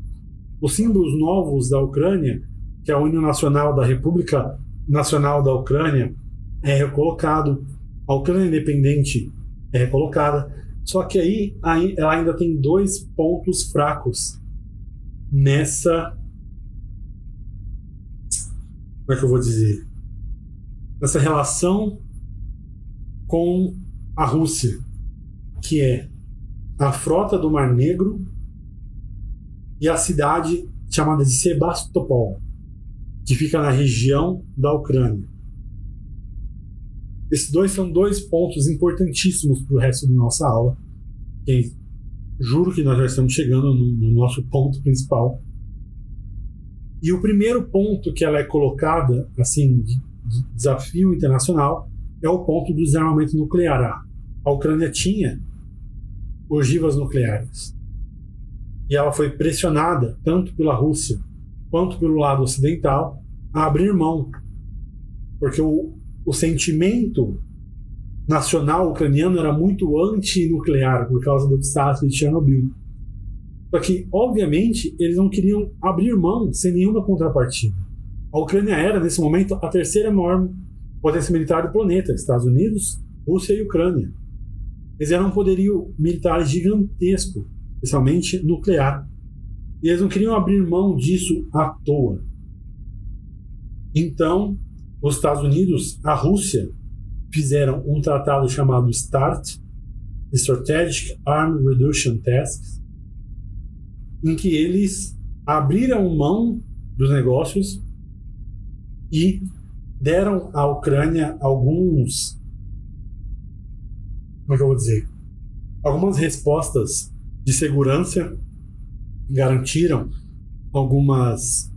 Os símbolos novos da Ucrânia, que é o hino nacional da República Nacional da Ucrânia, é recolocado. A Ucrânia independente é recolocada. Só que aí, ela ainda tem dois pontos fracos nessa. Como é que eu vou dizer? Nessa relação com a Rússia, que é a frota do Mar Negro e a cidade chamada de Sebastopol, que fica na região da Ucrânia. Esses dois são dois pontos importantíssimos para o resto da nossa aula. Que juro que nós já estamos chegando no, no nosso ponto principal. E o primeiro ponto que ela é colocada, assim, de, de desafio internacional, é o ponto do desarmamento nuclear. A Ucrânia tinha ogivas nucleares. E ela foi pressionada, tanto pela Rússia quanto pelo lado ocidental, a abrir mão. Porque o, o sentimento nacional ucraniano era muito anti-nuclear por causa do desastre de Chernobyl. Só que, obviamente, eles não queriam abrir mão sem nenhuma contrapartida. A Ucrânia era, nesse momento, a terceira maior potência militar do planeta: Estados Unidos, Rússia e Ucrânia. Eles eram um poderio militar gigantesco, especialmente nuclear. E eles não queriam abrir mão disso à toa. Então, os Estados Unidos, a Rússia, fizeram um tratado chamado START, Strategic Arm Reduction Tasks, em que eles abriram mão dos negócios e deram à Ucrânia alguns. Como é que eu vou dizer? Algumas respostas de segurança garantiram algumas.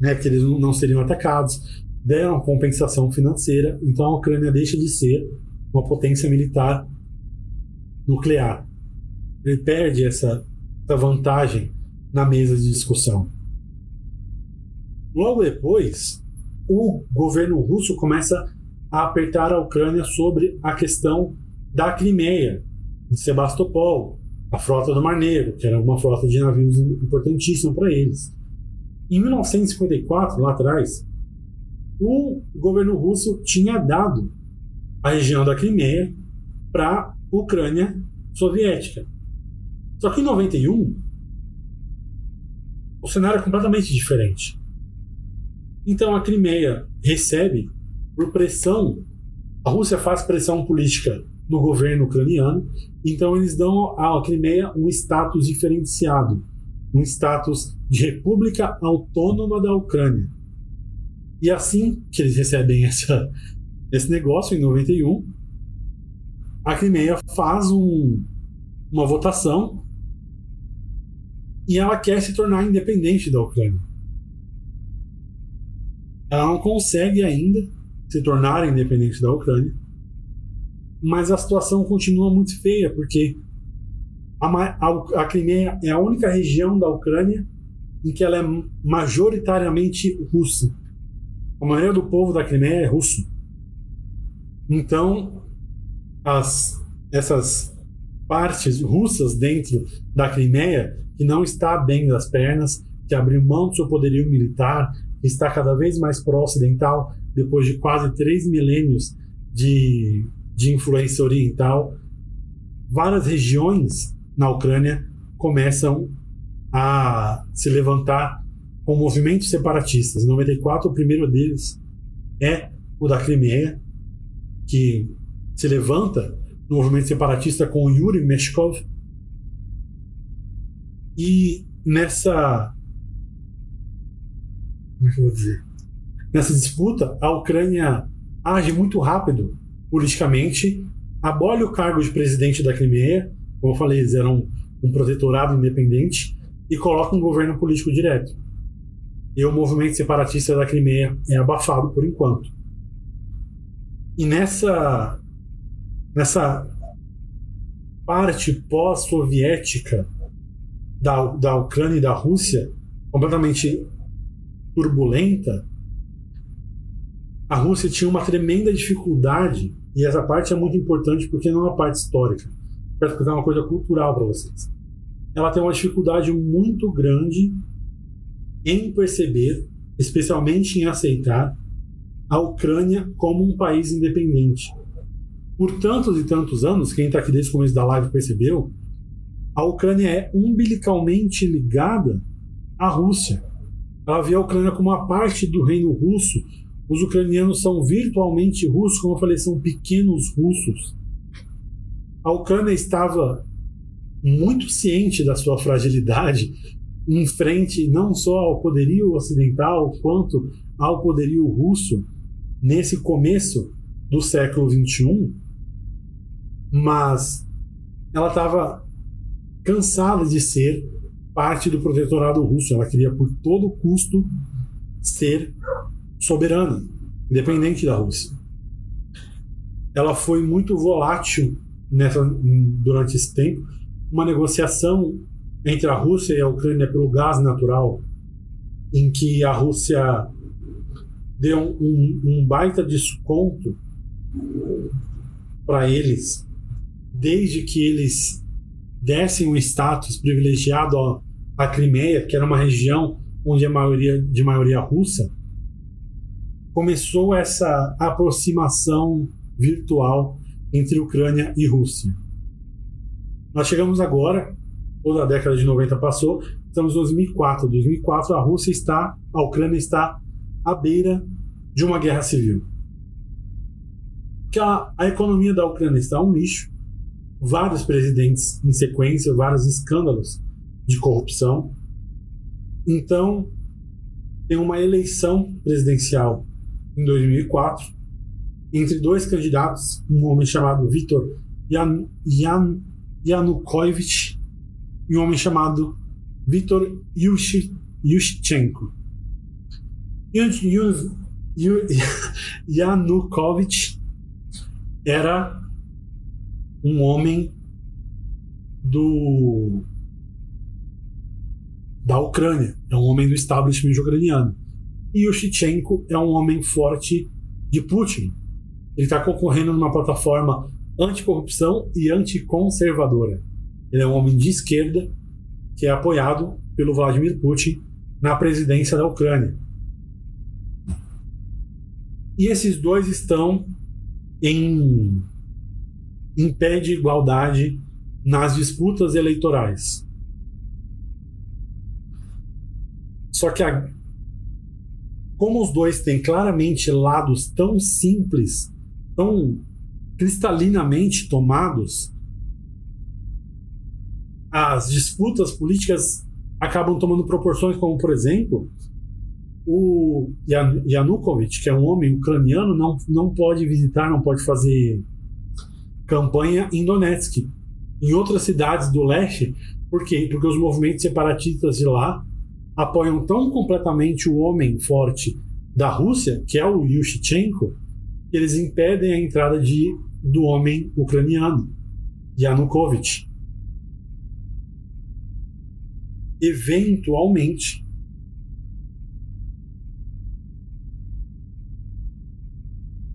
Né, que eles não seriam atacados, deram compensação financeira, então a Ucrânia deixa de ser uma potência militar nuclear. Ele perde essa, essa vantagem na mesa de discussão. Logo depois, o governo russo começa a apertar a Ucrânia sobre a questão da Crimeia, de Sebastopol, a frota do Mar Negro, que era uma frota de navios importantíssima para eles. Em 1954, lá atrás, o governo russo tinha dado a região da Crimeia para a Ucrânia soviética. Só que em 91 o cenário é completamente diferente. Então a Crimeia recebe por pressão, a Rússia faz pressão política no governo ucraniano, então eles dão à Crimeia um status diferenciado, um status de república autônoma da Ucrânia. E assim que eles recebem essa, esse negócio em 91, a Crimeia faz um, uma votação e ela quer se tornar independente da Ucrânia. Ela não consegue ainda se tornar independente da Ucrânia, mas a situação continua muito feia porque a, a, a Crimeia é a única região da Ucrânia em que ela é majoritariamente russa. A maioria do povo da Crimeia é russo. Então, as, essas partes russas dentro da Crimeia, que não está bem das pernas, que abriu mão do seu poderio militar, que está cada vez mais pró-ocidental, depois de quase três milênios de, de influência oriental, várias regiões na Ucrânia começam a se levantar com movimentos separatistas. Em 94, o primeiro deles é o da Crimeia, que se levanta no movimento separatista com Yuri Meshkov. E nessa. Como é que eu vou dizer? Nessa disputa, a Ucrânia age muito rápido politicamente, abole o cargo de presidente da Crimeia, como eu falei, eles eram um protetorado independente, e coloca um governo político direto. E o movimento separatista da Crimeia é abafado por enquanto. E nessa nessa parte pós-soviética da, da Ucrânia e da Rússia, completamente turbulenta, a Rússia tinha uma tremenda dificuldade, e essa parte é muito importante porque não é uma parte histórica. Quero explicar uma coisa cultural para vocês ela tem uma dificuldade muito grande em perceber, especialmente em aceitar, a Ucrânia como um país independente. Por tantos e tantos anos, quem está aqui desde o começo da live percebeu, a Ucrânia é umbilicalmente ligada à Rússia. Ela vê a Ucrânia como uma parte do reino russo. Os ucranianos são virtualmente russos, como eu falei, são pequenos russos. A Ucrânia estava muito ciente da sua fragilidade em frente não só ao poderio ocidental quanto ao poderio russo nesse começo do século XXI, mas ela estava cansada de ser parte do protetorado russo. Ela queria, por todo custo, ser soberana, independente da Rússia. Ela foi muito volátil nessa, durante esse tempo uma negociação entre a Rússia e a Ucrânia pelo gás natural, em que a Rússia deu um, um baita desconto para eles, desde que eles dessem um status privilegiado à, Crimeia, que era uma região onde a maioria de maioria russa, começou essa aproximação virtual entre Ucrânia e Rússia. Nós chegamos agora, toda a década de 90 passou, estamos em 2004. 2004 a Rússia está, a Ucrânia está à beira de uma guerra civil. Que a, a economia da Ucrânia está um lixo, vários presidentes em sequência, vários escândalos de corrupção. Então, tem uma eleição presidencial em 2004 entre dois candidatos, um homem chamado Viktor Yan, Yan, Yanukovych um homem chamado Viktor Yushchenko. Yanukovych era um homem do da Ucrânia, é um homem do establishment ucraniano. E Yushchenko é um homem forte de Putin. Ele está concorrendo numa plataforma anticorrupção e anticonservadora. Ele é um homem de esquerda que é apoiado pelo Vladimir Putin na presidência da Ucrânia. E esses dois estão em, em pé de igualdade nas disputas eleitorais. Só que, a, como os dois têm claramente lados tão simples, tão cristalinamente tomados, as disputas políticas acabam tomando proporções como, por exemplo, o Yanukovych, que é um homem ucraniano, não, não pode visitar, não pode fazer campanha em Donetsk. Em outras cidades do leste, por quê? Porque os movimentos separatistas de lá apoiam tão completamente o homem forte da Rússia, que é o Yushchenko, que eles impedem a entrada de, do homem ucraniano, Yanukovych. Eventualmente,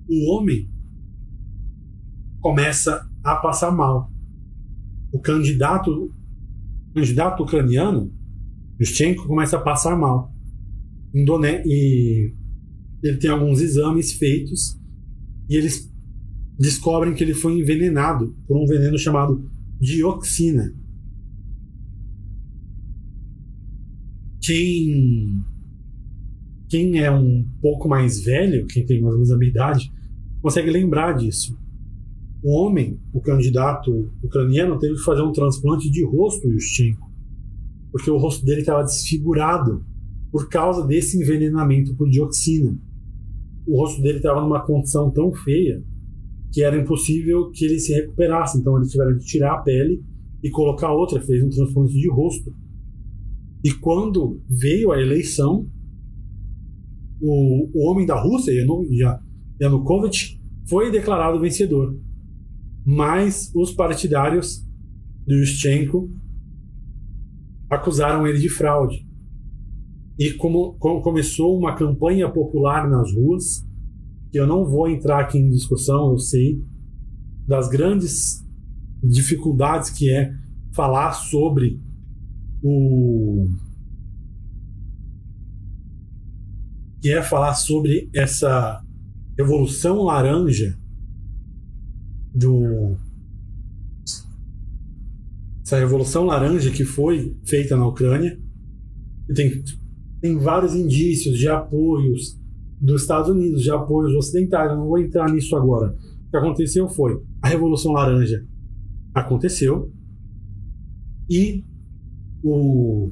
o homem começa a passar mal. O candidato, o candidato ucraniano, Yushchenko, começa a passar mal. E ele tem alguns exames feitos e eles descobrem que ele foi envenenado por um veneno chamado dioxina. Quem quem é um pouco mais velho, quem tem mais ou menos a minha idade, consegue lembrar disso. O homem, o candidato ucraniano, teve que fazer um transplante de rosto, Yushchenko, porque o rosto dele estava desfigurado por causa desse envenenamento por dioxina o rosto dele estava numa condição tão feia que era impossível que ele se recuperasse. Então eles tiveram de tirar a pele e colocar outra, fez um transplante de rosto. E quando veio a eleição, o, o homem da Rússia, Yanukovych, foi declarado vencedor. Mas os partidários do Yushchenko acusaram ele de fraude. E como, como começou uma campanha popular nas ruas, que eu não vou entrar aqui em discussão, eu sei das grandes dificuldades que é falar sobre o que é falar sobre essa revolução laranja do essa revolução laranja que foi feita na Ucrânia tem tem vários indícios de apoios dos Estados Unidos, de apoios ocidentais. Não vou entrar nisso agora. O que aconteceu foi a Revolução Laranja aconteceu e o,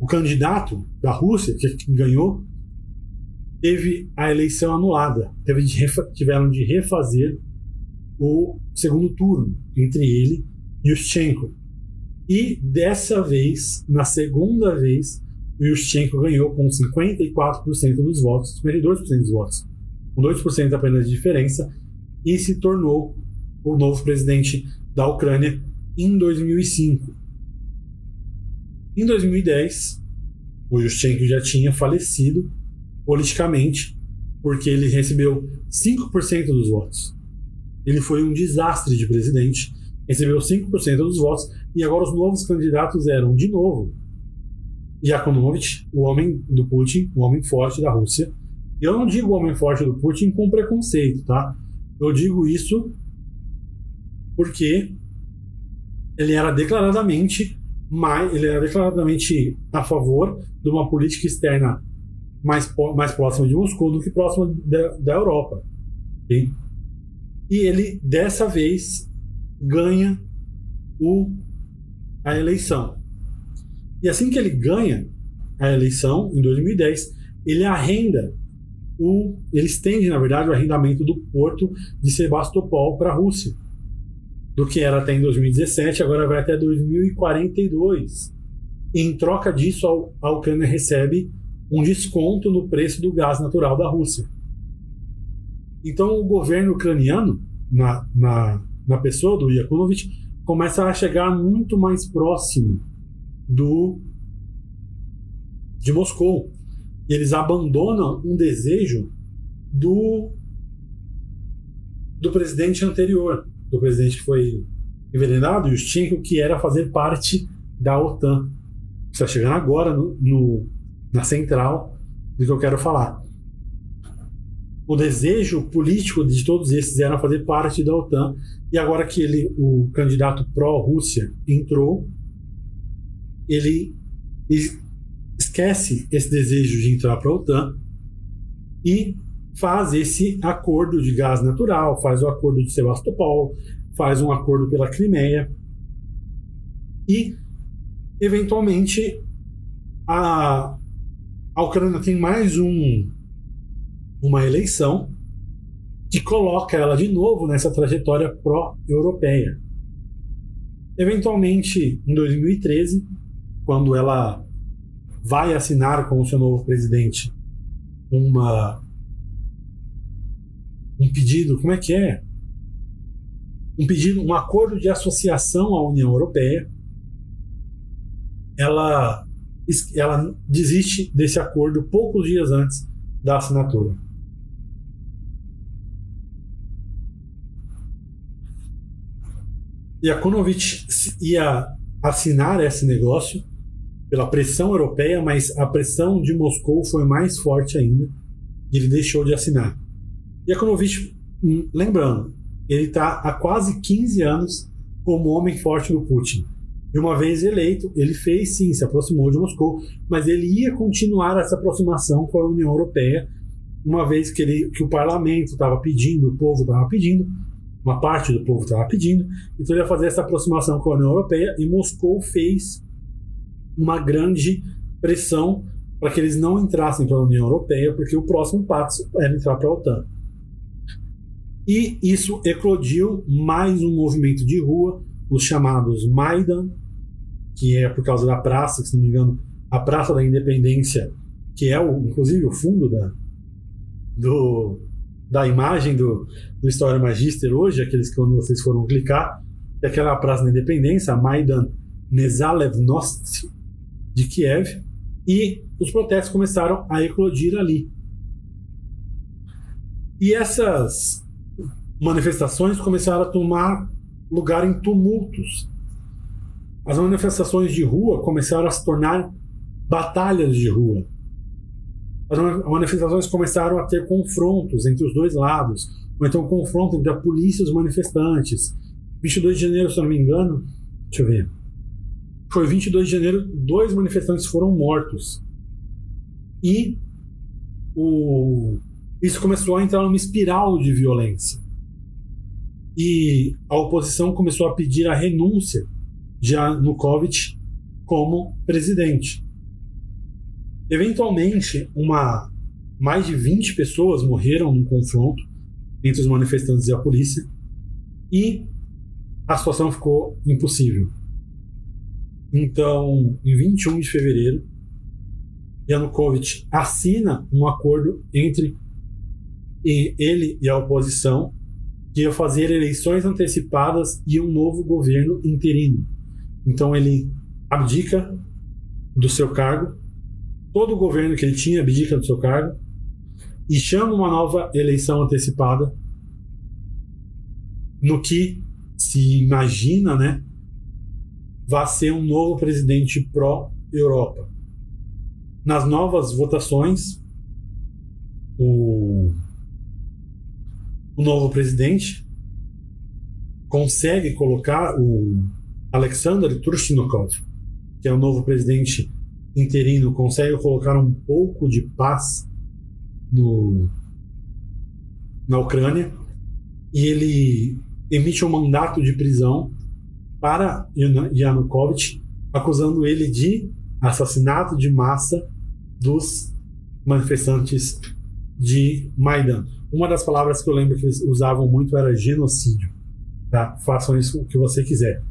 o candidato da Rússia, que ganhou, teve a eleição anulada. Teve de tiveram de refazer o segundo turno entre ele e Yushchenko. E dessa vez, na segunda vez, o Yushchenko ganhou com 54% dos votos, 52% dos votos, com 2% apenas de diferença, e se tornou o novo presidente da Ucrânia em 2005. Em 2010, o Yushchenko já tinha falecido politicamente porque ele recebeu 5% dos votos. Ele foi um desastre de presidente, recebeu 5% dos votos e agora os novos candidatos eram, de novo, Yakunovich, o homem do Putin, o homem forte da Rússia. Eu não digo o homem forte do Putin com preconceito, tá? Eu digo isso porque ele era declaradamente mais, ele era declaradamente a favor de uma política externa mais, mais próxima de Moscou do que próxima da, da Europa. E ele, dessa vez, ganha o, a eleição. E assim que ele ganha a eleição, em 2010, ele arrenda o, ele estende, na verdade, o arrendamento do porto de Sebastopol para a Rússia. Do que era até em 2017, agora vai até 2042. Em troca disso, a Ucrânia recebe um desconto no preço do gás natural da Rússia. Então, o governo ucraniano, na, na, na pessoa do Yakunovich, começa a chegar muito mais próximo do de Moscou. Eles abandonam um desejo do do presidente anterior, do presidente que foi envenenado, Justinko, que era fazer parte da OTAN. Está chegando agora no, no, na central do que eu quero falar. O desejo político de todos esses era fazer parte da OTAN, e agora que ele, o candidato pró-Rússia entrou, ele esquece esse desejo de entrar para a OTAN e faz esse acordo de gás natural, faz o acordo de Sebastopol, faz um acordo pela Crimeia e, eventualmente, a, a Ucrânia tem mais um, uma eleição que coloca ela de novo nessa trajetória pró-europeia. Eventualmente, em 2013, quando ela vai assinar com o seu novo presidente uma um pedido, como é que é? Um pedido, um acordo de associação à União Europeia. Ela ela desiste desse acordo poucos dias antes da assinatura. A Konovic ia assinar esse negócio pela pressão europeia, mas a pressão de Moscou foi mais forte ainda e ele deixou de assinar. A Konovic, hum, lembrando, ele está há quase 15 anos como homem forte do Putin. E uma vez eleito, ele fez sim, se aproximou de Moscou, mas ele ia continuar essa aproximação com a União Europeia, uma vez que, ele, que o parlamento estava pedindo, o povo estava pedindo, uma parte do povo estava pedindo, então ele ia fazer essa aproximação com a União Europeia e Moscou fez uma grande pressão para que eles não entrassem para a União Europeia, porque o próximo passo era entrar para a OTAN. E isso eclodiu mais um movimento de rua, os chamados Maidan, que é por causa da praça, que, se não me engano, a Praça da Independência, que é o, inclusive o fundo da, do, da imagem do, do História Magister hoje, aqueles que quando vocês foram clicar, é aquela Praça da Independência, a Maidan Nezalevnost de Kiev, e os protestos começaram a eclodir ali. E essas manifestações começaram a tomar lugar em tumultos as manifestações de rua começaram a se tornar batalhas de rua. As manifestações começaram a ter confrontos entre os dois lados, ou então confronto entre a polícia e os manifestantes. 22 de janeiro, se não me engano, deixa eu ver. Foi 22 de janeiro, dois manifestantes foram mortos. E o... isso começou a entrar numa espiral de violência. E a oposição começou a pedir a renúncia de Yanukovych como presidente. Eventualmente, uma, mais de 20 pessoas morreram no confronto entre os manifestantes e a polícia e a situação ficou impossível. Então, em 21 de fevereiro, Yanukovych assina um acordo entre ele e a oposição ia fazer eleições antecipadas e um novo governo interino. Então ele abdica do seu cargo, todo o governo que ele tinha abdica do seu cargo e chama uma nova eleição antecipada no que se imagina, né, vai ser um novo presidente pró-Europa. Nas novas votações, o, o novo presidente consegue colocar o Alexander Trushnikov, que é o novo presidente interino, consegue colocar um pouco de paz no, na Ucrânia e ele emite um mandato de prisão para Yanukovych, acusando ele de assassinato de massa dos manifestantes de Maidan. Uma das palavras que eu lembro que eles usavam muito era genocídio. Tá? Façam isso o que você quiser.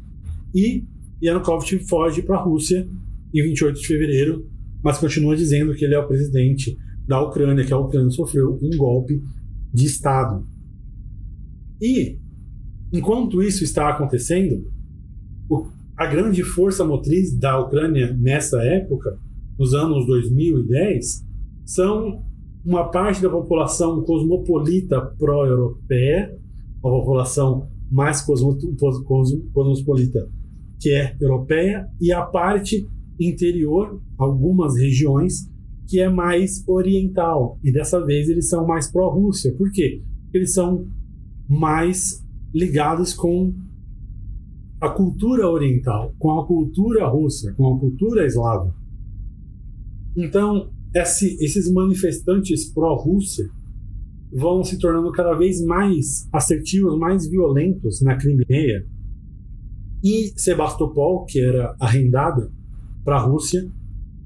E Yanukovych foge para a Rússia em 28 de fevereiro, mas continua dizendo que ele é o presidente da Ucrânia, que a Ucrânia sofreu um golpe de Estado. E, enquanto isso está acontecendo, a grande força motriz da Ucrânia nessa época, nos anos 2010, são uma parte da população cosmopolita pró-europeia, a população mais cosmopolita que é europeia, e a parte interior, algumas regiões, que é mais oriental. E dessa vez eles são mais pró-Rússia. Por quê? Porque eles são mais ligados com a cultura oriental, com a cultura russa, com a cultura eslava. Então, esse, esses manifestantes pró-Rússia vão se tornando cada vez mais assertivos, mais violentos na Crimeia. E Sebastopol, que era arrendada para a Rússia,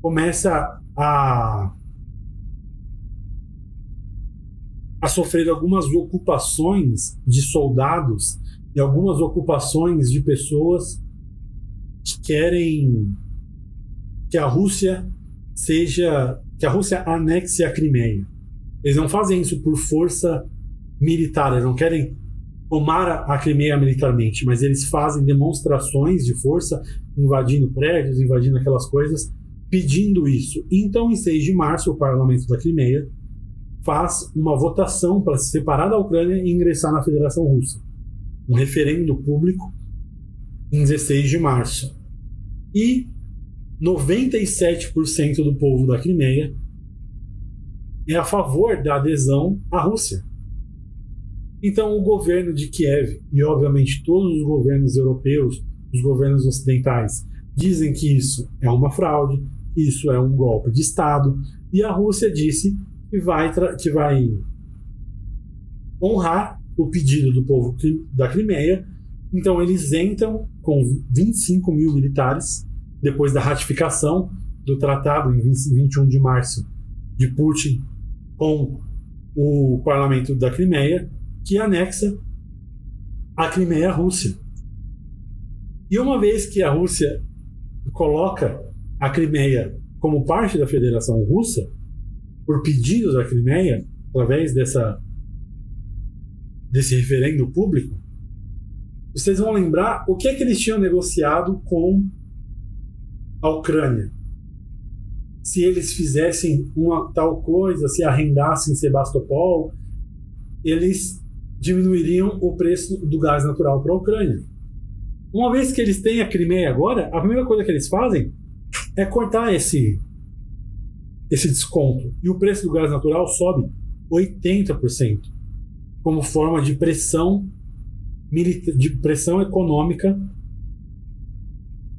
começa a a sofrer algumas ocupações de soldados e algumas ocupações de pessoas que querem que a Rússia seja que a Rússia anexe a Crimeia. Eles não fazem isso por força militar, eles não querem tomar a Crimeia militarmente, mas eles fazem demonstrações de força, invadindo prédios, invadindo aquelas coisas, pedindo isso. Então, em 6 de março, o parlamento da Crimeia faz uma votação para se separar da Ucrânia e ingressar na Federação Russa. Um referendo público em 16 de março. E 97% do povo da Crimeia é a favor da adesão à Rússia. Então, o governo de Kiev, e obviamente todos os governos europeus, os governos ocidentais, dizem que isso é uma fraude, isso é um golpe de Estado, e a Rússia disse que vai, que vai honrar o pedido do povo da Crimeia. Então, eles entram com 25 mil militares, depois da ratificação do tratado em 21 de março de Putin com o parlamento da Crimeia, que anexa a Crimeia à Rússia. E uma vez que a Rússia coloca a Crimeia como parte da Federação Russa, por pedido da Crimeia, através dessa, desse referendo público, vocês vão lembrar o que é que eles tinham negociado com a Ucrânia se eles fizessem uma tal coisa, se arrendassem Sebastopol, eles diminuiriam o preço do gás natural para a Ucrânia. Uma vez que eles têm a Crimeia agora, a primeira coisa que eles fazem é cortar esse esse desconto e o preço do gás natural sobe 80% como forma de pressão de pressão econômica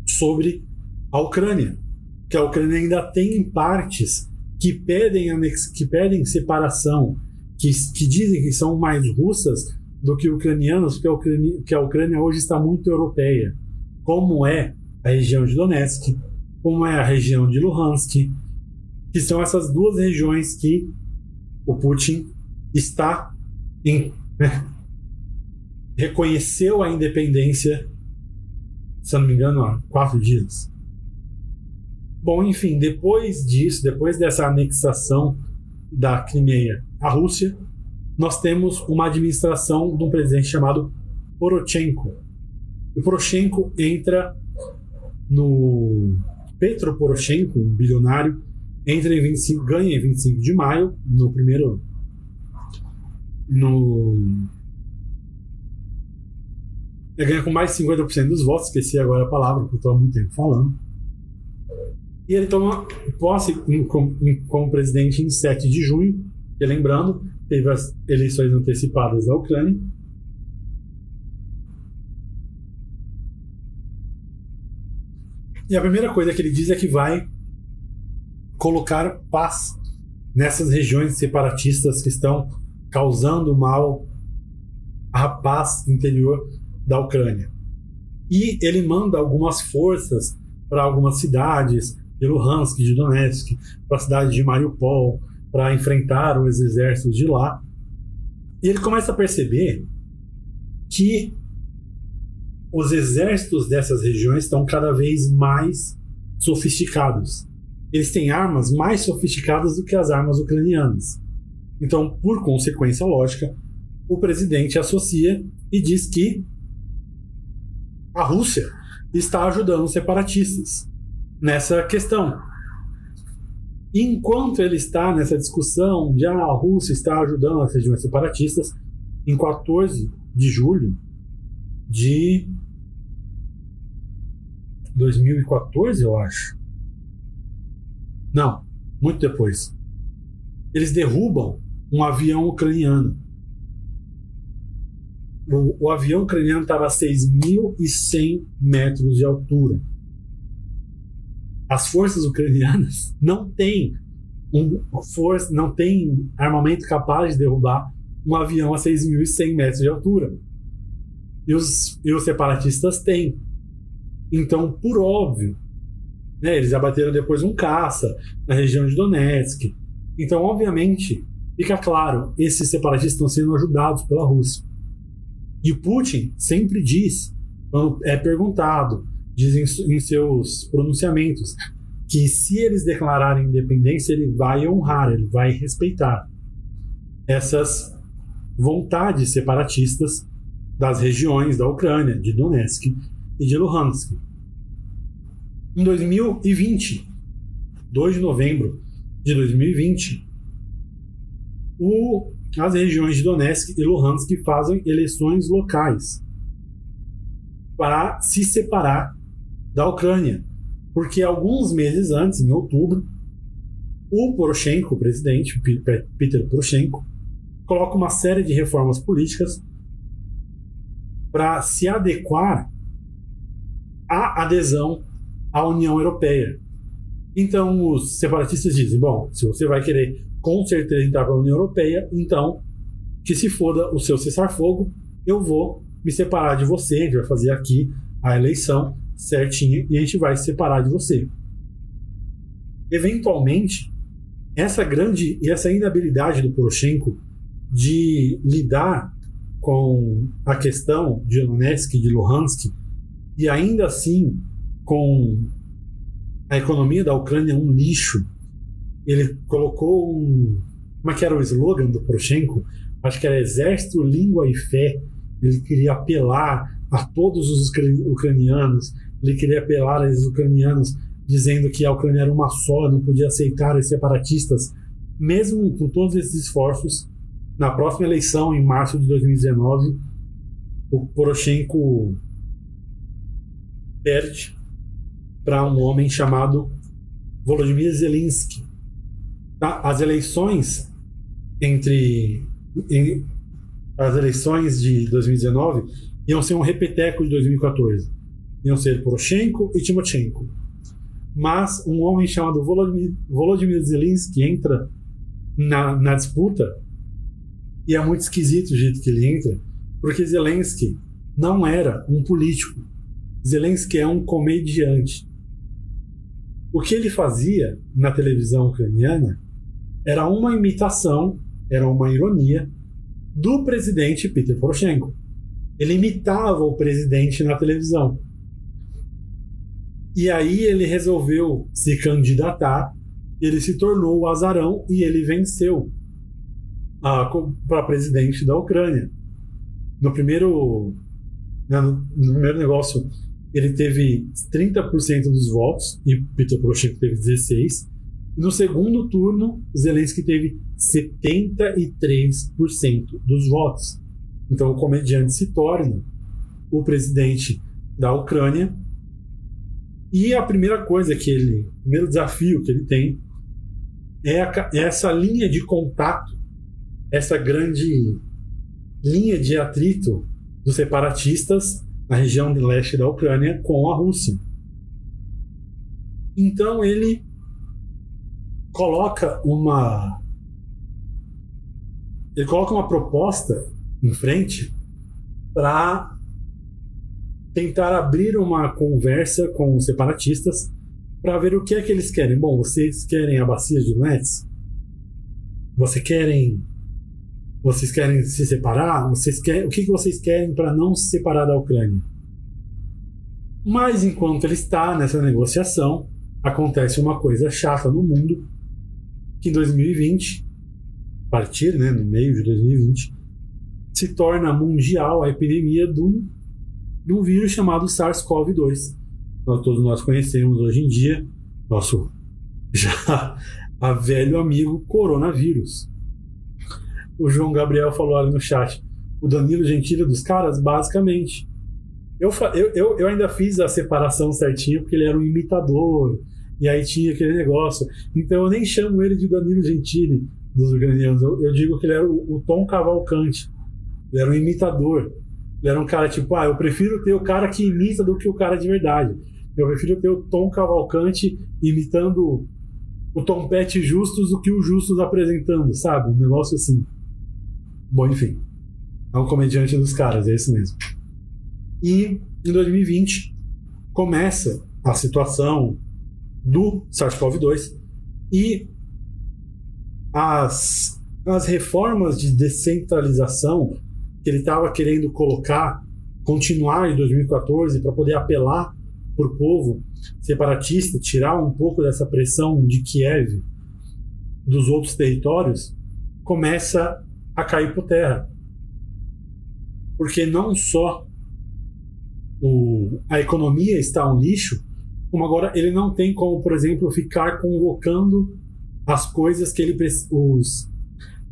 sobre a Ucrânia que a Ucrânia ainda tem partes que pedem, anex, que pedem separação, que, que dizem que são mais russas do que ucranianas, porque a Ucrânia, que a Ucrânia hoje está muito europeia, como é a região de Donetsk, como é a região de Luhansk, que são essas duas regiões que o Putin está em, né, reconheceu a independência, se não me engano, há quatro dias. Bom, enfim, depois disso, depois dessa anexação da Crimeia à Rússia, nós temos uma administração de um presidente chamado Poroshenko. O Poroshenko entra no Petro Poroshenko, um bilionário, entra em 25, ganha em 25 de maio, no primeiro no ele ganha com mais de 50% dos votos, esqueci agora a palavra, porque estou há muito tempo falando. E ele toma posse como presidente em 7 de junho, e lembrando, teve as eleições antecipadas da Ucrânia. E a primeira coisa que ele diz é que vai colocar paz nessas regiões separatistas que estão causando mal à paz interior da Ucrânia. E ele manda algumas forças para algumas cidades, de Luhansk, de Donetsk, para a cidade de Mariupol, para enfrentar os exércitos de lá. E ele começa a perceber que os exércitos dessas regiões estão cada vez mais sofisticados. Eles têm armas mais sofisticadas do que as armas ucranianas. Então, por consequência lógica, o presidente associa e diz que a Rússia está ajudando os separatistas nessa questão. Enquanto ele está nessa discussão ah, a Rússia está ajudando as regiões separatistas, em 14 de julho de 2014, eu acho. Não, muito depois. Eles derrubam um avião ucraniano. O, o avião ucraniano estava a 6.100 metros de altura as forças ucranianas não têm um força, não tem armamento capaz de derrubar um avião a 6.100 metros de altura. E os, e os separatistas têm. Então, por óbvio, né, eles abateram depois um caça na região de Donetsk. Então, obviamente, fica claro, esses separatistas estão sendo ajudados pela Rússia. E Putin sempre diz, quando é perguntado, diz em, em seus pronunciamentos, que se eles declararem independência, ele vai honrar, ele vai respeitar essas vontades separatistas das regiões da Ucrânia, de Donetsk e de Luhansk. Em 2020, 2 de novembro de 2020, o, as regiões de Donetsk e Luhansk fazem eleições locais para se separar da Ucrânia porque alguns meses antes, em outubro, o Poroshenko, o presidente Peter Poroshenko, coloca uma série de reformas políticas para se adequar à adesão à União Europeia. Então, os separatistas dizem: bom, se você vai querer com certeza entrar para a União Europeia, então que se foda o seu cessar-fogo, eu vou me separar de você, a gente vai fazer aqui a eleição certinho e a gente vai se separar de você. Eventualmente, essa grande e essa inabilidade do Poroshenko de lidar com a questão de Donetsk e de Luhansk e ainda assim com a economia da Ucrânia um lixo. Ele colocou um. Como é que era o slogan do Poroshenko? Acho que era Exército, Língua e Fé. Ele queria apelar a todos os ucranianos ele queria apelar aos ucranianos, dizendo que a Ucrânia era uma só, não podia aceitar os separatistas. Mesmo com todos esses esforços, na próxima eleição, em março de 2019, o Poroshenko perde para um homem chamado Volodymyr Zelensky. Tá? As eleições entre em, as eleições de 2019 iam ser um repeteco de 2014 iam ser Poroshenko e Timochenko. Mas um homem chamado Volodymyr, Volodymyr Zelensky entra na, na disputa e é muito esquisito o jeito que ele entra, porque Zelensky não era um político. Zelensky é um comediante. O que ele fazia na televisão ucraniana era uma imitação, era uma ironia do presidente Peter Poroshenko. Ele imitava o presidente na televisão. E aí ele resolveu se candidatar, ele se tornou o azarão e ele venceu para presidente da Ucrânia. No primeiro, né, no primeiro negócio, ele teve 30% dos votos e Peter Poroshenko teve 16%. E no segundo turno, Zelensky teve 73% dos votos. Então o comediante se torna o presidente da Ucrânia e a primeira coisa que ele, o primeiro desafio que ele tem é, a, é essa linha de contato, essa grande linha de atrito dos separatistas na região de leste da Ucrânia com a Rússia. Então ele coloca uma ele coloca uma proposta em frente para tentar abrir uma conversa com os separatistas para ver o que é que eles querem. Bom, vocês querem a bacia de Donetsk? Vocês querem vocês querem se separar? Vocês querem, o que, vocês querem para não se separar da Ucrânia? Mas enquanto ele está nessa negociação, acontece uma coisa chata no mundo, que em 2020, a partir, né, no meio de 2020, se torna mundial a epidemia do de um vírus chamado SARS-CoV-2. Nós, todos nós conhecemos hoje em dia, nosso já a velho amigo coronavírus. O João Gabriel falou ali no chat, o Danilo Gentili dos caras, basicamente. Eu, eu, eu ainda fiz a separação certinha porque ele era um imitador, e aí tinha aquele negócio. Então eu nem chamo ele de Danilo Gentili dos ucranianos, eu, eu digo que ele era o, o Tom Cavalcante, ele era um imitador. Era um cara tipo, ah, eu prefiro ter o cara que imita do que o cara de verdade. Eu prefiro ter o Tom Cavalcante imitando o Tom Pet Justus do que o Justus apresentando, sabe? Um negócio assim. Bom, enfim. É um comediante dos caras, é isso mesmo. E em 2020 começa a situação do SARS-CoV-2 e as as reformas de descentralização que ele estava querendo colocar, continuar em 2014 para poder apelar para o povo separatista, tirar um pouco dessa pressão de Kiev dos outros territórios, começa a cair por terra. Porque não só o, a economia está um lixo, como agora ele não tem como, por exemplo, ficar convocando as coisas que ele os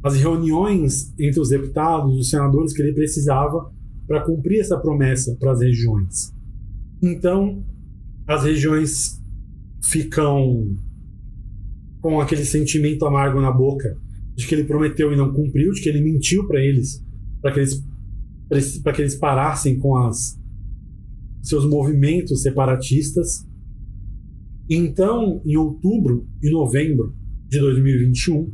as reuniões entre os deputados, os senadores que ele precisava para cumprir essa promessa para as regiões. Então, as regiões ficam com aquele sentimento amargo na boca de que ele prometeu e não cumpriu, de que ele mentiu para eles, para que eles para que eles parassem com as seus movimentos separatistas. Então, em outubro e novembro de 2021,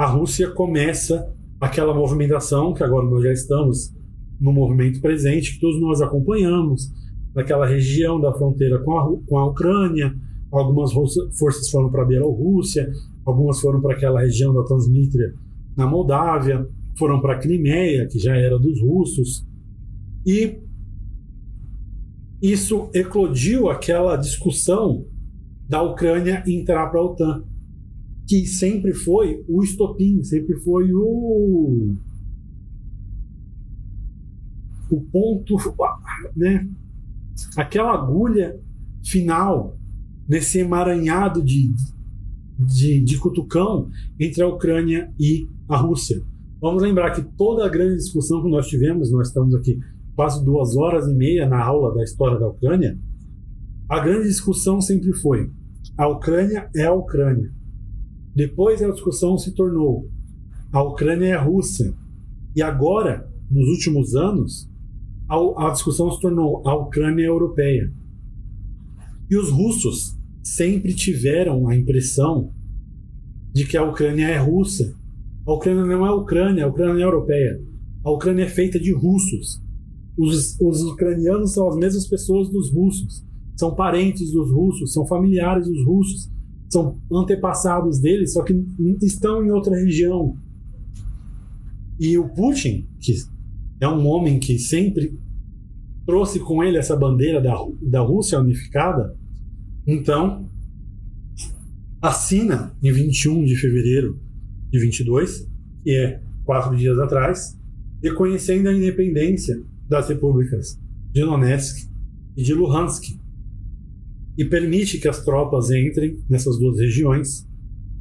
a Rússia começa aquela movimentação que agora nós já estamos no movimento presente, que todos nós acompanhamos, naquela região da fronteira com a, com a Ucrânia. Algumas forças foram para a Bielorrússia, algumas foram para aquela região da Transnistria na Moldávia, foram para a Crimeia, que já era dos russos. E isso eclodiu aquela discussão da Ucrânia entrar para a OTAN que sempre foi o estopim, sempre foi o o ponto, né? Aquela agulha final nesse emaranhado de, de, de cutucão entre a Ucrânia e a Rússia. Vamos lembrar que toda a grande discussão que nós tivemos, nós estamos aqui quase duas horas e meia na aula da história da Ucrânia, a grande discussão sempre foi: a Ucrânia é a Ucrânia. Depois a discussão se tornou a Ucrânia e a Rússia. E agora, nos últimos anos, a, a discussão se tornou a Ucrânia europeia. E os russos sempre tiveram a impressão de que a Ucrânia é russa. A Ucrânia não é a Ucrânia, a Ucrânia é europeia. A Ucrânia é feita de russos. Os, os ucranianos são as mesmas pessoas dos russos. São parentes dos russos, são familiares dos russos são antepassados deles, só que estão em outra região. E o Putin, que é um homem que sempre trouxe com ele essa bandeira da, da Rússia unificada, então assina em 21 de fevereiro de 22, que é quatro dias atrás, reconhecendo a independência das repúblicas de Donetsk e de Luhansk, e permite que as tropas entrem nessas duas regiões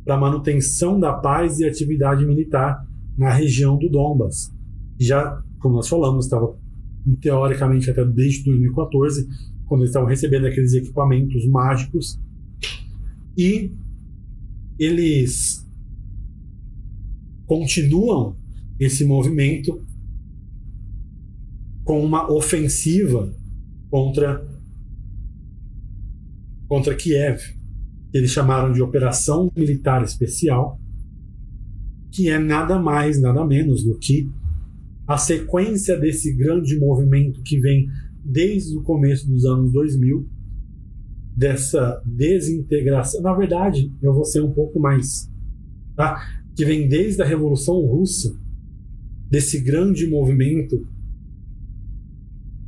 para manutenção da paz e atividade militar na região do Donbas. Já, como nós falamos, estava teoricamente até desde 2014, quando eles estavam recebendo aqueles equipamentos mágicos. E eles continuam esse movimento com uma ofensiva contra contra Kiev, que eles chamaram de Operação Militar Especial, que é nada mais, nada menos do que a sequência desse grande movimento que vem desde o começo dos anos 2000, dessa desintegração. Na verdade, eu vou ser um pouco mais. Tá? Que vem desde a Revolução Russa, desse grande movimento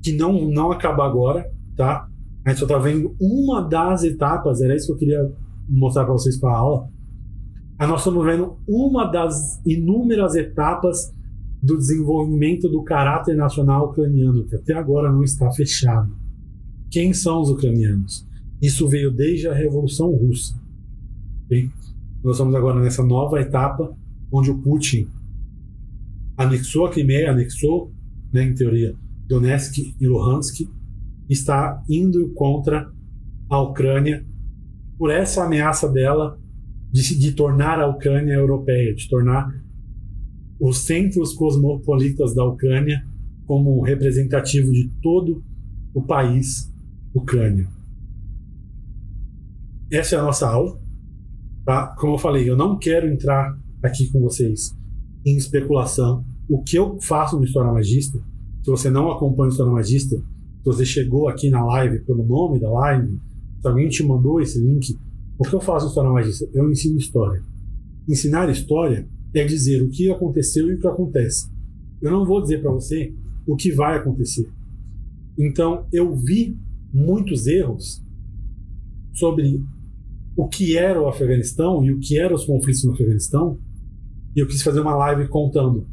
que não, não acaba agora, tá? A gente só está vendo uma das etapas, era isso que eu queria mostrar para vocês com a aula. Nós estamos vendo uma das inúmeras etapas do desenvolvimento do caráter nacional ucraniano, que até agora não está fechado. Quem são os ucranianos? Isso veio desde a Revolução Russa. Okay? Nós estamos agora nessa nova etapa onde o Putin anexou a Crimeia, anexou, né, em teoria, Donetsk e Luhansk, está indo contra a Ucrânia por essa ameaça dela de, de tornar a Ucrânia europeia, de tornar os centros cosmopolitas da Ucrânia como representativo de todo o país Ucrânia. Essa é a nossa aula. Tá? Como eu falei, eu não quero entrar aqui com vocês em especulação. O que eu faço no História Magista, se você não acompanha o História Magista, se você chegou aqui na live pelo nome da live, se alguém te mandou esse link, o que eu faço história magista? Eu ensino história. Ensinar história é dizer o que aconteceu e o que acontece. Eu não vou dizer para você o que vai acontecer. Então, eu vi muitos erros sobre o que era o Afeganistão e o que eram os conflitos no Afeganistão. E eu quis fazer uma live contando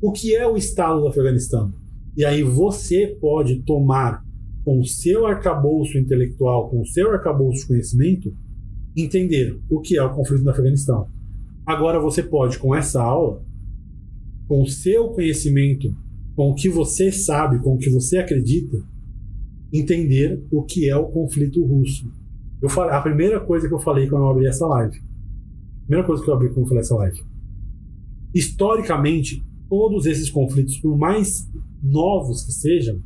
o que é o Estado do Afeganistão. E aí você pode tomar com o seu arcabouço intelectual, com o seu arcabouço de conhecimento, entender o que é o conflito no Afeganistão. Agora você pode, com essa aula, com o seu conhecimento, com o que você sabe, com o que você acredita, entender o que é o conflito russo. Eu falei, a primeira coisa que eu falei quando eu abri essa live. A primeira coisa que eu abri quando eu falei essa live. Historicamente, todos esses conflitos, por mais novos que sejam,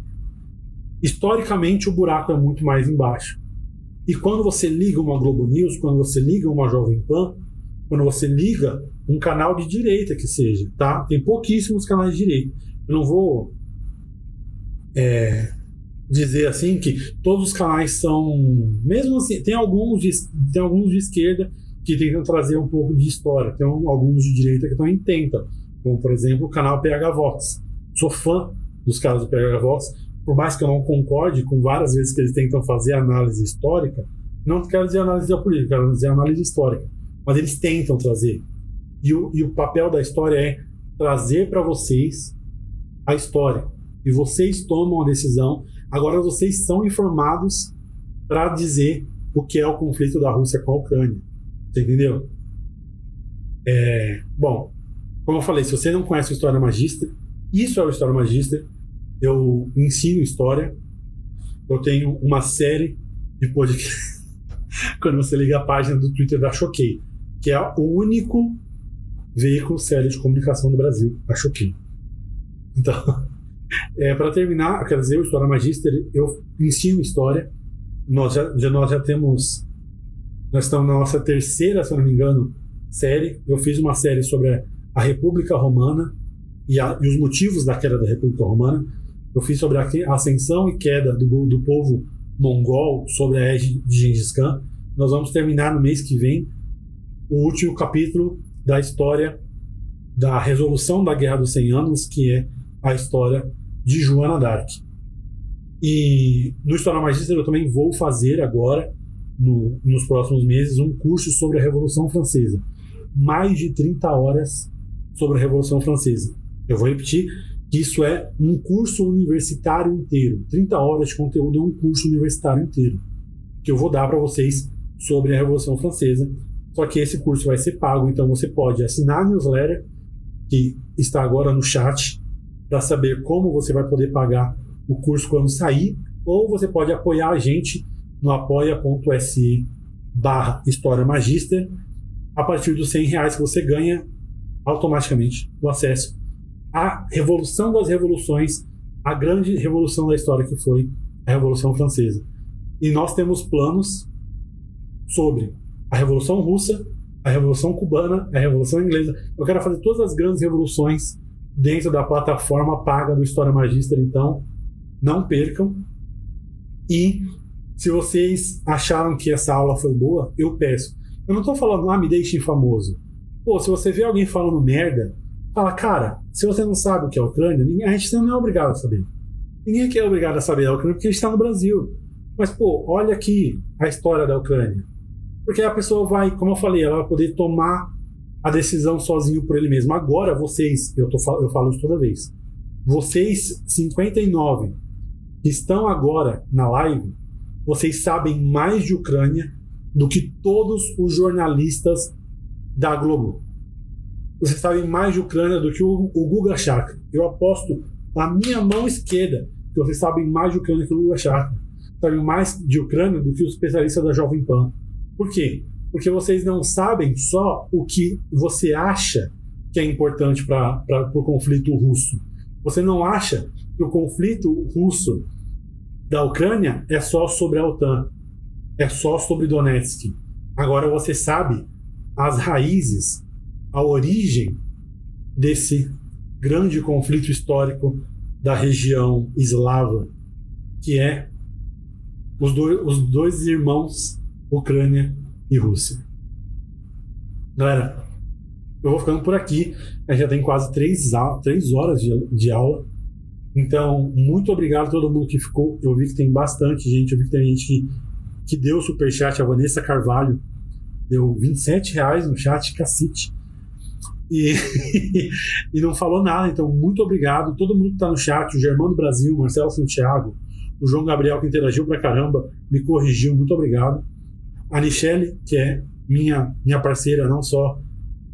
historicamente o buraco é muito mais embaixo. E quando você liga uma Globo News, quando você liga uma Jovem Pan, quando você liga um canal de direita que seja, tá? Tem pouquíssimos canais de direita. Eu não vou é, dizer assim que todos os canais são, mesmo assim, tem alguns de, tem alguns de esquerda que tentam trazer um pouco de história, tem alguns de direita que também tentam, como por exemplo o canal PH Vox. Sou fã dos caras do PH Vox, por mais que eu não concorde com várias vezes que eles tentam fazer análise histórica, não quero dizer análise da política, quero dizer análise histórica, mas eles tentam trazer. E o, e o papel da história é trazer para vocês a história. E vocês tomam a decisão. Agora vocês são informados para dizer o que é o conflito da Rússia com a Ucrânia. Você entendeu? É, bom, como eu falei, se você não conhece o História Magista, isso é o História Magista eu ensino história. Eu tenho uma série de podcasts. Quando você liga a página do Twitter da Choquei, que é o único veículo sério de comunicação do Brasil, a Choquei. Então, é, para terminar, quer dizer, o História Magister, eu ensino história. Nós já, nós já temos. Nós estamos na nossa terceira, se não me engano, série. Eu fiz uma série sobre a República Romana e, a, e os motivos da queda da República Romana. Eu fiz sobre a ascensão e queda do, do povo mongol sobre a égide de Gengis Khan. Nós vamos terminar no mês que vem o último capítulo da história da resolução da Guerra dos 100 Anos, que é a história de Joana d'Arc. E no História Magista eu também vou fazer agora, no, nos próximos meses, um curso sobre a Revolução Francesa. Mais de 30 horas sobre a Revolução Francesa. Eu vou repetir, que isso é um curso universitário inteiro. 30 horas de conteúdo é um curso universitário inteiro. Que eu vou dar para vocês sobre a Revolução Francesa. Só que esse curso vai ser pago, então você pode assinar a newsletter, que está agora no chat, para saber como você vai poder pagar o curso quando sair, ou você pode apoiar a gente no apoia.se barra História Magister. A partir dos 100 reais que você ganha automaticamente o acesso a revolução das revoluções, a grande revolução da história que foi a Revolução Francesa. E nós temos planos sobre a Revolução Russa, a Revolução Cubana, a Revolução Inglesa. Eu quero fazer todas as grandes revoluções dentro da plataforma paga do História Magister, então não percam. E se vocês acharam que essa aula foi boa, eu peço. Eu não estou falando, ah, me deixem famoso. Pô, se você vê alguém falando merda, fala, cara, se você não sabe o que é a Ucrânia, a gente não é obrigado a saber. Ninguém aqui é obrigado a saber a Ucrânia porque a gente está no Brasil. Mas, pô, olha aqui a história da Ucrânia. Porque a pessoa vai, como eu falei, ela vai poder tomar a decisão sozinho por ele mesmo. Agora, vocês, eu, tô, eu falo isso toda vez, vocês, 59, que estão agora na live, vocês sabem mais de Ucrânia do que todos os jornalistas da Globo você sabe mais de Ucrânia do que o, o Guga Chakra. Eu aposto na minha mão esquerda que vocês sabem mais de Ucrânia que o Guga Chakra. Sabem mais de Ucrânia do que os especialistas da Jovem Pan. Por quê? Porque vocês não sabem só o que você acha que é importante para o conflito russo. Você não acha que o conflito russo da Ucrânia é só sobre a OTAN, é só sobre Donetsk. Agora você sabe as raízes a origem desse grande conflito histórico da região eslava, que é os, do, os dois irmãos Ucrânia e Rússia. Galera, eu vou ficando por aqui. A gente já tem quase três, três horas de, de aula. Então, muito obrigado a todo mundo que ficou. Eu vi que tem bastante gente, eu vi que tem gente que, que deu superchat. A Vanessa Carvalho deu 27 reais no chat, cacete. E, e não falou nada, então muito obrigado. Todo mundo que está no chat, o Germano Brasil, Marcelo Santiago, o João Gabriel, que interagiu pra caramba, me corrigiu, muito obrigado. A Michelle, que é minha, minha parceira, não só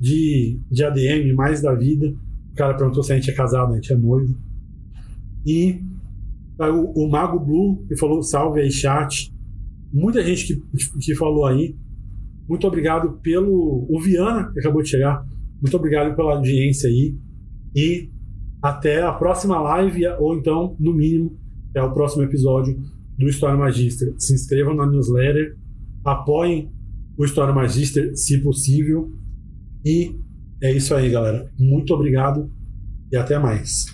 de, de ADM, mais da vida. O cara perguntou se a gente é casado, a gente é noivo. E o, o Mago Blue, que falou salve aí, chat. Muita gente que, que falou aí. Muito obrigado pelo. O Viana, que acabou de chegar. Muito obrigado pela audiência aí. E até a próxima live, ou então, no mínimo, é o próximo episódio do História Magister. Se inscrevam na newsletter, apoiem o História Magister, se possível. E é isso aí, galera. Muito obrigado e até mais.